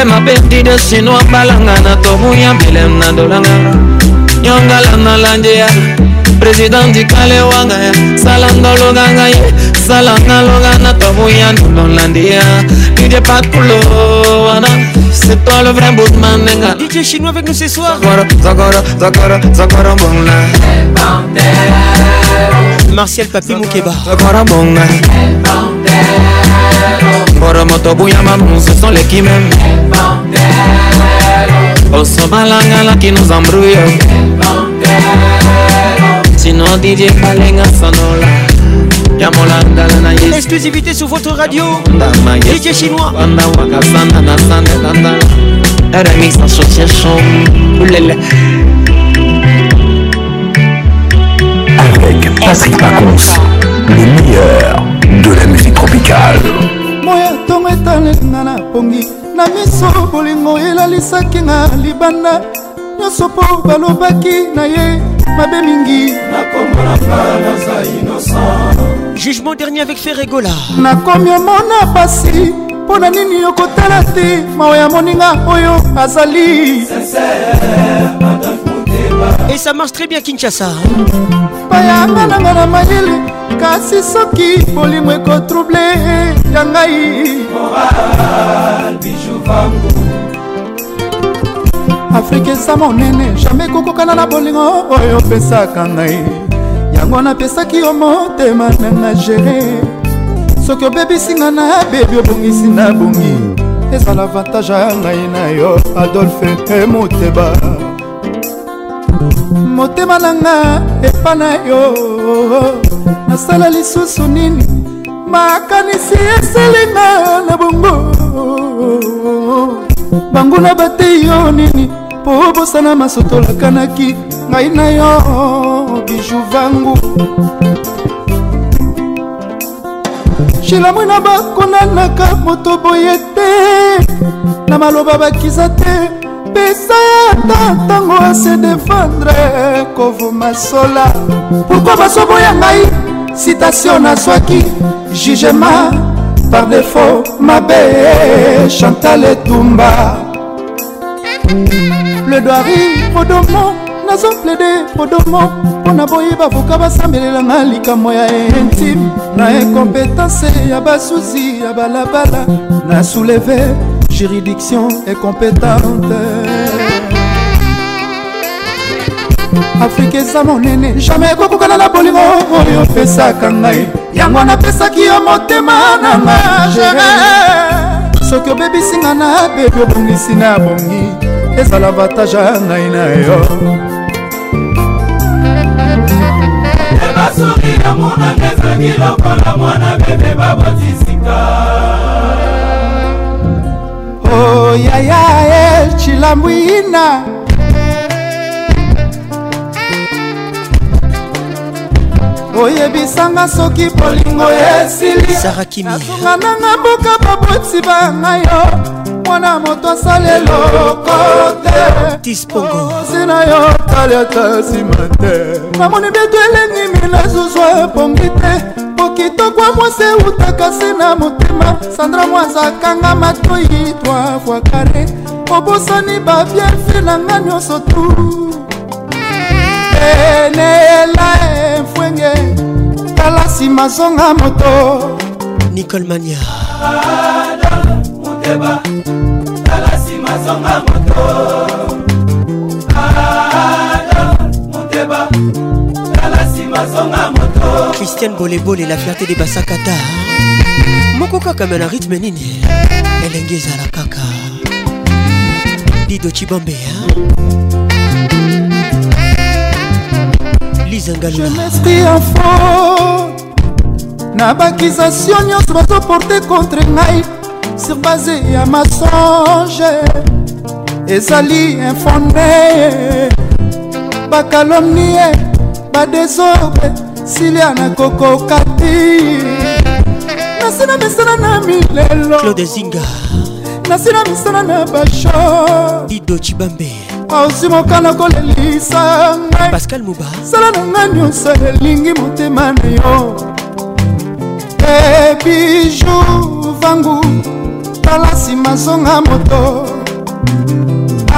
emabendide sino balanga na tobuya milem na dolanga nyongala na lanje ya président dikale wanga ya salanga loganga ye salanga loga na tobuya ndololandi ya didie pakulo wana C'est toi le vrai bootman, nenga DJ chinois avec nous ce soir Zagoro, Zagoro, Zagoro, Zagoro, Bonla Martial Papi Moukeba Zagoro, Bonla boromoto buya mamu ce sont les qui m'aiment osobalangala qui nous embrouille sinon dj balenga sanola ya molandala na ye exclusivité sur votre radio dj chinois banda wakasana na sande dandala remix en soutien chom oulele avec Patrick Pacons, le meilleur de la musique tropicale. moi ya ntongo etalenga na pongi na miso bolingo elalisaki nga libanda nyonso mpo balobaki na ye mabe mingi jugement dernier avec ferregola nakomi omona pasi mpo na nini okotala te mawa ya moninga oyo azali Sincere, Et ça marche très bien Kinshasa bayanga nanga na mayele kasi soki bolimo ekotrouble ya ngai afrika eza monene jamai kokokana na bolingo oyo opesaka ngai yango napesaki yo motema nanga gere soki obebisinga na bebi obongisi na bongi ezala avantage ya ngai na yo adolphe emoteba hey, motema na nga epa na yo nasala lisusu nini makanisi eselinga na bongo banguna batei yo nini mpo bosana masuto lakanaki ngai na yo biju vangu shilamwina bakonanaka moto boye te na maloba bakisa te pesa ata ntango ase defendre kovuma sola pourkui basoboya ngai citation nazwaki jugema par defo mabe chantal etumba plaidoirie podomo nazo plaide podomo mpo na boyi bavoka basambelelanga likambo ya intime na inkompetence ya basusi ya balabala na souleve juridiction est compétente afrika eza monene jamai ekokokana na bolingo oyo opesaka ngai yango napesaki yo motema na magere soki obebisinga na bebi obongisi na bongi ezala avantage ya ngai na yo ebasuri eh, ya monanga ezangi lokola mwana bebe babotisika loyaya eh, chilambwina oyebisanga soki bolingo esilisarakimisonga nanga mboka baboti banga yo mwana moto asali eloko teosi na yo tali ata nsima te namoni bieto elengi mila zuzwa epongi te kitokwa mwasi eutaka se na motema sandra mwazakanga matoi twa fois kare obosani babiefe na nga nyonso tu eneyela efwenge tala nsima zonga moto nicole mania Ada, nasomba moto ada moteba tala nsima songa moto christiane bolebole la fierté de basakata moko kaka me na rythme nini elenge ezala kaka dido cibambe lisangalijeunesse enfant na bakisation nyonso bazoporte contre ngai sur base ya masonge ezali infondé bakalomnie badesorbe silia nakokoka ti nasina misana na milelo claude zinga nasina misana na basho dido cibambe ozwi ah, mokana kolelisa ngai pascal muba sala na ngai nyonso elingi motema na yo ebiju eh, vangu tala nsima nzonga moto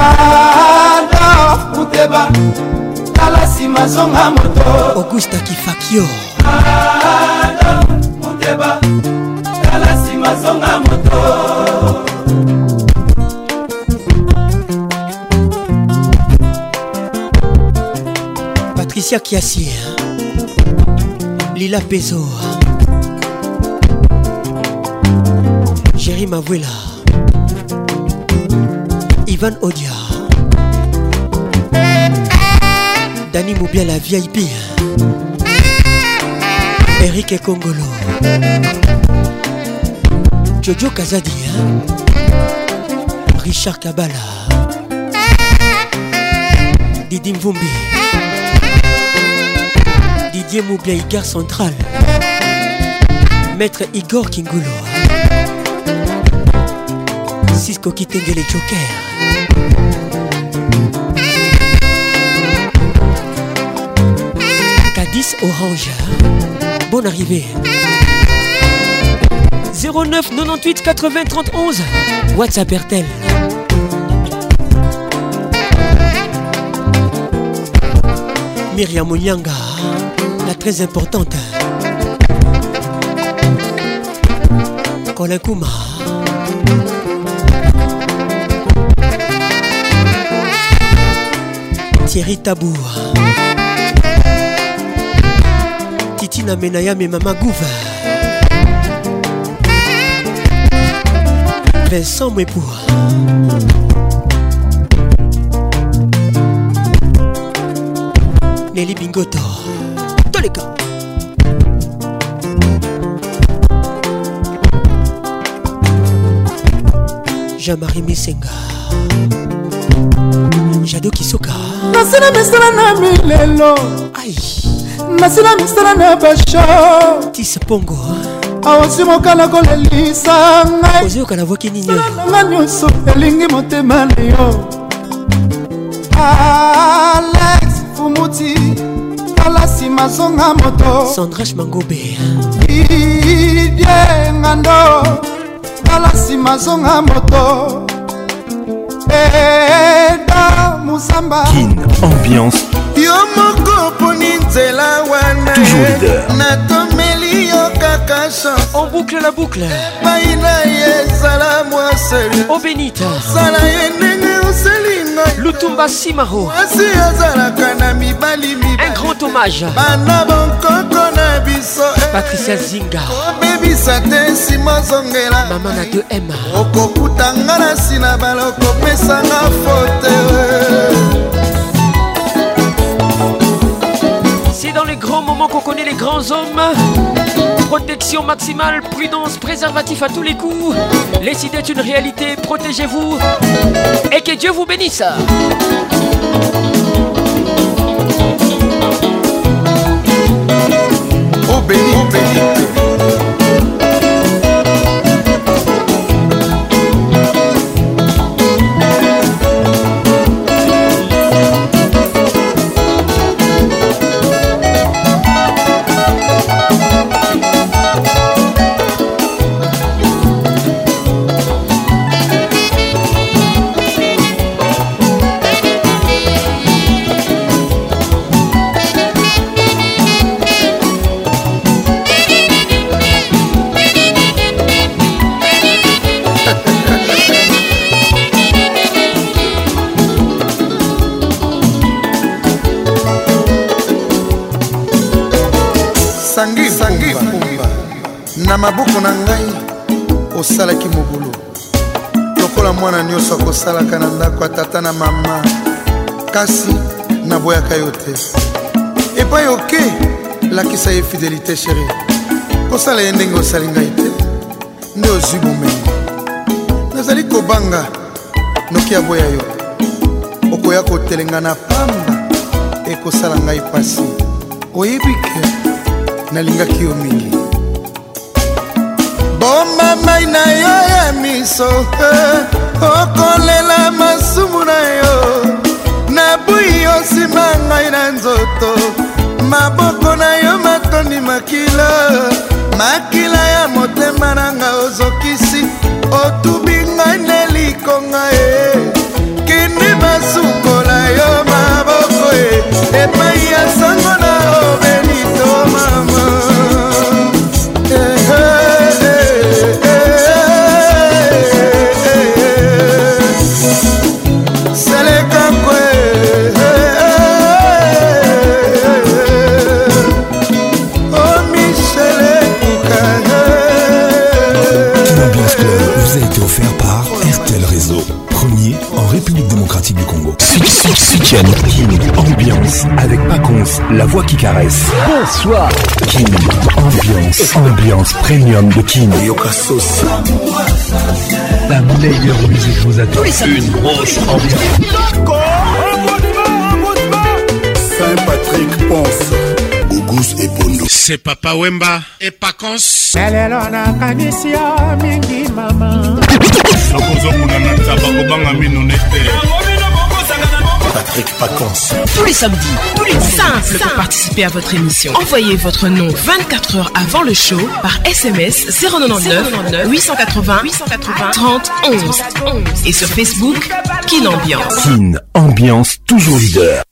ador kuteba tala nsima nzonga moto augusta kifakio ador kuteba tala nsima nzonga moto patricia kiasie lila pezoa Chéri Mavuela Ivan Odia Dani Moubia la VIP Eric Kongolo Jojo Kazadi Richard Kabala Didi Mvumbi Didier Moubia Igar Central Maître Igor Kingulo Francisco Kitengele Joker. Cadis Orange. Bonne arrivée. 09 98 80 31 WhatsApp RTL. Myriam Onyanga la très importante. Colin Thierry Tabour Titina Menayam et Mama Gouva Vincent Mwepoua Nelly Bingoto Toleka Jean-Marie Messenga Jadot Kiso nasila misala na milelo nasila misala na basho tispongo awasi mokala kolelisa ngaiozoyoka navoki nininga nyonso elingi motema na yo alex fumuti tala nsima zonga moto sandrash mangobe didie ngando tala nsima zonga moto eda musamba Kin. ambiance yo moko mponi nzela wana natomeli yo kaka chan boucle la boucle epai na ye ezala mwa sérieux sala ye ndenge oseli lutumba simaro asi azalaka na mibali mibali un grand hommage bana bonkoko na biso eh. patricia zinga obebisa te nsima ozongela mama na 2 m okokutanga na nsina balokopesanga fote eh. les grands moments qu'on connaît les grands hommes. Protection maximale, prudence, préservatif à tous les coups. Les d'être est une réalité, protégez-vous. Et que Dieu vous bénisse. asalaki mobulu lokola mwana nyonso akosalaka na ndako ya tata na mama kasi naboyaka yo te epai oke lakisa ye fidelité sheri kosala ye ndenge osali ngai te nde ozwi bomengo nazali kobanga noki aboya yo okoya kotelenga na pamba ekosala ngai pasi oyebi ke nalingaki yo mingi boma mai na yo ya miso eh, okolela masumu na yo nabui yo nsima ngai na nzoto maboko na yo matondi makila makila ya motema na nga ozokisi otubi ngai nelikonga e eh. kindi basukola yo maboko e epai ya sango na obe Kim Ambiance avec Paconce, la voix qui caresse. Bonsoir. Kim Ambiance. Ambiance premium de Et Yokasos. La meilleure musique vous attend. Une grosse ambiance. Saint-Patrick pense. Gugus et Bondo. C'est Papa Wemba et Paconce. Elle est mingi la sokozokuna na taba Patrick Paconce. Tous les samedis, tous les simple pour participer à votre émission. Envoyez votre nom 24 heures avant le show par SMS 099 880 880 30 11 et sur Facebook Kin Ambiance. Kin Ambiance toujours leader.